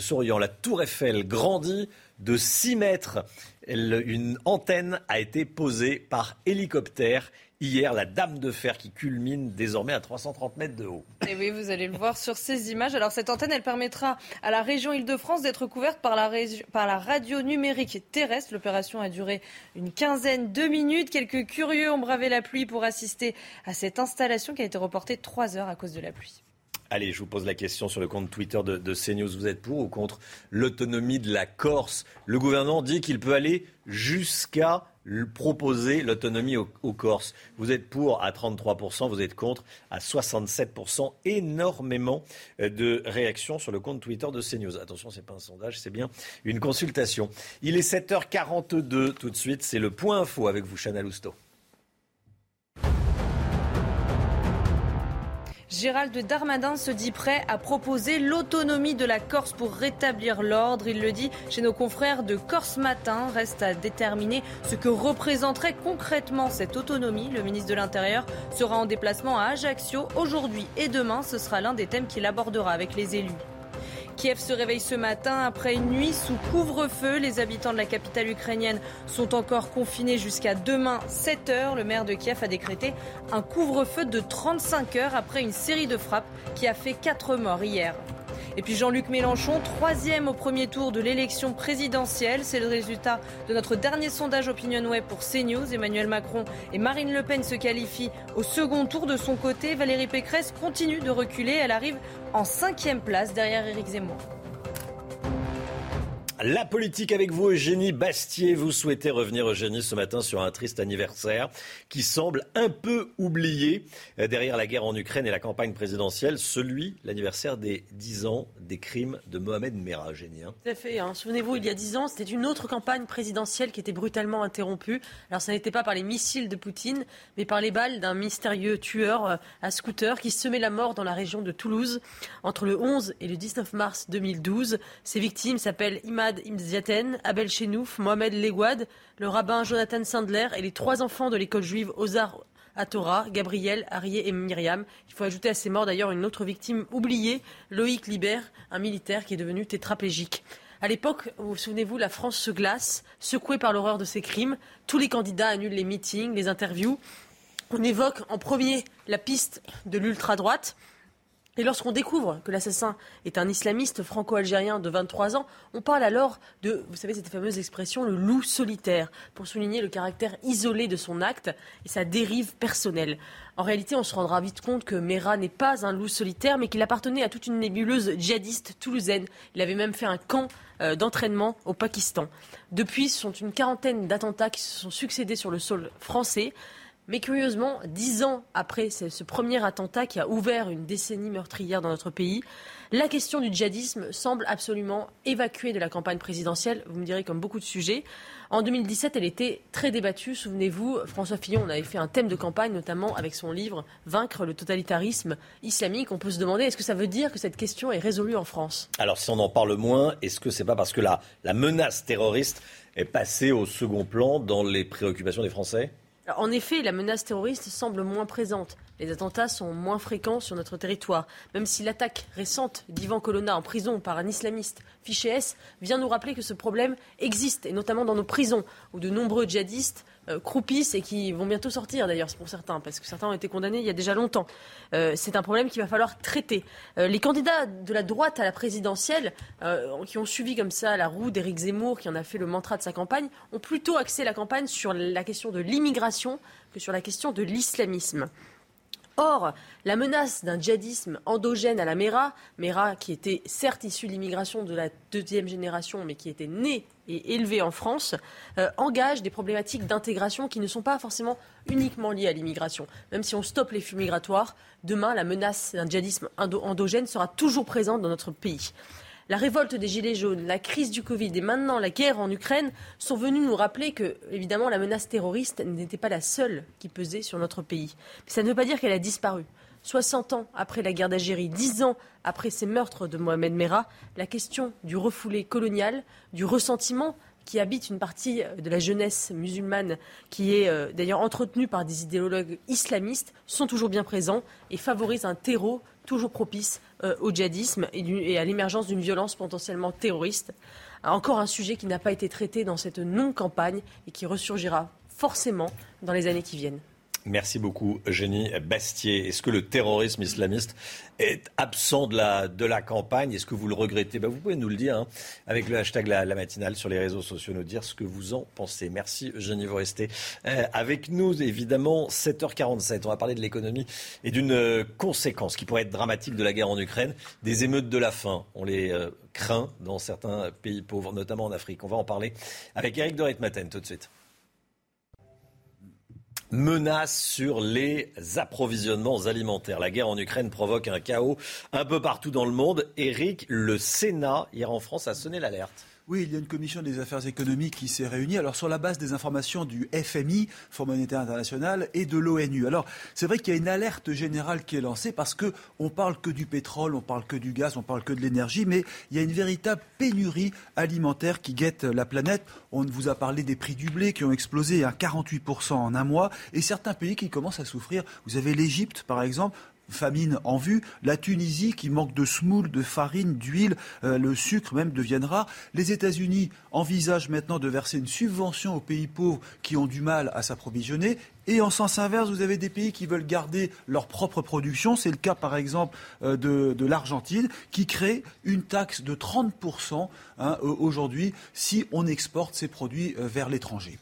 souriant, la tour Eiffel grandit de 6 mètres une antenne a été posée par hélicoptère hier, la Dame de Fer qui culmine désormais à 330 mètres de haut.
Et oui, vous allez le voir sur ces images. Alors cette antenne, elle permettra à la région Île-de-France d'être couverte par la, par la radio numérique terrestre. L'opération a duré une quinzaine de minutes. Quelques curieux ont bravé la pluie pour assister à cette installation qui a été reportée trois heures à cause de la pluie.
Allez, je vous pose la question sur le compte Twitter de, CNews. Vous êtes pour ou contre l'autonomie de la Corse? Le gouvernement dit qu'il peut aller jusqu'à proposer l'autonomie aux, Corses. Vous êtes pour à 33%, vous êtes contre à 67%. Énormément euh, de réactions sur le compte Twitter de CNews. Attention, ce n'est pas un sondage, c'est bien une consultation. Il est 7h42 tout de suite. C'est le point info avec vous, Chana Lousteau.
Gérald Darmanin se dit prêt à proposer l'autonomie de la Corse pour rétablir l'ordre. Il le dit chez nos confrères de Corse Matin. Reste à déterminer ce que représenterait concrètement cette autonomie. Le ministre de l'Intérieur sera en déplacement à Ajaccio aujourd'hui et demain. Ce sera l'un des thèmes qu'il abordera avec les élus. Kiev se réveille ce matin après une nuit sous couvre-feu. Les habitants de la capitale ukrainienne sont encore confinés jusqu'à demain 7 heures. Le maire de Kiev a décrété un couvre-feu de 35 heures après une série de frappes qui a fait 4 morts hier. Et puis Jean-Luc Mélenchon, troisième au premier tour de l'élection présidentielle. C'est le résultat de notre dernier sondage Opinion Web pour CNews. Emmanuel Macron et Marine Le Pen se qualifient au second tour. De son côté, Valérie Pécresse continue de reculer. Elle arrive en cinquième place derrière Éric Zemmour.
La politique avec vous, Eugénie Bastier. Vous souhaitez revenir, Eugénie, ce matin sur un triste anniversaire qui semble un peu oublié euh, derrière la guerre en Ukraine et la campagne présidentielle, celui, l'anniversaire des 10 ans des crimes de Mohamed Merah, Eugénie. Hein.
Tout à fait. Hein. Souvenez-vous, il y a 10 ans, c'était une autre campagne présidentielle qui était brutalement interrompue. Alors, ça n'était pas par les missiles de Poutine, mais par les balles d'un mystérieux tueur euh, à scooter qui semait la mort dans la région de Toulouse entre le 11 et le 19 mars 2012. Ses victimes s'appellent Imad Imziaten, Abel Chenouf, Mohamed Legouad, le rabbin Jonathan Sandler et les trois enfants de l'école juive Ozar à Torah, Gabriel, Arié et Myriam. Il faut ajouter à ces morts d'ailleurs une autre victime oubliée, Loïc Libert, un militaire qui est devenu tétraplégique. À l'époque, vous souvenez-vous, la France se glace, secouée par l'horreur de ces crimes. Tous les candidats annulent les meetings, les interviews. On évoque en premier la piste de l'ultra-droite Et lorsqu'on découvre que l'assassin est un islamiste franco-algérien de 23 ans, on parle alors de, vous savez, cette fameuse expression, le loup solitaire, pour souligner le caractère isolé de son acte et sa dérive personnelle. En réalité, on se rendra vite compte que Mera n'est pas un loup solitaire, mais qu'il appartenait à toute une nébuleuse djihadiste toulousaine. Il avait même fait un camp euh, d'entraînement au Pakistan. Depuis, ce sont une quarantaine d'attentats qui se sont succédés sur le sol français. Mais curieusement, dix ans après ce premier attentat qui a ouvert une décennie meurtrière dans notre pays, la question du djihadisme semble absolument évacuée de la campagne présidentielle. Vous me direz comme beaucoup de sujets. En 2017, elle était très débattue. Souvenez-vous, François Fillon, on avait fait un thème de campagne, notamment avec son livre Vaincre le totalitarisme islamique. On peut se demander, est-ce que ça veut dire que cette question est résolue en France?
Alors, si on en parle moins, est-ce que c'est pas parce que la, la menace terroriste est passée au second plan dans les préoccupations des Français?
En effet, la menace terroriste semble moins présente. Les attentats sont moins fréquents sur notre territoire. Même si l'attaque récente d'Ivan Colonna en prison par un islamiste fiché S vient nous rappeler que ce problème existe, et notamment dans nos prisons, où de nombreux djihadistes euh, croupissent et qui vont bientôt sortir d'ailleurs pour certains, parce que certains ont été condamnés il y a déjà longtemps. Euh, c'est un problème qu'il va falloir traiter. Euh, les candidats de la droite à la présidentielle, qui ont suivi comme ça la roue d'Éric Zemmour, qui en a fait le mantra de sa campagne, ont plutôt axé la campagne sur la question de l'immigration que sur la question de l'islamisme. Or, la menace d'un djihadisme endogène à la Mera, Mera qui était certes issue de l'immigration de la deuxième génération, mais qui était née et élevée en France, euh, engage des problématiques d'intégration qui ne sont pas forcément uniquement liées à l'immigration. Même si on stoppe les flux migratoires, demain, la menace d'un djihadisme endogène sera toujours présente dans notre pays. La révolte des Gilets jaunes, la crise du Covid et maintenant la guerre en Ukraine sont venus nous rappeler que, évidemment, la menace terroriste n'était pas la seule qui pesait sur notre pays. Mais ça ne veut pas dire qu'elle a disparu. 60 ans après la guerre d'Algérie, 10 ans après ces meurtres de Mohamed Merah, la question du refoulé colonial, du ressentiment qui habite une partie de la jeunesse musulmane, qui est euh, d'ailleurs entretenue par des idéologues islamistes, sont toujours bien présents et favorisent un terreau toujours propice euh, au djihadisme et, à l'émergence d'une violence potentiellement terroriste. Encore un sujet qui n'a pas été traité dans cette non-campagne et qui ressurgira forcément dans les années qui viennent.
Merci beaucoup, Eugénie Bastier. Est-ce que le terrorisme islamiste est absent de la, de la campagne? Est-ce que vous le regrettez? Ben, Vous pouvez nous le dire hein, avec le hashtag la, matinale sur les réseaux sociaux, nous dire ce que vous en pensez. Merci, Eugénie. Vous restez euh, avec nous, évidemment, 7h47. On va parler de l'économie et d'une euh, conséquence qui pourrait être dramatique de la guerre en Ukraine, des émeutes de la faim. On les euh, craint dans certains pays pauvres, notamment en Afrique. On va en parler avec Eric Dorit-Maten tout de suite menace sur les approvisionnements alimentaires. La guerre en Ukraine provoque un chaos un peu partout dans le monde. Eric, le Sénat, hier en France, a sonné l'alerte.
Oui, il y a une commission des affaires économiques qui s'est réunie. Alors, sur la base des informations du FMI, Fonds monétaire international, et de l'ONU. Alors, c'est vrai qu'il y a une alerte générale qui est lancée parce que on parle que du pétrole, on parle que du gaz, on parle que de l'énergie, mais il y a une véritable pénurie alimentaire qui guette la planète. On vous a parlé des prix du blé qui ont explosé à 48% en un mois et certains pays qui commencent à souffrir. Vous avez l'Égypte, par exemple famine en vue. La Tunisie qui manque de semoule, de farine, d'huile, euh, le sucre même deviendra. Les États-Unis envisagent maintenant de verser une subvention aux pays pauvres qui ont du mal à s'approvisionner. Et en sens inverse, vous avez des pays qui veulent garder leur propre production. C'est le cas par exemple euh, de, l'Argentine qui crée une taxe de 30% hein, aujourd'hui si on exporte ses produits euh, vers l'étranger.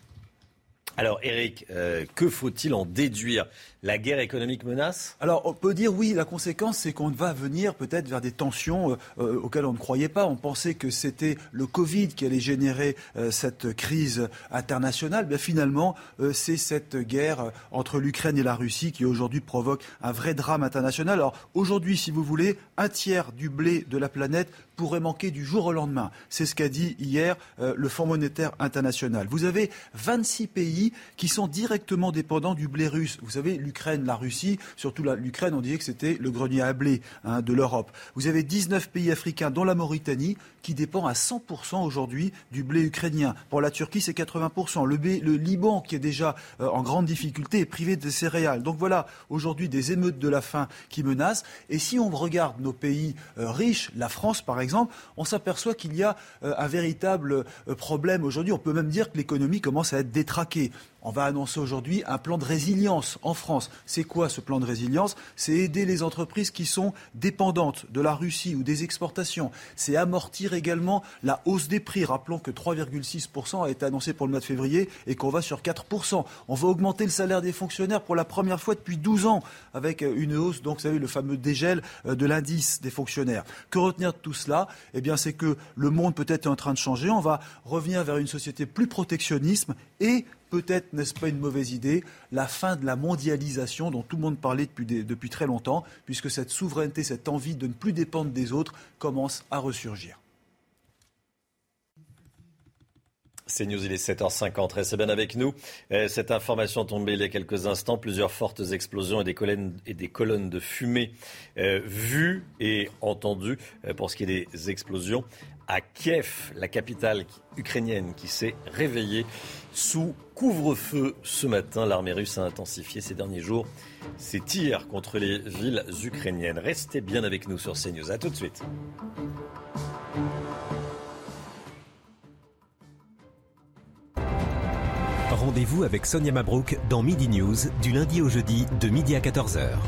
Alors Eric, que faut-il en déduire la guerre économique menace
Alors on peut dire oui, la conséquence c'est qu'on va venir peut-être vers des tensions euh, euh, auxquelles on ne croyait pas. On pensait que c'était le Covid qui allait générer euh, cette crise internationale. Bien finalement, c'est cette guerre entre l'Ukraine et la Russie qui aujourd'hui provoque un vrai drame international. Alors aujourd'hui, si vous voulez, un tiers du blé de la planète pourrait manquer du jour au lendemain. C'est ce qu'a dit hier le Fonds monétaire international. Vous avez 26 pays qui sont directement dépendants du blé russe. Vous savez, l'Ukraine, la Russie, surtout l'Ukraine, on disait que c'était le grenier à blé hein, de l'Europe. Vous avez 19 pays africains, dont la Mauritanie, qui dépend à 100% aujourd'hui du blé ukrainien. Pour la Turquie, c'est 80%. Le, Liban, qui est déjà euh, en grande difficulté, est privé de céréales. Donc voilà, aujourd'hui, des émeutes de la faim qui menacent. Et si on regarde nos pays euh, riches, la France par exemple, on s'aperçoit qu'il y a euh, un véritable problème aujourd'hui. On peut même dire que l'économie commence à être détraquée. On va annoncer aujourd'hui un plan de résilience en France. C'est quoi ce plan de résilience? C'est aider les entreprises qui sont dépendantes de la Russie ou des exportations. C'est amortir également la hausse des prix. Rappelons que 3,6% a été annoncé pour le mois de février et qu'on va sur 4%. On va augmenter le salaire des fonctionnaires pour la première fois depuis 12 ans avec une hausse, donc vous savez, le fameux dégel euh, de l'indice des fonctionnaires. Que retenir de tout cela? Eh bien, c'est que le monde peut-être est en train de changer. On va revenir vers une société plus protectionnisme et peut-être, n'est-ce pas une mauvaise idée, la fin de la mondialisation dont tout le monde parlait depuis, très longtemps, puisque cette souveraineté, cette envie de ne plus dépendre des autres commence à ressurgir.
C'est News, il est 7h50. Restez bien avec nous. Euh, cette information tombée il y a quelques instants. Plusieurs fortes explosions et des colonnes, et des colonnes de fumée euh, vues et entendues euh, pour ce qui est des explosions à Kiev, la capitale ukrainienne qui s'est réveillée sous couvre-feu ce matin. L'armée russe a intensifié ces derniers jours ses tirs contre les villes ukrainiennes. Restez bien avec nous sur CNews. A tout de suite.
Rendez-vous avec Sonia Mabrouk dans Midi News du lundi au jeudi de midi à 14h.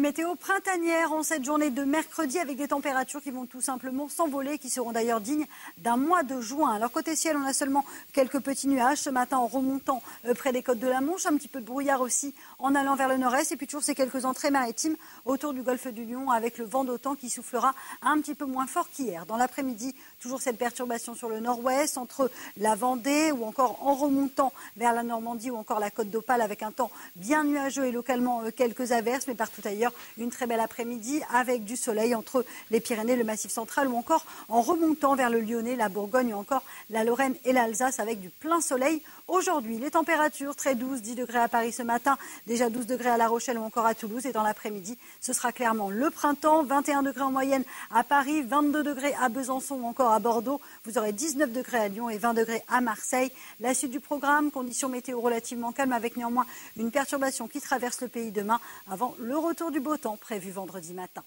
Météo printanière en cette journée de mercredi avec des températures qui vont tout simplement s'envoler, qui seront d'ailleurs dignes d'un mois de juin. Alors côté ciel, on a seulement quelques petits nuages ce matin en remontant euh, près des côtes de la Manche, un petit peu de brouillard aussi en allant vers le nord-est, et puis toujours ces quelques entrées maritimes autour du golfe du Lion avec le vent d'autant qui soufflera un petit peu moins fort qu'hier. Dans l'après-midi, toujours cette perturbation sur le nord-ouest entre la Vendée ou encore en remontant vers la Normandie ou encore la côte d'Opale avec un temps bien nuageux et localement euh, quelques averses, mais partout ailleurs une très belle après-midi avec du soleil entre les Pyrénées, le Massif central ou encore en remontant vers le Lyonnais, la Bourgogne ou encore la Lorraine et l'Alsace avec du plein soleil aujourd'hui. Les températures très douces, 10 degrés à Paris ce matin, déjà 12 degrés à La Rochelle ou encore à Toulouse et dans l'après-midi, ce sera clairement le printemps, 21 degrés en moyenne à Paris, 22 degrés à Besançon ou encore à Bordeaux. Vous aurez 19 degrés à Lyon et 20 degrés à Marseille. La suite du programme, conditions météo relativement calmes avec néanmoins une perturbation qui traverse le pays demain avant le retour du beau temps prévu vendredi matin.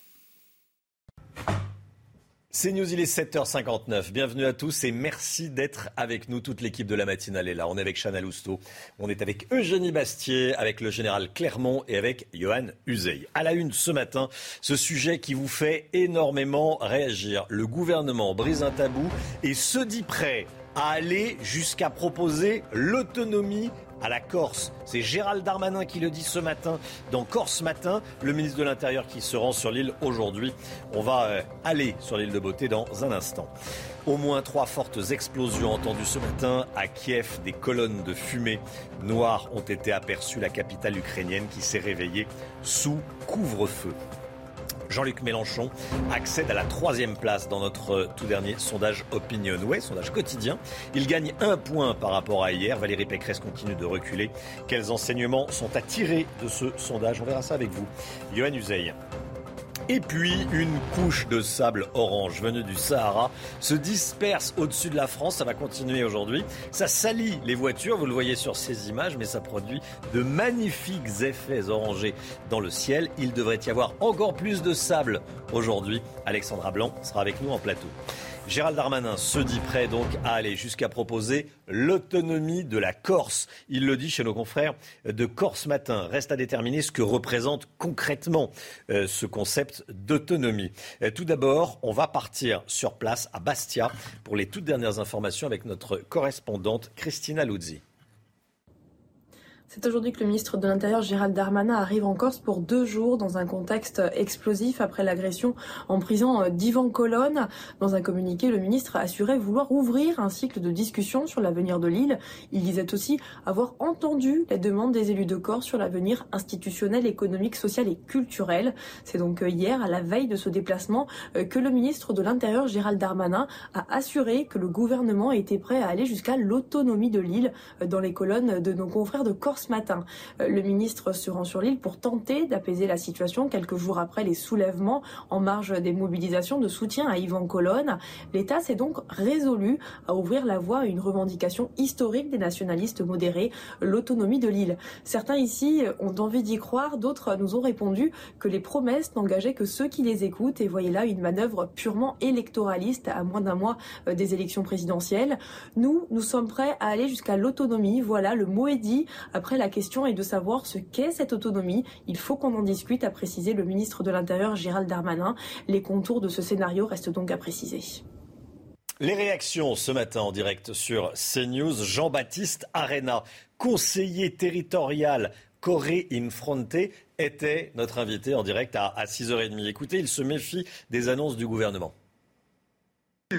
C'est News, il est 7h59. Bienvenue à tous et merci d'être avec nous. Toute l'équipe de la matinale est là. On est avec Chana Lousteau, on est avec Eugénie Bastier, avec le général Clermont et avec Johan Uzey. À la une ce matin, ce sujet qui vous fait énormément réagir. Le gouvernement brise un tabou et se dit prêt à aller jusqu'à proposer l'autonomie à la Corse. C'est Gérald Darmanin qui le dit ce matin dans Corse Matin, le ministre de l'Intérieur qui se rend sur l'île aujourd'hui. On va euh, aller sur l'île de Beauté dans un instant. Au moins trois fortes explosions entendues ce matin à Kiev. Des colonnes de fumée noire ont été aperçues. La capitale ukrainienne qui s'est réveillée sous couvre-feu. Jean-Luc Mélenchon accède à la troisième place dans notre tout dernier sondage Opinionway, sondage quotidien. Il gagne un point par rapport à hier. Valérie Pécresse continue de reculer. Quels enseignements sont à tirer de ce sondage? On verra ça avec vous. Johan Uzey. Et puis, une couche de sable orange venue du Sahara se disperse au-dessus de la France. Ça va continuer aujourd'hui. Ça salit les voitures, vous le voyez sur ces images, mais ça produit de magnifiques effets orangés dans le ciel. Il devrait y avoir encore plus de sable aujourd'hui. Alexandra Blanc sera avec nous en plateau. Gérald Darmanin se dit prêt donc à aller jusqu'à proposer l'autonomie de la Corse. Il le dit chez nos confrères de Corse Matin. Reste à déterminer ce que représente concrètement euh, ce concept d'autonomie. Euh, tout d'abord, on va partir sur place à Bastia pour les toutes dernières informations avec notre correspondante Christina Luzzi.
C'est aujourd'hui que le ministre de l'Intérieur Gérald Darmanin arrive en Corse pour deux jours dans un contexte explosif après l'agression en prison d'Ivan Colonne. Dans un communiqué, le ministre a assuré vouloir ouvrir un cycle de discussion sur l'avenir de l'île. Il disait aussi avoir entendu les demandes des élus de Corse sur l'avenir institutionnel, économique, social et culturel. C'est donc hier, à la veille de ce déplacement, que le ministre de l'Intérieur Gérald Darmanin a assuré que le gouvernement était prêt à aller jusqu'à l'autonomie de l'île dans les colonnes de nos confrères de Corse ce matin. Euh, le ministre se rend sur l'île pour tenter d'apaiser la situation quelques jours après les soulèvements en marge des mobilisations de soutien à Yvan Colonne. L'État s'est donc résolu à ouvrir la voie à une revendication historique des nationalistes modérés, l'autonomie de l'île. Certains ici ont envie d'y croire, d'autres nous ont répondu que les promesses n'engageaient que ceux qui les écoutent et voyaient là une manœuvre purement électoraliste à moins d'un mois euh, des élections présidentielles. Nous, nous sommes prêts à aller jusqu'à l'autonomie. Voilà, le mot est dit. Après, la question est de savoir ce qu'est cette autonomie. Il faut qu'on en discute, a précisé le ministre de l'Intérieur Gérald Darmanin. Les contours de ce scénario restent donc à préciser.
Les réactions ce matin en direct sur CNews. Jean-Baptiste Arena, conseiller territorial Corée Infronte, était notre invité en direct à, 6h30. Écoutez, il se méfie des annonces du gouvernement.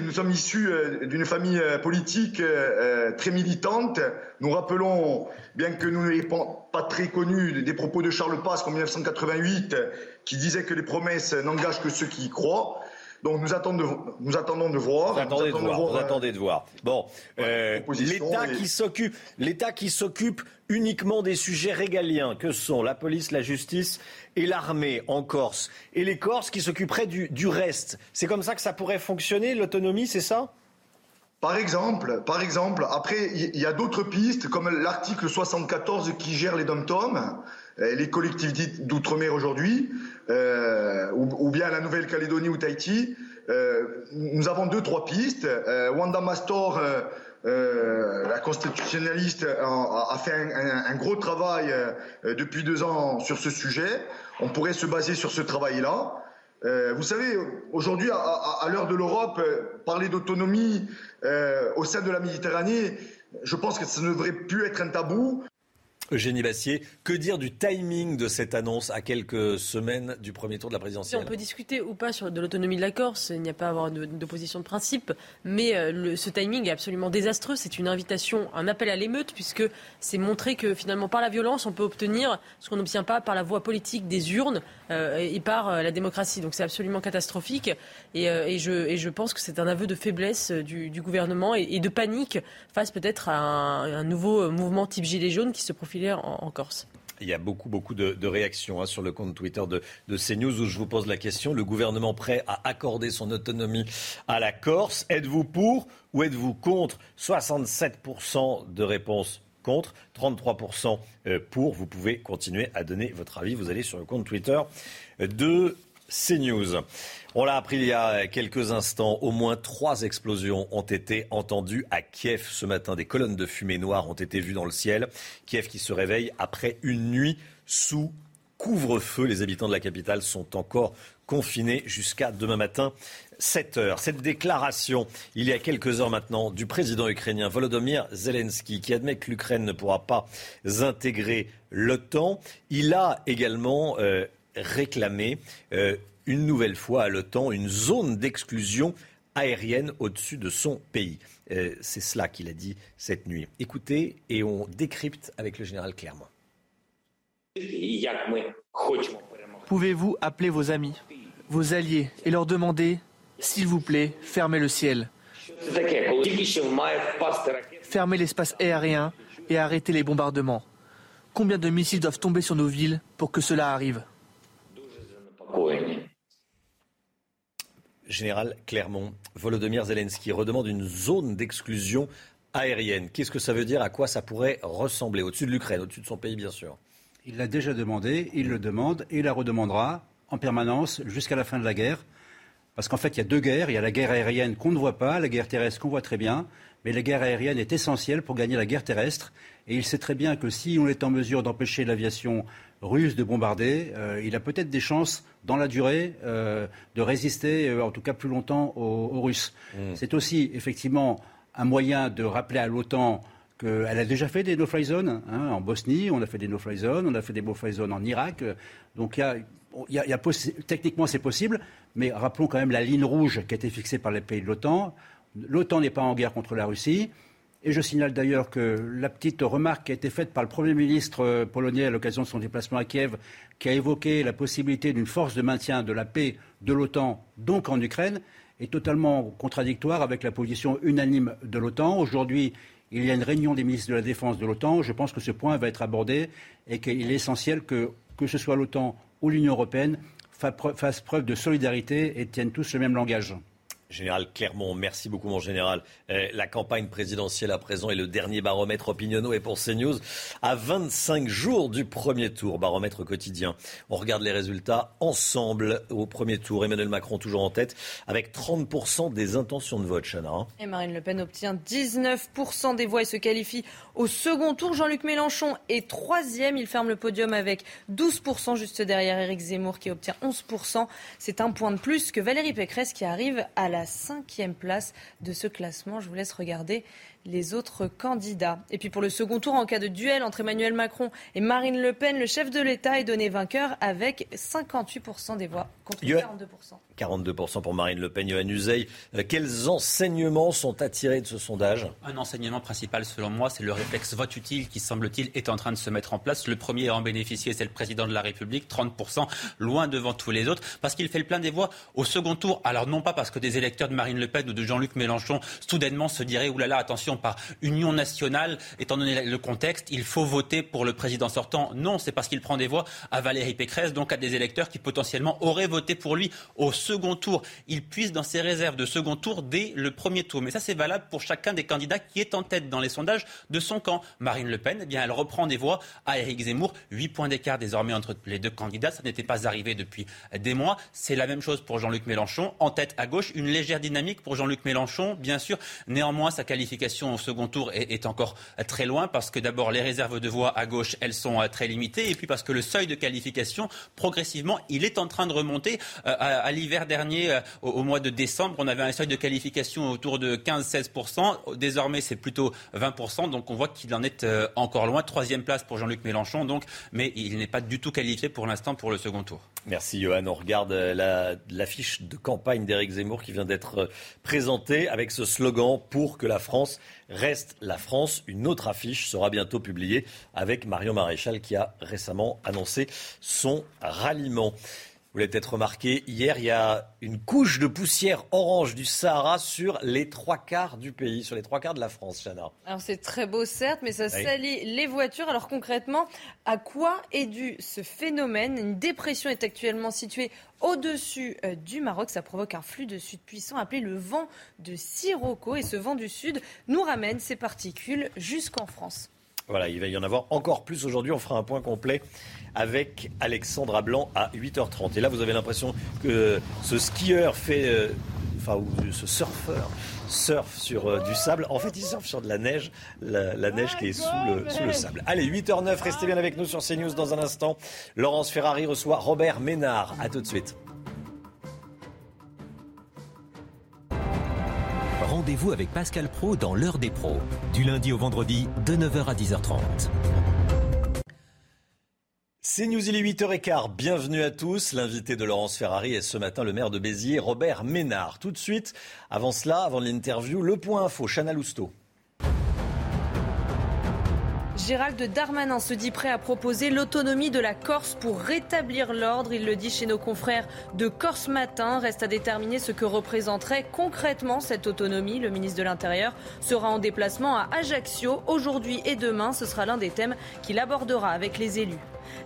Nous sommes issus euh, d'une famille euh, politique euh, très militante. Nous rappelons, bien que nous n'ayons pas très connu des propos de Charles Pasqua en 1988, qui disait que les promesses n'engagent que ceux qui y croient. Donc nous attendons de, nous attendons de voir.
Vous attendez, de, voir, vous attendez de voir. Bon, euh, l'État qui s'occupe, l'État qui s'occupe uniquement des sujets régaliens, que sont la police, la justice et l'armée en Corse, et les Corses qui s'occuperaient du, reste. C'est comme ça que ça pourrait fonctionner, l'autonomie, c'est ça?
Par exemple, par exemple, après, il y a d'autres pistes, comme l'article 74 qui gère les dom-toms, les collectivités d'outre-mer aujourd'hui, euh, ou, bien la Nouvelle-Calédonie ou Tahiti. Euh, nous avons deux, trois pistes. Euh, Wanda Mastor, la constitutionnaliste, a, fait un, gros travail depuis deux ans sur ce sujet. On pourrait se baser sur ce travail-là. vous savez, aujourd'hui, à, l'heure de l'Europe, parler d'autonomie au sein de la Méditerranée, je pense que ça ne devrait plus être un tabou.
Eugénie Bassier, que dire du timing de cette annonce à quelques semaines du premier tour de la présidentielle
On peut discuter ou pas sur de l'autonomie de la Corse, il n'y a pas à avoir d'opposition de, principe, mais euh, ce timing est absolument désastreux. C'est une invitation, un appel à l'émeute, puisque c'est montrer que finalement par la violence, on peut obtenir ce qu'on n'obtient pas par la voie politique des urnes euh, et par euh, la démocratie. Donc c'est absolument catastrophique, et, je, pense que c'est un aveu de faiblesse du, gouvernement et, de panique face peut-être à un, nouveau mouvement type Gilets jaunes qui se profile
Il y a beaucoup, beaucoup de, réactions hein, sur le compte Twitter de, de, CNews où je vous pose la question. Le gouvernement prêt à accorder son autonomie à la Corse? Êtes-vous pour ou êtes-vous contre? 67% de réponses contre, 33% euh, pour. Vous pouvez continuer à donner votre avis. Vous allez sur le compte Twitter de CNews. On l'a appris il y a quelques instants, au moins trois explosions ont été entendues à Kiev ce matin. Des colonnes de fumée noire ont été vues dans le ciel. Kiev qui se réveille après une nuit sous couvre-feu. Les habitants de la capitale sont encore confinés jusqu'à demain matin, 7 heures. Cette déclaration, il y a quelques heures maintenant, du président ukrainien Volodymyr Zelensky, qui admet que l'Ukraine ne pourra pas intégrer l'OTAN, il a également euh, réclamé euh, une nouvelle fois à l'OTAN une zone d'exclusion aérienne au-dessus de son pays. Euh, c'est cela qu'il a dit cette nuit. Écoutez et on décrypte avec le général Clermont.
Pouvez-vous appeler vos amis, vos alliés et leur demander, s'il vous plaît, fermez le ciel Fermez l'espace aérien et arrêtez les bombardements. Combien de missiles doivent tomber sur nos villes pour que cela arrive?
Général Clermont, Volodymyr Zelensky redemande une zone d'exclusion aérienne. Qu'est-ce que ça veut dire? À quoi ça pourrait ressembler? Au-dessus de l'Ukraine, au-dessus de son pays, bien sûr.
Il l'a déjà demandé, il le demande et il la redemandera en permanence jusqu'à la fin de la guerre. Parce qu'en fait, il y a deux guerres. Il y a la guerre aérienne qu'on ne voit pas, la guerre terrestre qu'on voit très bien. Mais la guerre aérienne est essentielle pour gagner la guerre terrestre. Et il sait très bien que si on est en mesure d'empêcher l'aviation russe de bombarder, euh, il a peut-être des chances dans la durée euh, de résister, euh, en tout cas plus longtemps, aux, Russes. Mm. C'est aussi effectivement un moyen de rappeler à l'OTAN qu'elle a déjà fait des no-fly zones hein, en Bosnie, on a fait des no-fly zones, on a fait des no-fly zones en Irak. Donc il y a, techniquement c'est possible, mais rappelons quand même la ligne rouge qui a été fixée par les pays de l'OTAN. L'OTAN n'est pas en guerre contre la Russie. Et je signale d'ailleurs que la petite remarque qui a été faite par le Premier ministre euh, polonais à l'occasion de son déplacement à Kiev, qui a évoqué la possibilité d'une force de maintien de la paix de l'OTAN, donc en Ukraine, est totalement contradictoire avec la position unanime de l'OTAN. Aujourd'hui, il y a une réunion des ministres de la Défense de l'OTAN. Je pense que ce point va être abordé et qu'il est essentiel que, que ce soit l'OTAN ou l'Union européenne fassent preuve de solidarité et tiennent tous le même langage.
Général Clermont, merci beaucoup mon général. Euh, la campagne présidentielle à présent est le dernier baromètre Opiniono et pour CNews à 25 jours du premier tour, baromètre quotidien. On regarde les résultats ensemble au premier tour. Emmanuel Macron toujours en tête avec 30% des intentions de vote, Chana. Hein.
Et Marine Le Pen obtient 19% des voix et se qualifie au second tour. Jean-Luc Mélenchon est troisième. Il ferme le podium avec 12% juste derrière Éric Zemmour qui obtient 11%. C'est un point de plus que Valérie Pécresse qui arrive à la cinquième place de ce classement. Je vous laisse regarder les autres candidats. Et puis pour le second tour, en cas de duel entre Emmanuel Macron et Marine Le Pen, le chef de l'État est donné vainqueur avec 58% des voix contre 42%.
42% pour Marine Le Pen, Yohann Uzey. Euh, quels enseignements sont attirés de ce sondage?
Un enseignement principal, selon moi, c'est le réflexe vote utile qui, semble-t-il, est en train de se mettre en place. Le premier à en bénéficier, c'est le président de la République, 30%, loin devant tous les autres, parce qu'il fait le plein des voix au second tour. Alors non pas parce que des électeurs de Marine Le Pen ou de Jean-Luc Mélenchon, soudainement se diraient, oulala, attention, par union nationale, étant donné le contexte, il faut voter pour le président sortant. Non, c'est parce qu'il prend des voix à Valérie Pécresse, donc à des électeurs qui potentiellement auraient voté pour lui au second tour. Il puise dans ses réserves de second tour dès le premier tour. Mais ça, c'est valable pour chacun des candidats qui est en tête dans les sondages de son camp. Marine Le Pen, eh bien, elle reprend des voix à Éric Zemmour. Huit points d'écart désormais entre les deux candidats. Ça n'était pas arrivé depuis des mois. C'est la même chose pour Jean-Luc Mélenchon. En tête à gauche, une légère dynamique pour Jean-Luc Mélenchon, bien sûr. Néanmoins, sa qualification au second tour est, encore très loin parce que d'abord, les réserves de voix à gauche, elles sont euh, très limitées. Et puis parce que le seuil de qualification, progressivement, il est en train de remonter. Euh, à, l'hiver dernier, euh, au, mois de décembre, on avait un seuil de qualification autour de 15-16%. Désormais, c'est plutôt 20%. Donc on voit qu'il en est encore loin. Troisième place pour Jean-Luc Mélenchon, donc, mais il n'est pas du tout qualifié pour l'instant pour le second tour.
Merci Johan. On regarde l'affiche de campagne d'Éric Zemmour qui vient d'être présentée avec ce slogan pour que la France reste la France. Une autre affiche sera bientôt publiée avec Marion Maréchal qui a récemment annoncé son ralliement. Vous l'avez peut-être remarqué, hier, il y a une couche de poussière orange du Sahara sur les trois quarts du pays, sur les trois quarts de la France, Chana.
Alors c'est très beau, certes, mais ça salit les voitures. Alors concrètement, à quoi est dû ce phénomène? Une dépression est actuellement située au-dessus euh, du Maroc. Ça provoque un flux de sud puissant appelé le vent de Sirocco. Et ce vent du sud nous ramène ces particules jusqu'en France.
Voilà, il va y en avoir encore plus aujourd'hui. On fera un point complet avec Alexandra Blanc à 8h30. Et là, vous avez l'impression que ce skieur fait, euh, enfin, ou ce surfeur surfe sur euh, du sable. En fait, il surfe sur de la neige, la, neige qui est sous le, sous le, sable. Allez, 8h09, restez bien avec nous sur CNews dans un instant. Laurence Ferrari reçoit Robert Ménard. À tout de suite.
Rendez-vous avec Pascal Pro dans l'heure des pros, du lundi au vendredi de 9h à 10h30.
C'est News, il est 8h15. Bienvenue à tous. L'invité de Laurence Ferrari est ce matin le maire de Béziers, Robert Ménard. Tout de suite, avant cela, avant l'interview, le point info, Chana Lousteau.
Gérald Darmanin se dit prêt à proposer l'autonomie de la Corse pour rétablir l'ordre. Il le dit chez nos confrères de Corse Matin. Reste à déterminer ce que représenterait concrètement cette autonomie. Le ministre de l'Intérieur sera en déplacement à Ajaccio aujourd'hui et demain. Ce sera l'un des thèmes qu'il abordera avec les élus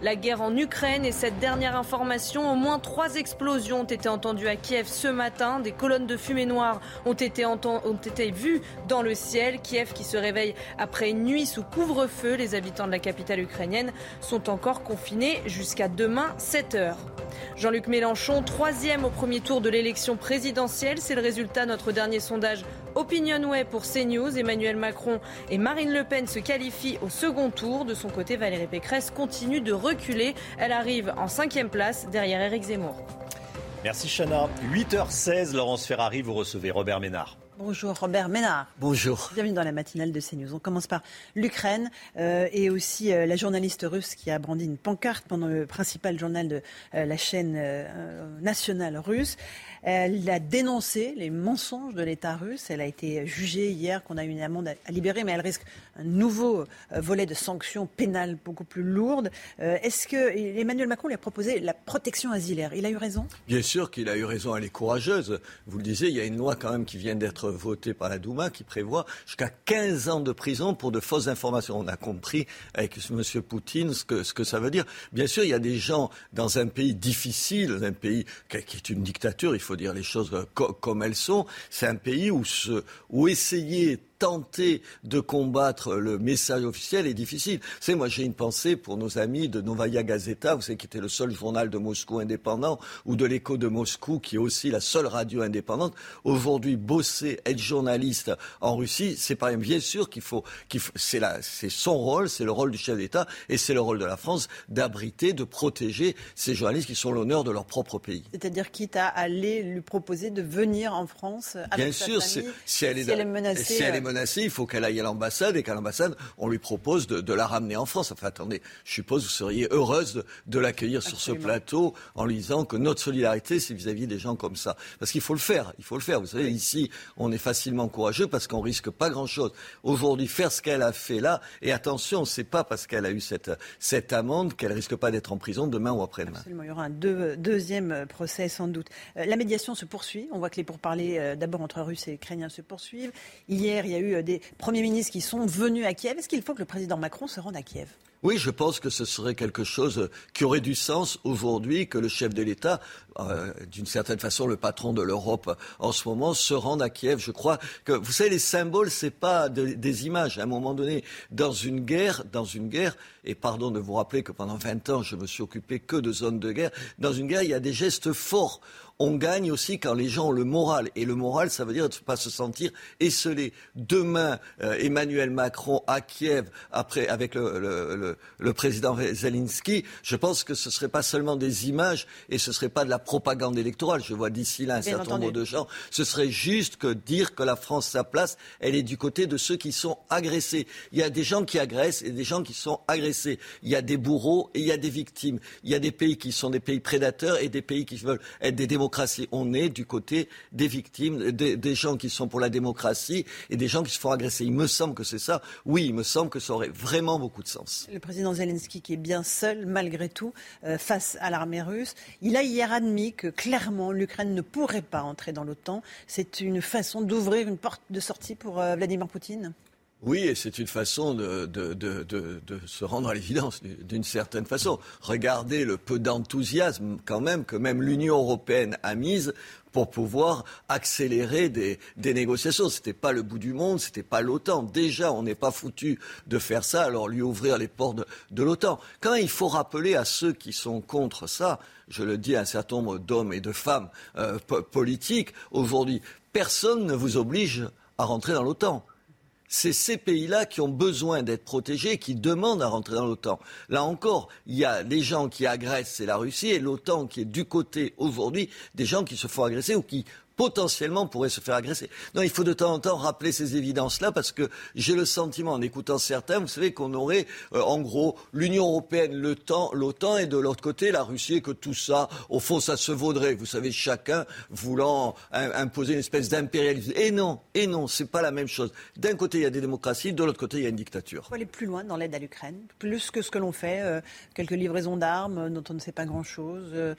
la guerre en Ukraine et cette dernière information, au moins trois explosions ont été entendues à Kiev ce matin. Des colonnes de fumée noire ont été, vues dans le ciel. Kiev qui se réveille après une nuit sous couvre-feu. Les habitants de la capitale ukrainienne sont encore confinés jusqu'à demain 7 heures. Jean-Luc Mélenchon, troisième au premier tour de l'élection présidentielle. C'est le résultat de notre dernier sondage Opinionway pour CNews. Emmanuel Macron et Marine Le Pen se qualifient au second tour. De son côté, Valérie Pécresse continue de reculer. Elle arrive en cinquième place derrière Éric Zemmour.
Merci Chana. 8h16, Laurence Ferrari, vous recevez Robert Ménard.
Bonjour Robert Ménard.
Bonjour.
Bienvenue dans la matinale de CNews. On commence par l'Ukraine euh, et aussi euh, la journaliste russe qui a brandi une pancarte pendant le principal journal de euh, la chaîne nationale russe. Elle a dénoncé les mensonges de l'État russe. Elle a été jugée hier, qu'on a eu une amende à libérer, mais elle risque un nouveau volet de sanctions pénales beaucoup plus lourdes. Est-ce que Emmanuel Macron lui a proposé la protection asilaire? Il a eu raison?
Bien sûr qu'il a eu raison. Elle est courageuse. Vous le disiez, il y a une loi quand même qui vient d'être
être voté par la Douma qui prévoit jusqu'à 15 ans de prison pour de fausses informations. On a compris avec M. Poutine ce que, ça veut dire. Bien sûr, il y a des gens dans un pays difficile, un pays qui est une dictature, il faut dire les choses comme elles sont. C'est un pays où essayer tenter de combattre le message officiel est difficile. Savez, moi j'ai une pensée pour nos amis de Novaya Gazeta, vous savez, qui était le seul journal de Moscou indépendant, ou de l'écho de Moscou, qui est aussi la seule radio indépendante. Aujourd'hui, bosser, être journaliste en Russie, c'est pas bien sûr qu'il faut, qu'il faut c'est, c'est son rôle, c'est le rôle du chef d'État, et c'est le rôle de la France d'abriter, de protéger ces journalistes qui sont l'honneur de leur propre pays.
C'est-à-dire quitte à aller lui proposer de venir en France avec
bien
sa
sûr,
famille,
si, elle est,
si elle est menacée.
si elle est
euh,
menacée, il faut qu'elle aille à l'ambassade et qu'à l'ambassade, on lui propose de, de, la ramener en France. Enfin, attendez, je suppose que vous seriez heureuse de, de l'accueillir sur ce plateau en lui disant que notre solidarité, c'est vis-à-vis des gens comme ça. Parce qu'il faut le faire, il faut le faire. Vous savez, ici, on est facilement courageux parce qu'on risque pas grand-chose. Aujourd'hui, faire ce qu'elle a fait là, et attention, c'est pas parce qu'elle a eu cette, cette amende qu'elle risque pas d'être en prison demain ou après-demain.
Absolument, il y aura un deux, deuxième procès sans doute. Euh, la médiation se poursuit. On voit que les pourparlers euh, d'abord entre Russes et Ukrainiens se poursuivent. Hier, il y a eu euh, des premiers ministres qui sont venus à Kiev. Est-ce qu'il faut que le président Macron se rende à Kiev?
Oui, je pense que ce serait quelque chose qui aurait du sens aujourd'hui que le chef de l'État, euh, d'une certaine façon le patron de l'Europe en ce moment, se rende à Kiev. Je crois que vous savez les symboles, c'est pas de, des images. À un moment donné, dans une guerre, dans une guerre, et pardon de vous rappeler que pendant 20 ans je me suis occupé que de zones de guerre. Dans une guerre, il y a des gestes forts on gagne aussi quand les gens ont le moral. Et le moral, ça veut dire ne pas se sentir esselé. Demain, euh, Emmanuel Macron à Kiev, après, avec le, le, le, président Zelensky, je pense que ce ne serait pas seulement des images et ce ne serait pas de la propagande électorale. Je vois d'ici là un
Bien
certain nombre de gens. Ce serait juste que dire que la France, sa place, elle est du côté de ceux qui sont agressés. Il y a des gens qui agressent et des gens qui sont agressés. Il y a des bourreaux et il y a des victimes. Il y a des pays qui sont des pays prédateurs et des pays qui veulent être des démocraties on est du côté des victimes, des, des, gens qui sont pour la démocratie et des gens qui se font agresser. Il me semble que c'est ça. Oui, il me semble que ça aurait vraiment beaucoup de sens.
Le président Zelensky qui est bien seul, malgré tout, euh, face à l'armée russe. Il a hier admis que clairement l'Ukraine ne pourrait pas entrer dans l'OTAN. C'est une façon d'ouvrir une porte de sortie pour euh, Vladimir Poutine?
Oui, et c'est une façon de, se rendre à l'évidence, d'une certaine façon. Regardez le peu d'enthousiasme quand même que même l'Union européenne a mise pour pouvoir accélérer des, des négociations. Ce n'était pas le bout du monde, ce n'était pas l'OTAN. Déjà, on n'est pas foutu de faire ça, alors lui ouvrir les portes de, l'OTAN. Quand il faut rappeler à ceux qui sont contre ça, je le dis à un certain nombre d'hommes et de femmes euh, politiques, aujourd'hui, personne ne vous oblige à rentrer dans l'OTAN c'est ces pays-là qui ont besoin d'être protégés qui demandent à rentrer dans l'OTAN. Là encore, il y a les gens qui agressent, c'est la Russie, et l'OTAN qui est du côté aujourd'hui des gens qui se font agresser ou qui potentiellement pourraient se faire agresser. Non, il faut de temps en temps rappeler ces évidences-là parce que j'ai le sentiment, en écoutant certains, vous savez, qu'on aurait euh, en gros l'Union européenne, l'OTAN et de l'autre côté la Russie et que tout ça, au fond, ça se vaudrait. Vous savez, chacun voulant imposer une espèce d'impérialisme. Et non, et non, c'est pas la même chose. D'un côté, il y a des démocraties, de l'autre côté, il y a une dictature.
Il faut aller plus loin dans l'aide à l'Ukraine, plus que ce que l'on fait, euh, quelques livraisons d'armes euh, dont on ne sait pas grand-chose, euh,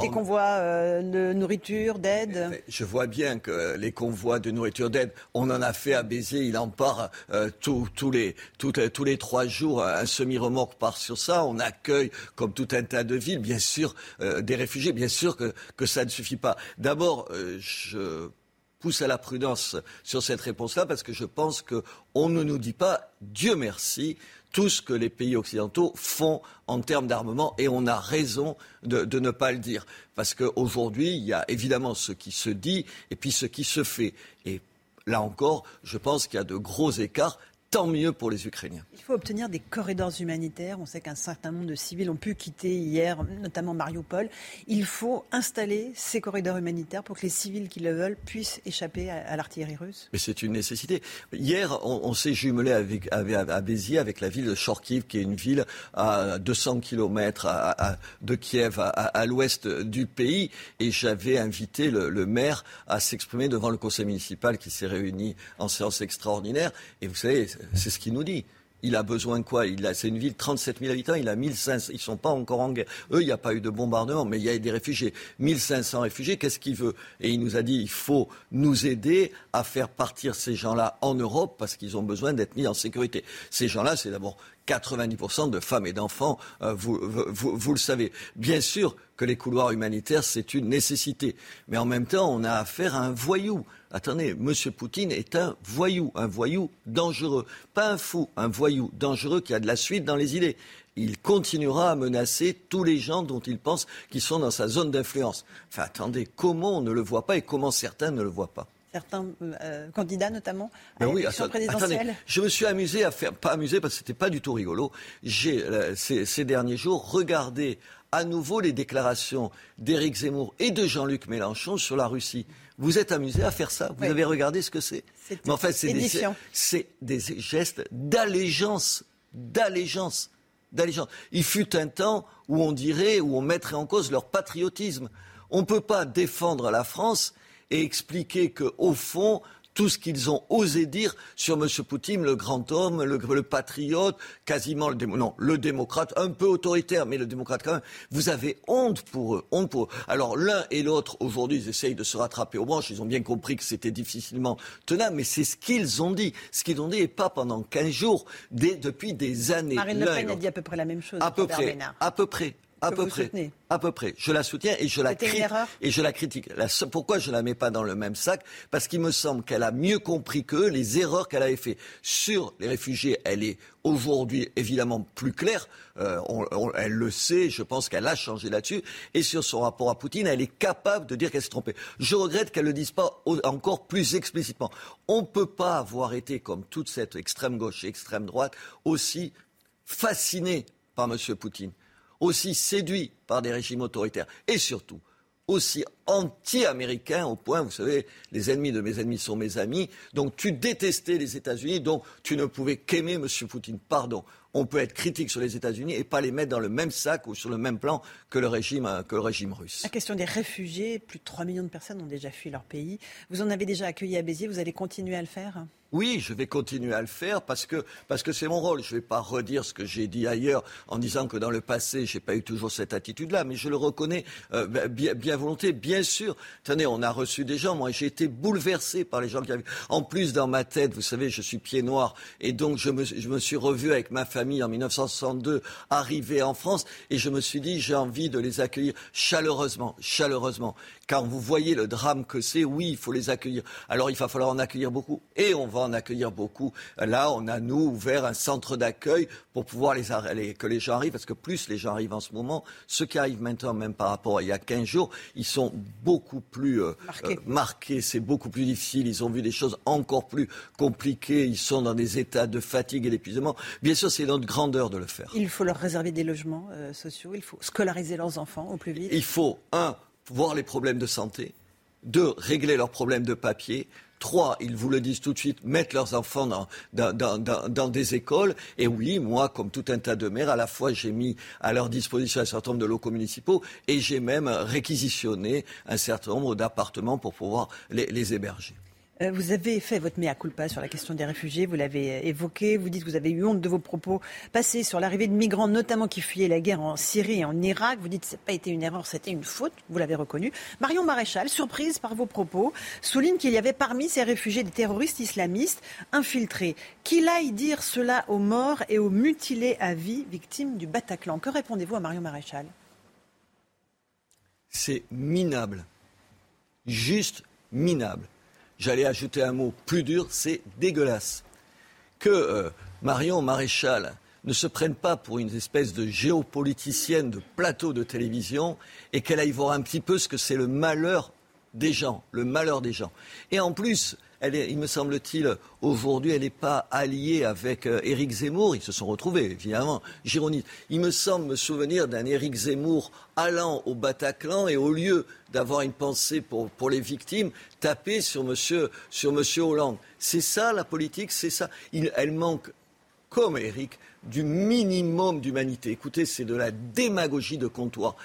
des convois de nourriture, d'aide.
Je vois bien que les convois de nourriture d'aide, on en a fait à Béziers, il en part euh, tous les, tous, les trois jours, un semi-remorque part sur ça. On accueille, comme tout un tas de villes, bien sûr, euh, des réfugiés. Bien sûr que, ça ne suffit pas. D'abord, euh, je pousse à la prudence sur cette réponse-là parce que je pense qu'on ne nous dit pas, Dieu merci, tout ce que les pays occidentaux font en termes d'armement et on a raison de, ne pas le dire. Parce qu'aujourd'hui, il y a évidemment ce qui se dit et puis ce qui se fait. Et là encore, je pense qu'il y a de gros écarts. Tant mieux pour les Ukrainiens.
Il faut obtenir des corridors humanitaires. On sait qu'un certain nombre de civils ont pu quitter hier, notamment Mariupol. Il faut installer ces corridors humanitaires pour que les civils qui le veulent puissent échapper à, à l'artillerie russe.
Mais c'est une nécessité. Hier, on, on s'est jumelé avec, avec, à Béziers avec la ville de Chorkiv, qui est une ville à 200 km à, à, de Kiev, à, l'ouest du pays. Et j'avais invité le, le maire à s'exprimer devant le conseil municipal qui s'est réuni en séance extraordinaire. Et vous savez, c'est ce qu'il nous dit. il a besoin de quoi? C'est une ville de 37 000 habitants, il a 1500. Ils ne sont pas encore en guerre. Eux, il n'y a pas eu de bombardement, mais il y a des réfugiés. 1500 réfugiés, qu'est-ce qu'il veut? Et il nous a dit il faut nous aider à faire partir ces gens-là en Europe parce qu'ils ont besoin d'être mis en sécurité. Ces gens-là, c'est d'abord 90% de femmes et d'enfants, euh, vous, vous, vous, le savez. Bien sûr que les couloirs humanitaires, c'est une nécessité. Mais en même temps, on a affaire à un voyou. Attendez, M. Poutine est un voyou, un voyou dangereux. Pas un fou, un voyou dangereux qui a de la suite dans les idées. Il continuera à menacer tous les gens dont il pense qu'ils sont dans sa zone d'influence. Enfin, attendez, comment on ne le voit pas et comment certains ne le voient pas?
Certains euh, candidats notamment à
ben
présidentielle.
je me suis amusé à faire, pas amusé parce que c'était pas du tout rigolo. J'ai euh, ces, ces, derniers jours regardé à nouveau les déclarations d'Éric Zemmour et de Jean-Luc Mélenchon sur la Russie. Vous êtes amusé à faire ça Vous avez regardé ce que c'est
Mais en fait,
c'est des, des, gestes d'allégeance, d'allégeance, d'allégeance. Il fut un temps où on dirait, où on mettrait en cause leur patriotisme. On ne peut pas défendre la France et expliquer qu'au fond, tout ce qu'ils ont osé dire sur M. Poutine, le grand homme, le, patriote, quasiment le, non, le démocrate, un peu autoritaire, mais le démocrate quand même. Vous avez honte pour eux, honte pour eux. Alors l'un et l'autre, aujourd'hui, ils essayent de se rattraper aux branches. Ils ont bien compris que c'était difficilement tenable, mais c'est ce qu'ils ont dit. Ce qu'ils ont dit, et pas pendant 15 jours, depuis des années.
Marine Le Pen a dit à peu près la même chose.
À peu près, à peu près. À peu près. À peu près. Je la soutiens et je la critique. Et je la critique. pourquoi je la mets pas dans le même sac? Parce qu'il me semble qu'elle a mieux compris que les erreurs qu'elle avait fait sur les réfugiés. Elle est aujourd'hui évidemment plus claire. Euh, elle le sait. Je pense qu'elle a changé là-dessus. Et sur son rapport à Poutine, elle est capable de dire qu'elle s'est trompée. Je regrette qu'elle ne le dise pas encore plus explicitement. On ne peut pas avoir été, comme toute cette extrême gauche et extrême droite, aussi fasciné par M. Poutine aussi séduit par des régimes autoritaires et surtout aussi anti-américain au point, vous savez, les ennemis de mes ennemis sont mes amis, donc tu détestais les États-Unis, donc tu ne pouvais qu'aimer M. Poutine. Pardon, on peut être critique sur les États-Unis et pas les mettre dans le même sac ou sur le même plan que le régime, que le régime russe.
La question des réfugiés, plus de 3 millions de personnes ont déjà fui leur pays. Vous en avez déjà accueilli à Béziers, vous allez continuer à le faire?
Oui, je vais continuer à le faire parce que parce que c'est mon rôle. Je ne vais pas redire ce que j'ai dit ailleurs en disant que dans le passé, j'ai pas eu toujours cette attitude-là, mais je le reconnais euh, bien, bien volonté, bien sûr. Tenez, on a reçu des gens. Moi, j'ai été bouleversé par les gens qui avaient. En plus, dans ma tête, vous savez, je suis pied noir et donc je me, suis revu avec ma famille en 1962, arrivé en France, et je me suis dit, j'ai envie de les accueillir chaleureusement, chaleureusement. Car vous voyez le drame que c'est. Oui, il faut les accueillir. Alors, il va falloir en accueillir beaucoup, et on va en accueillir beaucoup. Là, on a, nous, ouvert un centre d'accueil pour pouvoir les, que les gens arrivent, parce que plus les gens arrivent en ce moment, ceux qui arrivent maintenant, même par rapport à il y a 15 jours, ils sont beaucoup plus euh, marqués. C'est beaucoup plus difficile. Ils ont vu des choses encore plus compliquées. Ils sont dans des états de fatigue et d'épuisement. Bien sûr, c'est notre grandeur de le faire.
Il faut leur réserver des logements euh, sociaux. Il faut scolariser leurs enfants au plus vite.
Il faut, un, voir les problèmes de santé. Deux, régler leurs problèmes de papier. Trois, ils vous le disent tout de suite, mettre leurs enfants dans, des écoles. Et oui, moi, comme tout un tas de maires, à la fois j'ai mis à leur disposition un certain nombre de locaux municipaux et j'ai même réquisitionné un certain nombre d'appartements pour pouvoir les héberger.
Euh, vous avez fait votre mea culpa sur la question des réfugiés, vous l'avez euh, évoqué, vous dites que vous avez eu honte de vos propos passés sur l'arrivée de migrants, notamment qui fuyaient la guerre en Syrie et en Irak. Vous dites que ce n'a pas été une erreur, c'était une faute, vous l'avez reconnu. Marion Maréchal, surprise par vos propos, souligne qu'il y avait parmi ces réfugiés des terroristes islamistes infiltrés. Qu'il aille dire cela aux morts et aux mutilés à vie victimes du Bataclan. Que répondez-vous à Marion Maréchal?
C'est minable. Juste minable j'allais ajouter un mot plus dur, c'est dégueulasse. Que euh, Marion Maréchal ne se prenne pas pour une espèce de géopoliticienne de plateau de télévision et qu'elle aille voir un petit peu ce que c'est le malheur des gens, le malheur des gens. Et en plus, il me semble-t-il, aujourd'hui, elle n'est pas alliée avec euh, Éric Zemmour. Ils se sont retrouvés, évidemment, Gironite. Il me semble me souvenir d'un Éric Zemmour allant au Bataclan et au lieu d'avoir une pensée pour, les victimes, taper sur monsieur, sur monsieur Hollande. C'est ça la politique, c'est ça? elle manque, comme Éric, du minimum d'humanité. Écoutez, c'est de la démagogie de comptoir.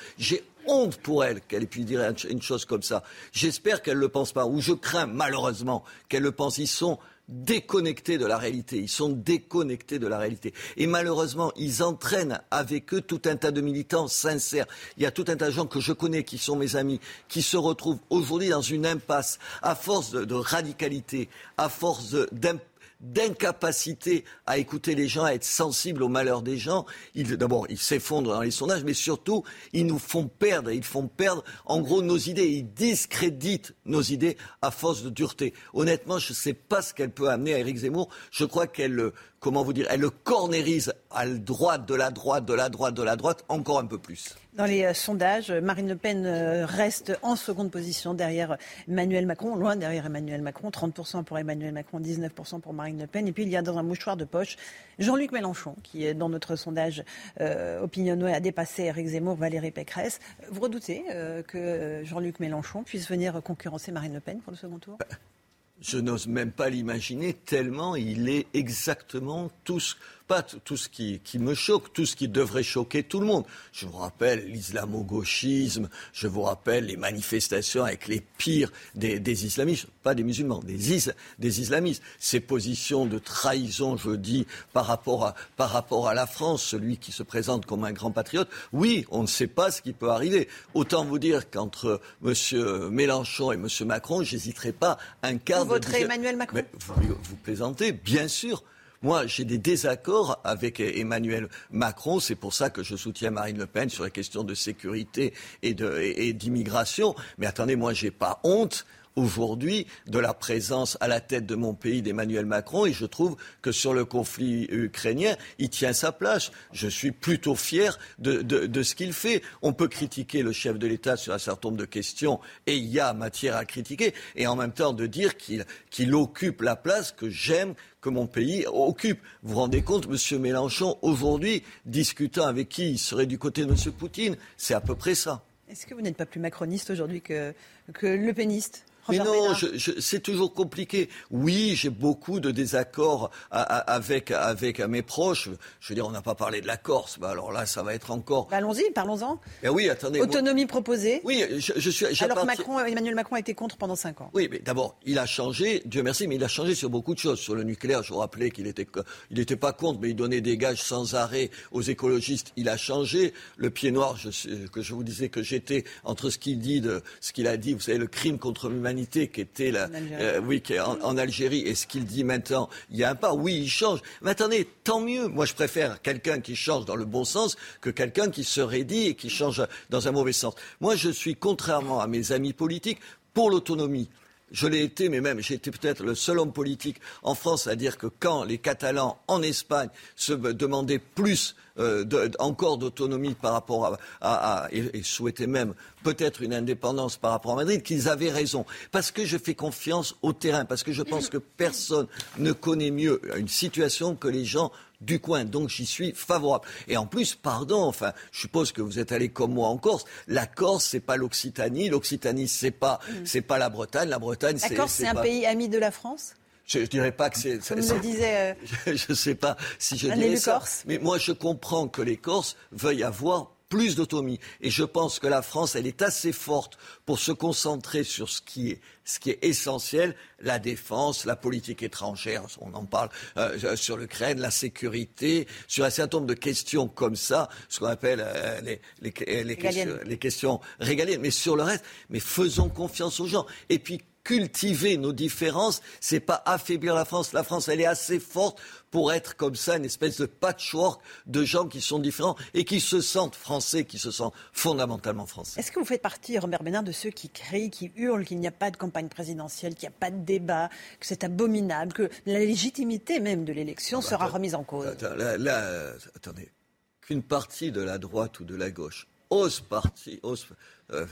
Honte pour elle qu'elle ait pu dire une chose comme ça. J'espère qu'elle ne le pense pas, ou je crains malheureusement qu'elle le pense. Ils sont déconnectés de la réalité. Ils sont déconnectés de la réalité. Et malheureusement, ils entraînent avec eux tout un tas de militants sincères. Il y a tout un tas de gens que je connais, qui sont mes amis, qui se retrouvent aujourd'hui dans une impasse à force de, de radicalité, à force d'impasse d'incapacité à écouter les gens, à être sensible au malheur des gens. D'abord, ils s'effondrent dans les sondages, mais surtout, ils nous font perdre. Ils font perdre, en gros, nos idées. Ils discréditent nos idées à force de dureté. Honnêtement, je ne sais pas ce qu'elle peut amener à Éric Zemmour. Je crois qu'elle comment vous dire, elle le cornérise à droite, de la droite, de la droite, de la droite, encore un peu plus.
Dans les euh, sondages, Marine Le Pen euh, reste en seconde position derrière Emmanuel Macron, loin derrière Emmanuel Macron, 30% pour Emmanuel Macron, 19% pour Marine Le Pen. Et puis il y a dans un mouchoir de poche Jean-Luc Mélenchon, qui dans notre sondage euh, Opinionway a dépassé Eric Zemmour, Valérie Pécresse. Vous redoutez que Jean-Luc Mélenchon puisse venir concurrencer Marine Le Pen pour le second tour?
Je n'ose même pas l'imaginer tellement il est exactement tout pas tout ce qui, me choque, tout ce qui devrait choquer tout le monde. Je vous rappelle l'islamo-gauchisme, je vous rappelle les manifestations avec les pires des, islamistes, pas des musulmans, des, des islamistes. Ces positions de trahison, je dis, par rapport, à, par rapport à la France, celui qui se présente comme un grand patriote, oui, on ne sait pas ce qui peut arriver. Autant vous dire qu'entre M. Mélenchon et M. Macron, j'hésiterai pas un quart
vous de... Emmanuel Macron
vous plaisantez, bien sûr. Moi, j'ai des désaccords avec Emmanuel Macron. C'est pour ça que je soutiens Marine Le Pen sur les questions de sécurité et d'immigration. Mais attendez, moi, j'ai pas honte aujourd'hui de la présence à la tête de mon pays d'Emmanuel Macron et je trouve que sur le conflit ukrainien, il tient sa place. Je suis plutôt fier de, ce qu'il fait. On peut critiquer le chef de l'État sur un certain nombre de questions et il y a matière à critiquer et en même temps de dire qu'il occupe la place que j'aime que mon pays occupe. Vous vous rendez compte, M. Mélenchon, aujourd'hui, discutant avec qui il serait du côté de M. Poutine, c'est à peu près ça.
Est-ce que vous n'êtes pas plus macroniste aujourd'hui que, que le péniste?
Mais non, c'est toujours compliqué. Oui, j'ai beaucoup de désaccords avec, avec mes proches. Je veux dire, on n'a pas parlé de la Corse. Bah, alors là, ça va être encore.
Bah, allons-y, parlons-en.
Eh oui, attendez.
Autonomie proposée.
Oui, je, suis.
Alors Macron, Emmanuel Macron a été contre pendant 5 ans.
Oui, mais d'abord, il a changé, Dieu merci, mais il a changé sur beaucoup de choses. Sur le nucléaire, je vous rappelais qu'il n'était il était pas contre, mais il donnait des gages sans arrêt aux écologistes. Il a changé. Le pied noir, je, que je vous disais que j'étais entre ce qu'il dit, de, ce qu'il a dit, vous savez, le crime contre l'humanité qui était là, euh, oui, qui est en, Algérie, et ce qu'il dit maintenant, il y a un pas. Oui, il change. Mais attendez, tant mieux. Moi, je préfère quelqu'un qui change dans le bon sens que quelqu'un qui se raidit et qui change dans un mauvais sens. Moi, je suis, contrairement à mes amis politiques, pour l'autonomie. Je l'ai été, mais même j'ai été peut-être le seul homme politique en France à dire que quand les Catalans en Espagne se demandaient plus euh, encore d'autonomie par rapport à, et, souhaitaient même peut-être une indépendance par rapport à Madrid, qu'ils avaient raison. Parce que je fais confiance au terrain, parce que je pense que personne ne connaît mieux une situation que les gens du coin. Donc j'y suis favorable. Et en plus, pardon, enfin, je suppose que vous êtes allé comme moi en Corse. La Corse, c'est pas l'Occitanie. L'Occitanie, c'est pas, mm. c'est pas la Bretagne. La Bretagne, c'est.
La Corse, c'est un pays ami de la France?
Je, ne dirais pas que c'est.
Comme le disait.
Euh, [laughs] je ne sais pas si je dirais ça. Corse. Mais moi, je comprends que les Corses veuillent avoir plus d'autonomie. Et je pense que la France, elle est assez forte pour se concentrer sur ce qui est, ce qui est essentiel, la défense, la politique étrangère, on en parle euh, euh, sur l'Ukraine, la sécurité, sur un certain nombre de questions comme ça, ce qu'on appelle euh, les, les, les, questions, les questions régaliennes. Mais sur le reste, mais faisons confiance aux gens. Et puis cultiver nos différences, c'est pas affaiblir la France. La France, elle est assez forte pour être comme ça, une espèce de patchwork de gens qui sont différents et qui se sentent français, qui se sentent fondamentalement français.
Est-ce que vous faites partie, Robert Bénin, de ceux qui crient, qui hurlent qu'il n'y a pas de campagne présidentielle, qu'il n'y a pas de débat, que c'est abominable, que la légitimité même de l'élection ah bah, sera remise en cause?
Là, attendez, qu'une partie de la droite ou de la gauche ose, partie, ose euh,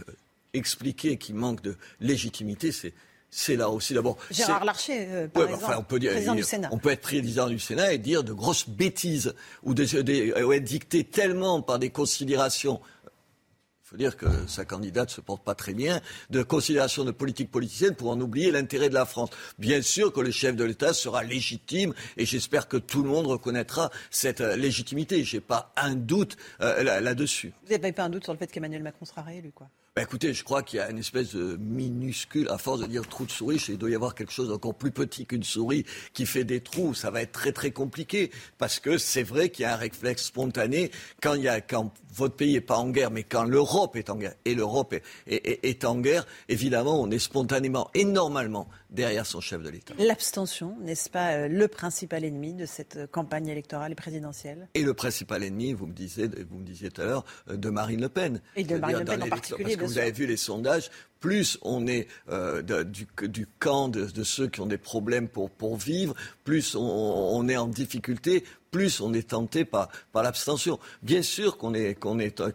expliquer qu'il manque de légitimité, c'est c'est là aussi d'abord.
Gérard Larcher, euh, par exemple, on peut dire, président du Sénat.
On peut être président du Sénat et dire de grosses bêtises ou, être dicté tellement par des considérations. Il faut dire que sa candidate se porte pas très bien, de considérations de politique politicienne pour en oublier l'intérêt de la France. Bien sûr que le chef de l'État sera légitime et j'espère que tout le monde reconnaîtra cette euh, légitimité. J'ai pas un doute euh, là-dessus.
Vous n'avez pas un doute sur le fait qu'Emmanuel Macron sera réélu, quoi
bah, écoutez, je crois qu'il y a une espèce de minuscule, à force de dire trou de souris, il doit y avoir quelque chose d'encore plus petit qu'une souris qui fait des trous. Ça va être très très compliqué parce que c'est vrai qu'il y a un réflexe spontané quand, il y a, quand votre pays n'est pas en guerre, mais quand l'Europe est en guerre, et l'Europe est, est, en guerre, évidemment, on est spontanément et normalement derrière son chef de l'État.
L'abstention, n'est-ce pas euh, le principal ennemi de cette euh, campagne électorale et présidentielle?
Et le principal ennemi, vous me disiez, vous me disiez tout à l'heure, euh, de Marine Le Pen.
Et de Marine Le Pen en particulier,
vous avez vu les sondages, plus on est euh, du, du, camp de, de, ceux qui ont des problèmes pour, pour vivre, plus on, on, est en difficulté, plus on est tenté par, l'abstention. Bien sûr qu'on est,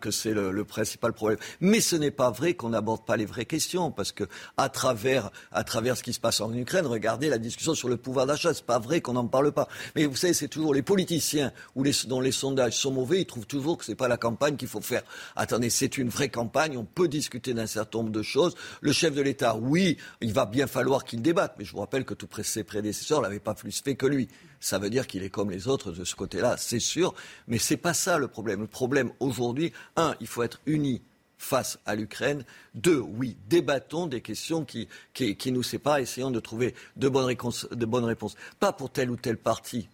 que c'est le, principal problème, mais ce n'est pas vrai qu'on n'aborde pas les vraies questions, parce que à travers, à travers ce qui se passe en Ukraine, regardez la discussion sur le pouvoir d'achat, c'est pas vrai qu'on n'en parle pas. Mais vous savez, c'est toujours les politiciens ou dont les sondages sont mauvais, ils trouvent toujours que c'est pas la campagne qu'il faut faire. Attendez, c'est une vraie campagne, on peut discuter d'un certain nombre de choses. Le chef de l'État, oui, il va bien falloir qu'il débatte, mais je vous rappelle que tous ses prédécesseurs l'avaient pas plus fait que lui. Ça veut dire qu'il est comme les autres de ce côté-là, c'est sûr. Mais ce n'est pas ça le problème. Le problème aujourd'hui, un, il faut être unis face à l'Ukraine. Deux, oui, débattons des questions qui, nous séparent, essayons de trouver de bonnes, réponses, de bonnes réponses. Pas pour tel ou tel parti,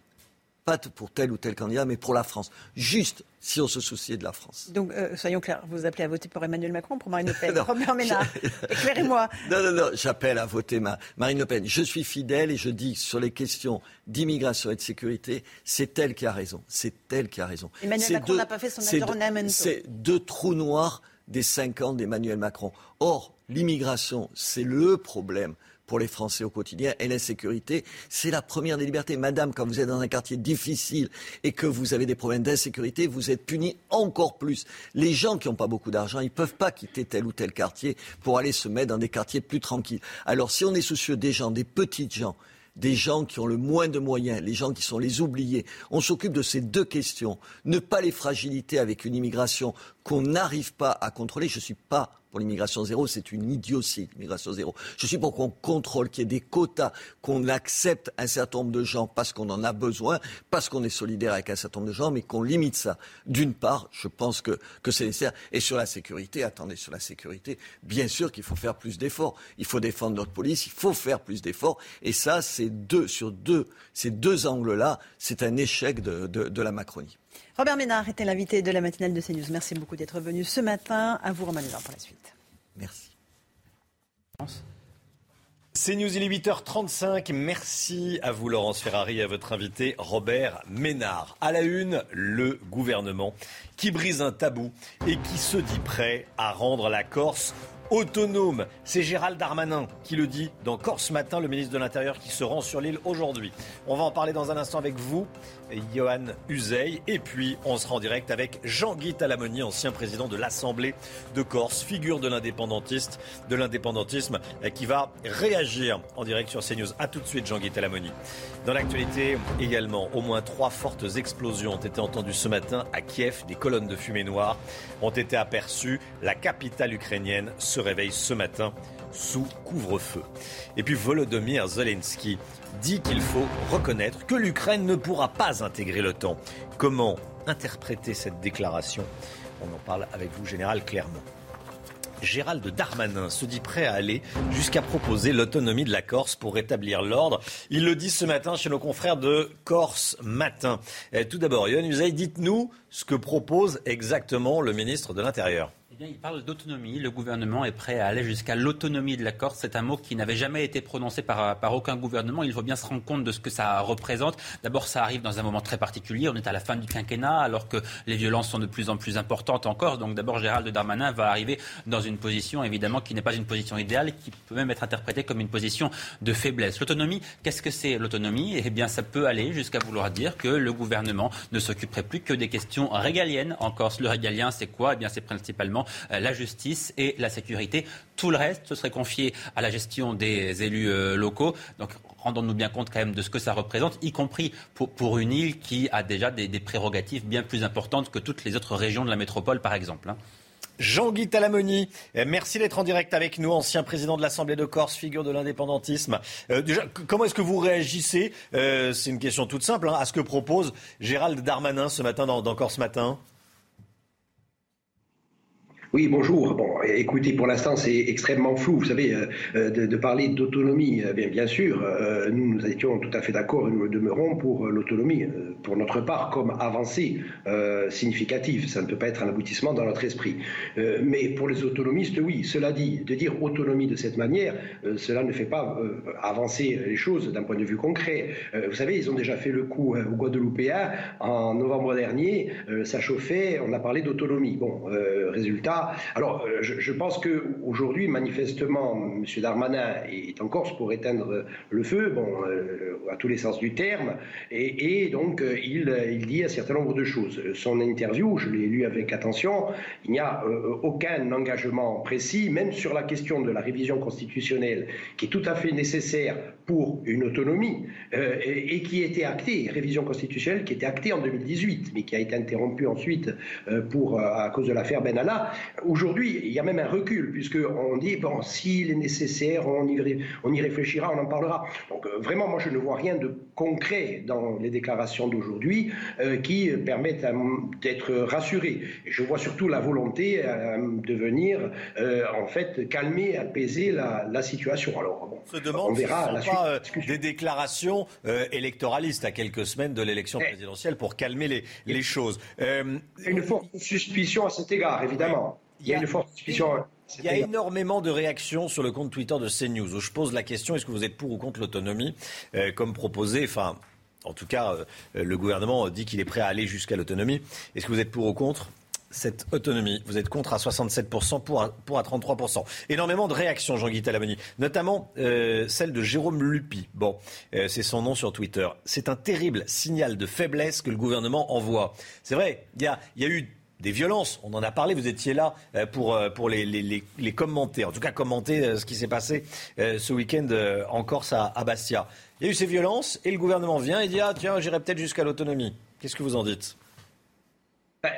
pas pour tel ou tel candidat, mais pour la France. Juste si on se souciait de la France.
Donc, euh, soyons clairs, vous appelez à voter pour Emmanuel Macron, pour Marine Le Pen [laughs] Robert Ménard, [laughs] éclairez-moi.
Non, non, non, j'appelle à voter Marine Le Pen. Je suis fidèle et je dis sur les questions d'immigration et de sécurité, c'est elle qui a raison. C'est elle qui a raison.
Emmanuel Macron n'a pas fait son adornamento.
C'est deux trous noirs des cinq ans d'Emmanuel Macron. Or, l'immigration, c'est le problème pour les Français au quotidien. Et l'insécurité, c'est la première des libertés. Madame, quand vous êtes dans un quartier difficile et que vous avez des problèmes d'insécurité, vous êtes puni encore plus. Les gens qui n'ont pas beaucoup d'argent, ils ne peuvent pas quitter tel ou tel quartier pour aller se mettre dans des quartiers plus tranquilles. Alors si on est soucieux des gens, des petites gens, des gens qui ont le moins de moyens, les gens qui sont les oubliés. On s'occupe de ces deux questions. Ne pas les fragiliter avec une immigration qu'on n'arrive pas à contrôler. Je ne suis pas pour l'immigration zéro, c'est une idiotie, l'immigration zéro. Je suis pour qu'on contrôle, qu'il y ait des quotas, qu'on accepte un certain nombre de gens parce qu'on en a besoin, parce qu'on est solidaire avec un certain nombre de gens, mais qu'on limite ça. D'une part, je pense que, que c'est nécessaire. Et sur la sécurité, attendez, sur la sécurité, bien sûr qu'il faut faire plus d'efforts. Il faut défendre notre police, il faut faire plus d'efforts. Et ça, c'est deux, sur deux, ces deux angles-là, c'est un échec de, de, de la Macronie.
Robert Ménard était l'invité de la matinale de CNews. Merci beaucoup d'être venu ce matin. À vous, Romain pour la suite.
Merci.
CNews, il est 8h35. Merci à vous, Laurence Ferrari, et à votre invité, Robert Ménard. À la une, le gouvernement qui brise un tabou et qui se dit prêt à rendre la Corse autonome. C'est Gérald Darmanin qui le dit dans Corse Matin, le ministre de l'Intérieur qui se rend sur l'île aujourd'hui. On va en parler dans un instant avec vous, Johan Uzey. Et puis, on sera en direct avec Jean-Guy Talamoni, ancien président de l'Assemblée de Corse, figure de de l'indépendantisme, qui va réagir en direct sur CNews. A tout de suite, Jean-Guy Talamoni. Dans l'actualité également, au moins trois fortes explosions ont été entendues ce matin à Kiev. Des colonnes de fumée noire ont été aperçues. La capitale ukrainienne se réveille ce matin sous couvre-feu. Et puis Volodymyr Zelensky dit qu'il faut reconnaître que l'Ukraine ne pourra pas intégrer l'OTAN. Comment interpréter cette déclaration? On en parle avec vous, Général Clermont. Gérald Darmanin se dit prêt à aller jusqu'à proposer l'autonomie de la Corse pour rétablir l'ordre. Il le dit ce matin chez nos confrères de Corse Matin. tout d'abord, Yohann Usaï, dites-nous ce que propose exactement le ministre de l'Intérieur.
Eh il parle d'autonomie. Le gouvernement est prêt à aller jusqu'à l'autonomie de la Corse. C'est un mot qui n'avait jamais été prononcé par, par aucun gouvernement. Il faut bien se rendre compte de ce que ça représente. D'abord, ça arrive dans un moment très particulier. On est à la fin du quinquennat, alors que les violences sont de plus en plus importantes en Corse. Donc, d'abord, Gérald Darmanin va arriver dans une position, évidemment, qui n'est pas une position idéale, qui peut même être interprétée comme une position de faiblesse. L'autonomie, qu'est-ce que c'est l'autonomie? Eh bien, ça peut aller jusqu'à vouloir dire que le gouvernement ne s'occuperait plus que des questions régaliennes en Corse. Le régalien, c'est quoi? Eh bien, c'est principalement euh, la justice et la sécurité. Tout le reste, ce serait confié à la gestion des élus euh, locaux. Donc, rendons-nous bien compte quand même de ce que ça représente, y compris pour, une île qui a déjà des, prérogatives bien plus importantes que toutes les autres régions de la métropole, par exemple. Hein.
Jean-Guy Talamoni, euh, merci d'être en direct avec nous, ancien président de l'Assemblée de Corse, figure de l'indépendantisme. déjà, comment est-ce que vous réagissez? C'est une question toute simple hein, à ce que propose Gérald Darmanin ce matin dans, dans Corse Matin?
Oui, bonjour. Bon, écoutez, pour l'instant, c'est extrêmement flou. Vous savez, euh, euh, de, parler d'autonomie, bien, bien sûr, nous, nous étions tout à fait d'accord et nous demeurons pour l'autonomie, pour notre part, comme avancée significative. Ça ne peut pas être un aboutissement dans notre esprit. mais pour les autonomistes, oui. Cela dit, de dire autonomie de cette manière, cela ne fait pas avancer les choses d'un point de vue concret. vous savez, ils ont déjà fait le coup au Guadeloupéen en novembre dernier. ça chauffait, on a parlé d'autonomie. Bon, résultat, alors, euh, je, pense qu'aujourd'hui, manifestement, M. Darmanin est en Corse pour éteindre le feu, bon, euh, à tous les sens du terme, et, donc euh, il, dit un certain nombre de choses. Son interview, je l'ai lu avec attention, il n'y a aucun engagement précis, même sur la question de la révision constitutionnelle, qui est tout à fait nécessaire pour une autonomie, et, qui était actée, révision constitutionnelle qui était actée en 2018, mais qui a été interrompue ensuite pour, à cause de l'affaire Benalla. Aujourd'hui, il y a même un recul, puisqu'on dit, bon, s'il est nécessaire, on y, on y, réfléchira, on en parlera. Donc euh, vraiment, moi, je ne vois rien de concret dans les déclarations d'aujourd'hui euh, qui permettent d'être rassuré. je vois surtout la volonté euh, de venir, en fait, calmer, apaiser la, situation. Alors, bon,
on se demande on verra si ce sont pas des déclarations électoralistes à quelques semaines de l'élection eh. présidentielle pour calmer les, les choses.
Une forte suspicion à cet égard, évidemment. Il y a une forte suspicion.
Il y a énormément de réactions sur le compte Twitter de CNews où je pose la question est-ce que vous êtes pour ou contre l'autonomie euh, Comme proposé, enfin, en tout cas, euh, le gouvernement dit qu'il est prêt à aller jusqu'à l'autonomie. Est-ce que vous êtes pour ou contre cette autonomie? Vous êtes contre à 67%, pour à, pour à 33%. Énormément de réactions, Jean-Guy Talamoni, notamment euh, celle de Jérôme Lupi. Bon, c'est son nom sur Twitter. C'est un terrible signal de faiblesse que le gouvernement envoie. C'est vrai, il y a, y a eu des violences. On en a parlé, vous étiez là euh, pour, euh, les, les, commenter, en tout cas commenter euh, ce qui s'est passé ce week-end en Corse à, Bastia. Il y a eu ces violences et le gouvernement vient et dit Ah, tiens, j'irai peut-être jusqu'à l'autonomie. Qu'est-ce que vous en dites?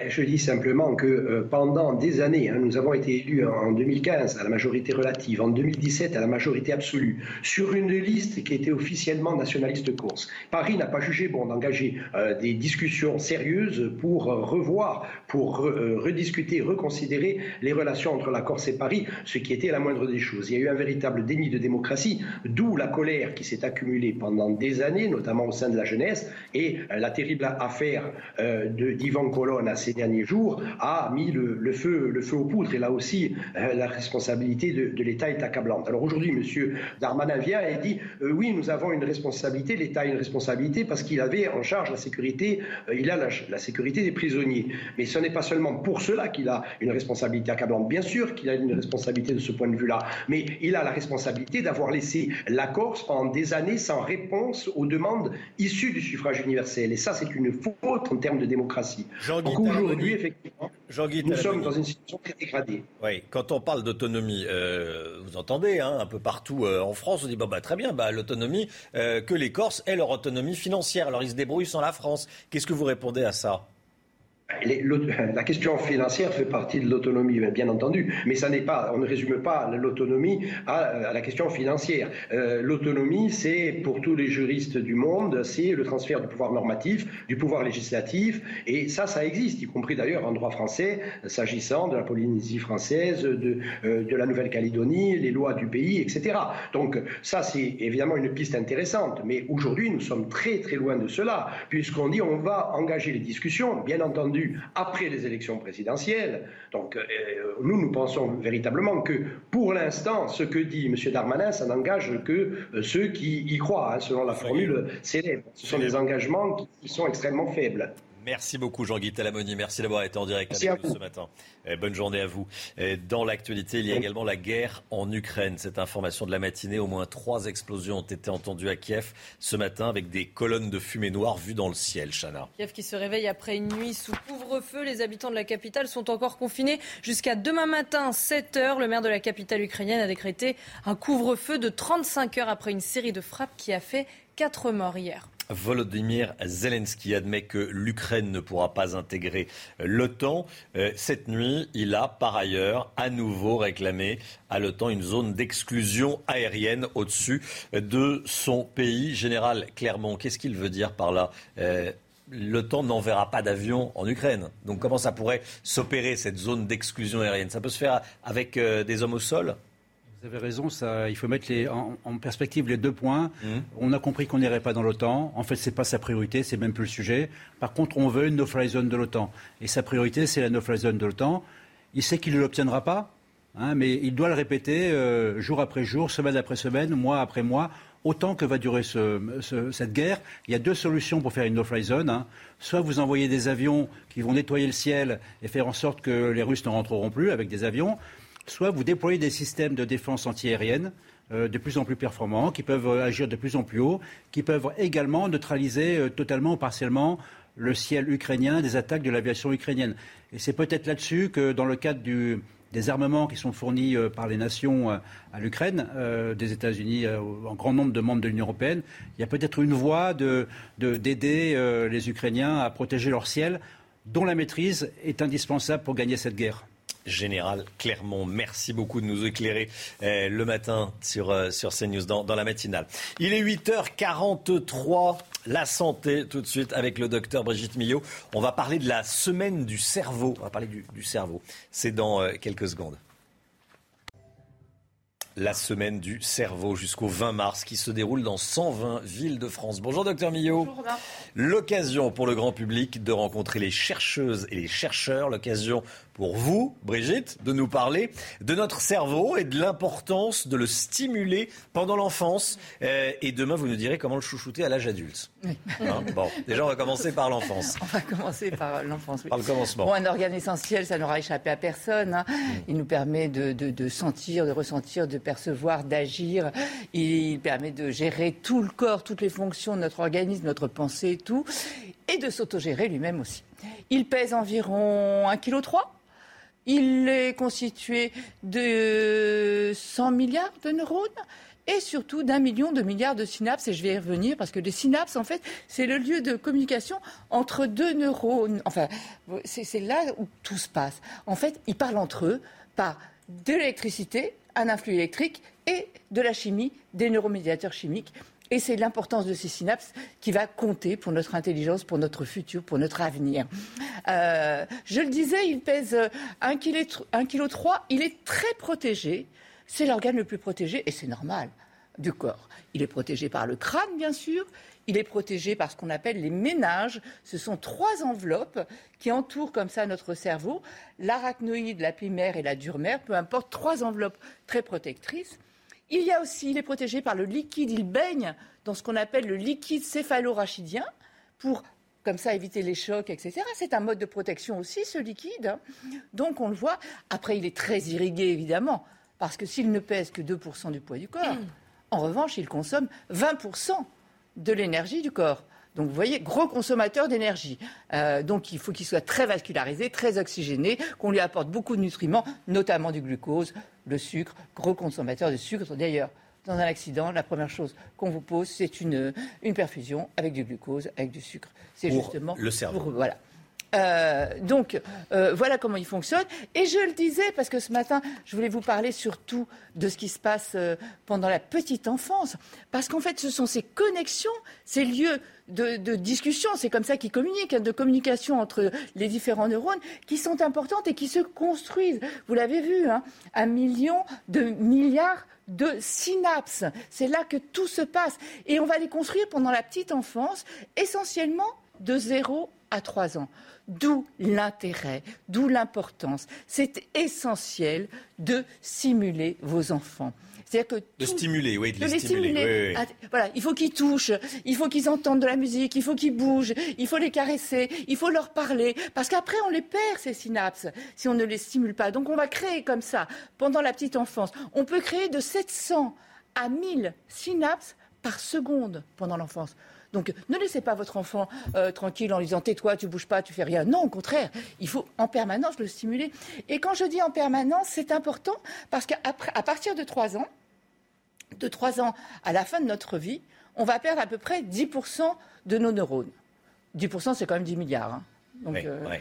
Je dis simplement que euh, pendant des années, hein, nous avons été élus en 2015 à la majorité relative, en 2017 à la majorité absolue, sur une liste qui était officiellement nationaliste corse. Paris n'a pas jugé bon d'engager euh, des discussions sérieuses pour euh, revoir, pour rediscuter, reconsidérer les relations entre la Corse et Paris, ce qui était la moindre des choses. Il y a eu un véritable déni de démocratie, d'où la colère qui s'est accumulée pendant des années, notamment au sein de la jeunesse, et la terrible affaire d'Ivan Colonne ces derniers jours a mis le, feu, le feu aux poudres. Et là aussi, euh, la responsabilité de, l'État est accablante. Alors aujourd'hui, M. Darmanin vient et dit euh, oui, nous avons une responsabilité, l'État a une responsabilité parce qu'il avait en charge la sécurité, euh, il a la, sécurité des prisonniers. Mais ce n'est pas seulement pour cela qu'il a une responsabilité accablante. Bien sûr qu'il a une responsabilité de ce point de vue-là, mais il a la responsabilité d'avoir laissé la Corse pendant des années sans réponse aux demandes issues du suffrage universel. Et ça, c'est une faute en termes de démocratie aujourd'hui, effectivement, nous sommes dans une situation très dégradée.
Oui, quand on parle d'autonomie, euh, vous entendez, hein, un peu partout euh, en France, on dit bah, très bien, bah, l'autonomie, euh, que les Corses aient leur autonomie financière. Alors ils se débrouillent sans la France. Qu'est-ce que vous répondez à ça?
La question financière fait partie de l'autonomie, bien entendu, mais ça n'est pas, on ne résume pas l'autonomie à, la question financière. Euh, l'autonomie, c'est pour tous les juristes du monde, c'est le transfert du pouvoir normatif, du pouvoir législatif, et ça, ça existe, y compris d'ailleurs en droit français, s'agissant de la Polynésie française, de, euh, de la Nouvelle-Calédonie, les lois du pays, etc. Donc ça, c'est évidemment une piste intéressante, mais aujourd'hui, nous sommes très très loin de cela, puisqu'on dit on va engager les discussions, bien entendu après les élections présidentielles. Donc euh, nous, nous pensons véritablement que pour l'instant, ce que dit M. Darmanin, ça n'engage que euh, ceux qui y croient, hein, selon la formule célèbre. Ce sont des engagements qui sont extrêmement faibles.
Merci beaucoup Jean-Guy Talamoni. Merci d'avoir été en direct avec nous ce matin. Bonne journée à vous. Dans l'actualité, il y a également la guerre en Ukraine. Cette information de la matinée, au moins trois explosions ont été entendues à Kiev ce matin avec des colonnes de fumée noire vues dans le ciel. Chana.
Kiev qui se réveille après une nuit sous couvre-feu. Les habitants de la capitale sont encore confinés jusqu'à demain matin, 7 heures. Le maire de la capitale ukrainienne a décrété un couvre-feu de 35 heures après une série de frappes qui a fait quatre morts hier.
Volodymyr Zelensky admet que l'Ukraine ne pourra pas intégrer l'OTAN. Euh, cette nuit, il a par ailleurs à nouveau réclamé à l'OTAN une zone d'exclusion aérienne au-dessus de son pays. Général Clermont, qu'est-ce qu'il veut dire par là? Euh, l'OTAN n'enverra pas d'avions en Ukraine. Donc comment ça pourrait s'opérer, cette zone d'exclusion aérienne? Ça peut se faire avec euh, des hommes au sol?
Vous avez raison, ça, il faut mettre les, en, perspective les deux points.
Mmh.
On a compris qu'on n'irait pas dans l'OTAN. En fait, ce n'est pas sa priorité, c'est même plus le sujet. Par contre, on veut une no-fly zone de l'OTAN. Et sa priorité, c'est la no-fly zone de l'OTAN. Il sait qu'il ne l'obtiendra pas, hein, mais il doit le répéter euh, jour après jour, semaine après semaine, mois après mois, autant que va durer cette guerre. Il y a deux solutions pour faire une no-fly zone. Hein. Soit vous envoyez des avions qui vont nettoyer le ciel et faire en sorte que les Russes ne rentreront plus avec des avions soit vous déployez des systèmes de défense antiaérienne euh, de plus en plus performants, qui peuvent euh, agir de plus en plus haut, qui peuvent également neutraliser euh, totalement ou partiellement le ciel ukrainien des attaques de l'aviation ukrainienne. Et c'est peut-être là-dessus que, dans le cadre des armements qui sont fournis par les nations à l'Ukraine, des États-Unis, en grand nombre de membres de l'Union européenne, il y a peut-être une voie d'aider les Ukrainiens à protéger leur ciel, dont la maîtrise est indispensable pour gagner cette guerre.
Général Clermont. Merci beaucoup de nous éclairer euh, le matin sur, euh, sur CNews dans, dans la matinale. Il est 8h43. La santé, tout de suite, avec le docteur Brigitte Millot. On va parler de la semaine du cerveau. On va parler du, cerveau. C'est dans euh, quelques secondes la semaine du cerveau jusqu'au 20 mars qui se déroule dans 120 villes de France. Bonjour docteur Millot. L'occasion pour le grand public de rencontrer les chercheuses et les chercheurs, l'occasion pour vous, Brigitte, de nous parler de notre cerveau et de l'importance de le stimuler pendant l'enfance. Euh, et demain, vous nous direz comment le chouchouter à l'âge adulte. Hein, bon, déjà, on va commencer par l'enfance. [laughs]
On va commencer par l'enfance.
Par le commencement.
Bon, un organe essentiel, ça n'aura échappé à personne. Hein. Mm. Il nous permet de, de, sentir, de ressentir, de percevoir, d'agir. Il permet de gérer tout le corps, toutes les fonctions de notre organisme, notre pensée, tout. Et de s'autogérer lui-même aussi. Il pèse environ 1,3 kg il est constitué de 100 milliards de neurones et surtout d'un million de milliards de synapses. Et je vais y revenir parce que les synapses, en fait, c'est le lieu de communication entre deux neurones. Enfin, c'est là où tout se passe. En fait, ils parlent entre eux par de l'électricité, un influx électrique et de la chimie, des neuromédiateurs chimiques. Et c'est l'importance de ces synapses qui va compter pour notre intelligence, pour notre futur, pour notre avenir. Euh, je le disais, il pèse 1,3 kg. Il est très protégé. C'est l'organe le plus protégé, et c'est normal, du corps. Il est protégé par le crâne, bien sûr. Il est protégé par ce qu'on appelle les ménages. Ce sont trois enveloppes qui entourent comme ça notre cerveau. L'arachnoïde, la primaire et la dure-mère, peu importe, trois enveloppes très protectrices. Il y a aussi, il est protégé par le liquide, il baigne dans ce qu'on appelle le liquide céphalorachidien pour comme ça éviter les chocs, etc. C'est un mode de protection aussi, ce liquide. Donc on le voit. Après, il est très irrigué, évidemment, parce que s'il ne pèse que 2% du poids du corps, en revanche, il consomme 20% de l'énergie du corps. Donc vous voyez, gros consommateur d'énergie. Euh, donc il faut qu'il soit très vascularisé, très oxygéné, qu'on lui apporte beaucoup de nutriments, notamment du glucose, le sucre, gros consommateur de sucre. D'ailleurs, dans un accident, la première chose qu'on vous pose, c'est une, perfusion avec du glucose, avec du sucre.
C'est justement le cerveau.
voilà. Euh, donc euh, voilà comment il fonctionne. Et je le disais parce que ce matin, je voulais vous parler surtout de ce qui se passe euh, pendant la petite enfance. Parce qu'en fait, ce sont ces connexions, ces lieux de, discussion, c'est comme ça qu'ils communiquent, hein, de communication entre les différents neurones, qui sont importantes et qui se construisent. Vous l'avez vu, hein, un million de milliards de synapses. C'est là que tout se passe. Et on va les construire pendant la petite enfance, essentiellement de 0 à 3 ans. D'où l'intérêt, d'où l'importance. C'est essentiel de simuler vos enfants.
C'est-à-dire que de stimuler, oui, de, les, stimuler.
Ah, voilà, il faut qu'ils touchent, il faut qu'ils entendent de la musique, il faut qu'ils bougent, il faut les caresser, il faut leur parler, parce qu'après on les perd ces synapses si on ne les stimule pas. Donc on va créer comme ça pendant la petite enfance. On peut créer de 700 à 1000 synapses par seconde pendant l'enfance. Donc ne laissez pas votre enfant euh, tranquille en lui disant tais-toi, tu bouges pas, tu fais rien. Non, au contraire, il faut en permanence le stimuler. Et quand je dis en permanence, c'est important parce qu'à partir de 3 ans, de 3 ans à la fin de notre vie, on va perdre à peu près 10% de nos neurones. 10%, c'est quand même 10 milliards. Hein. Donc, euh,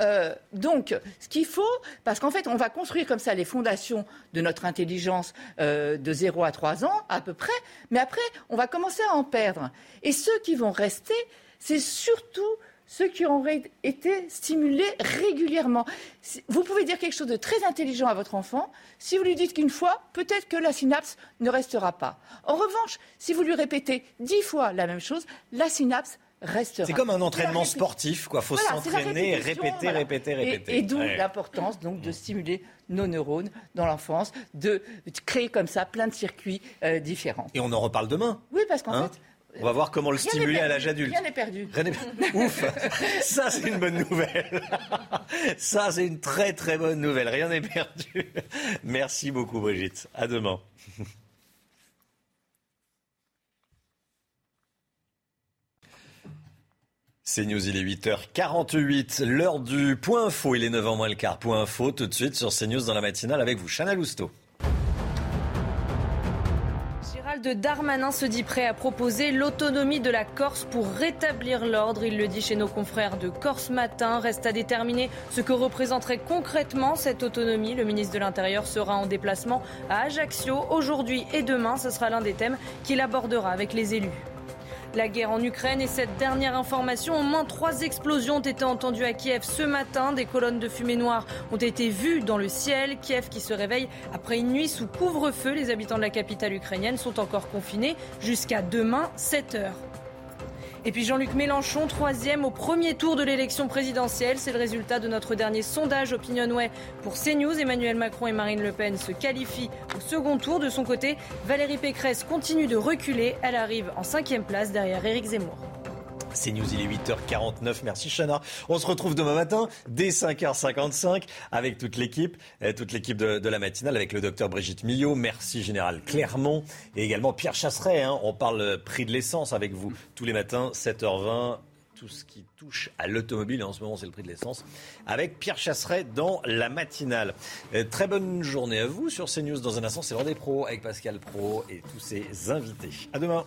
euh, donc, ce qu'il faut, parce qu'en fait, on va construire comme ça les fondations de notre intelligence euh, de 0 à 3 ans, à peu près, mais après, on va commencer à en perdre. Et ceux qui vont rester, c'est surtout ceux qui auraient été stimulés régulièrement. Vous pouvez dire quelque chose de très intelligent à votre enfant. Si vous lui dites qu'une fois, peut-être que la synapse ne restera pas. En revanche, si vous lui répétez dix fois la même chose, la synapse restera.
C'est comme un entraînement sportif, quoi. Faut s'entraîner, répéter, répéter, répéter.
Et, d'où l'importance donc de stimuler nos neurones dans l'enfance, de créer comme ça plein de circuits euh, différents.
Et on en reparle demain.
Oui, parce qu'en
hein
fait,
on va voir comment le
Rien
stimuler à l'âge adulte.
Rien n'est perdu.
Rien n'est- [laughs] Ouf Ça, c'est une bonne nouvelle. [laughs] Ça, c'est une très très bonne nouvelle. Rien n'est perdu. Merci beaucoup, Brigitte. À demain. C'est News, il est 8h48, l'heure du point info, il est 9h moins le quart. Point info tout de suite sur CNews dans la matinale avec vous, Chana Lousteau.
Gérald Darmanin se dit prêt à proposer l'autonomie de la Corse pour rétablir l'ordre. Il le dit chez nos confrères de Corse Matin. Reste à déterminer ce que représenterait concrètement cette autonomie. Le ministre de l'Intérieur sera en déplacement à Ajaccio aujourd'hui et demain. Ce sera l'un des thèmes qu'il abordera avec les élus. La guerre en Ukraine et cette dernière information, au moins trois explosions ont été entendues à Kiev ce matin. Des colonnes de fumée noire ont été vues dans le ciel. Kiev qui se réveille après une nuit sous couvre-feu. Les habitants de la capitale ukrainienne sont encore confinés jusqu'à demain 7 heures. Et puis Jean-Luc Mélenchon, troisième au premier tour de l'élection présidentielle. C'est le résultat de notre dernier sondage Opinionway pour CNews. Emmanuel Macron et Marine Le Pen se qualifient au second tour. De son côté, Valérie Pécresse continue de reculer. Elle arrive en cinquième place derrière Éric Zemmour.
C'est News, il est 8h49. Merci Chana. On se retrouve demain matin dès 5h55 avec toute l'équipe, euh, toute l'équipe de, la matinale avec le docteur Brigitte Millot. Merci Général Clermont et également Pierre Chasseret. hein. On parle euh, prix de l'essence avec vous tous les matins, 7h20. Tout ce qui touche à l'automobile, en ce moment c'est le prix de l'essence, avec Pierre Chasseret dans la matinale. Euh, très bonne journée à vous sur CNews. Dans un instant, c'est l'heure des pros avec Pascal Pro et tous ses invités. À demain.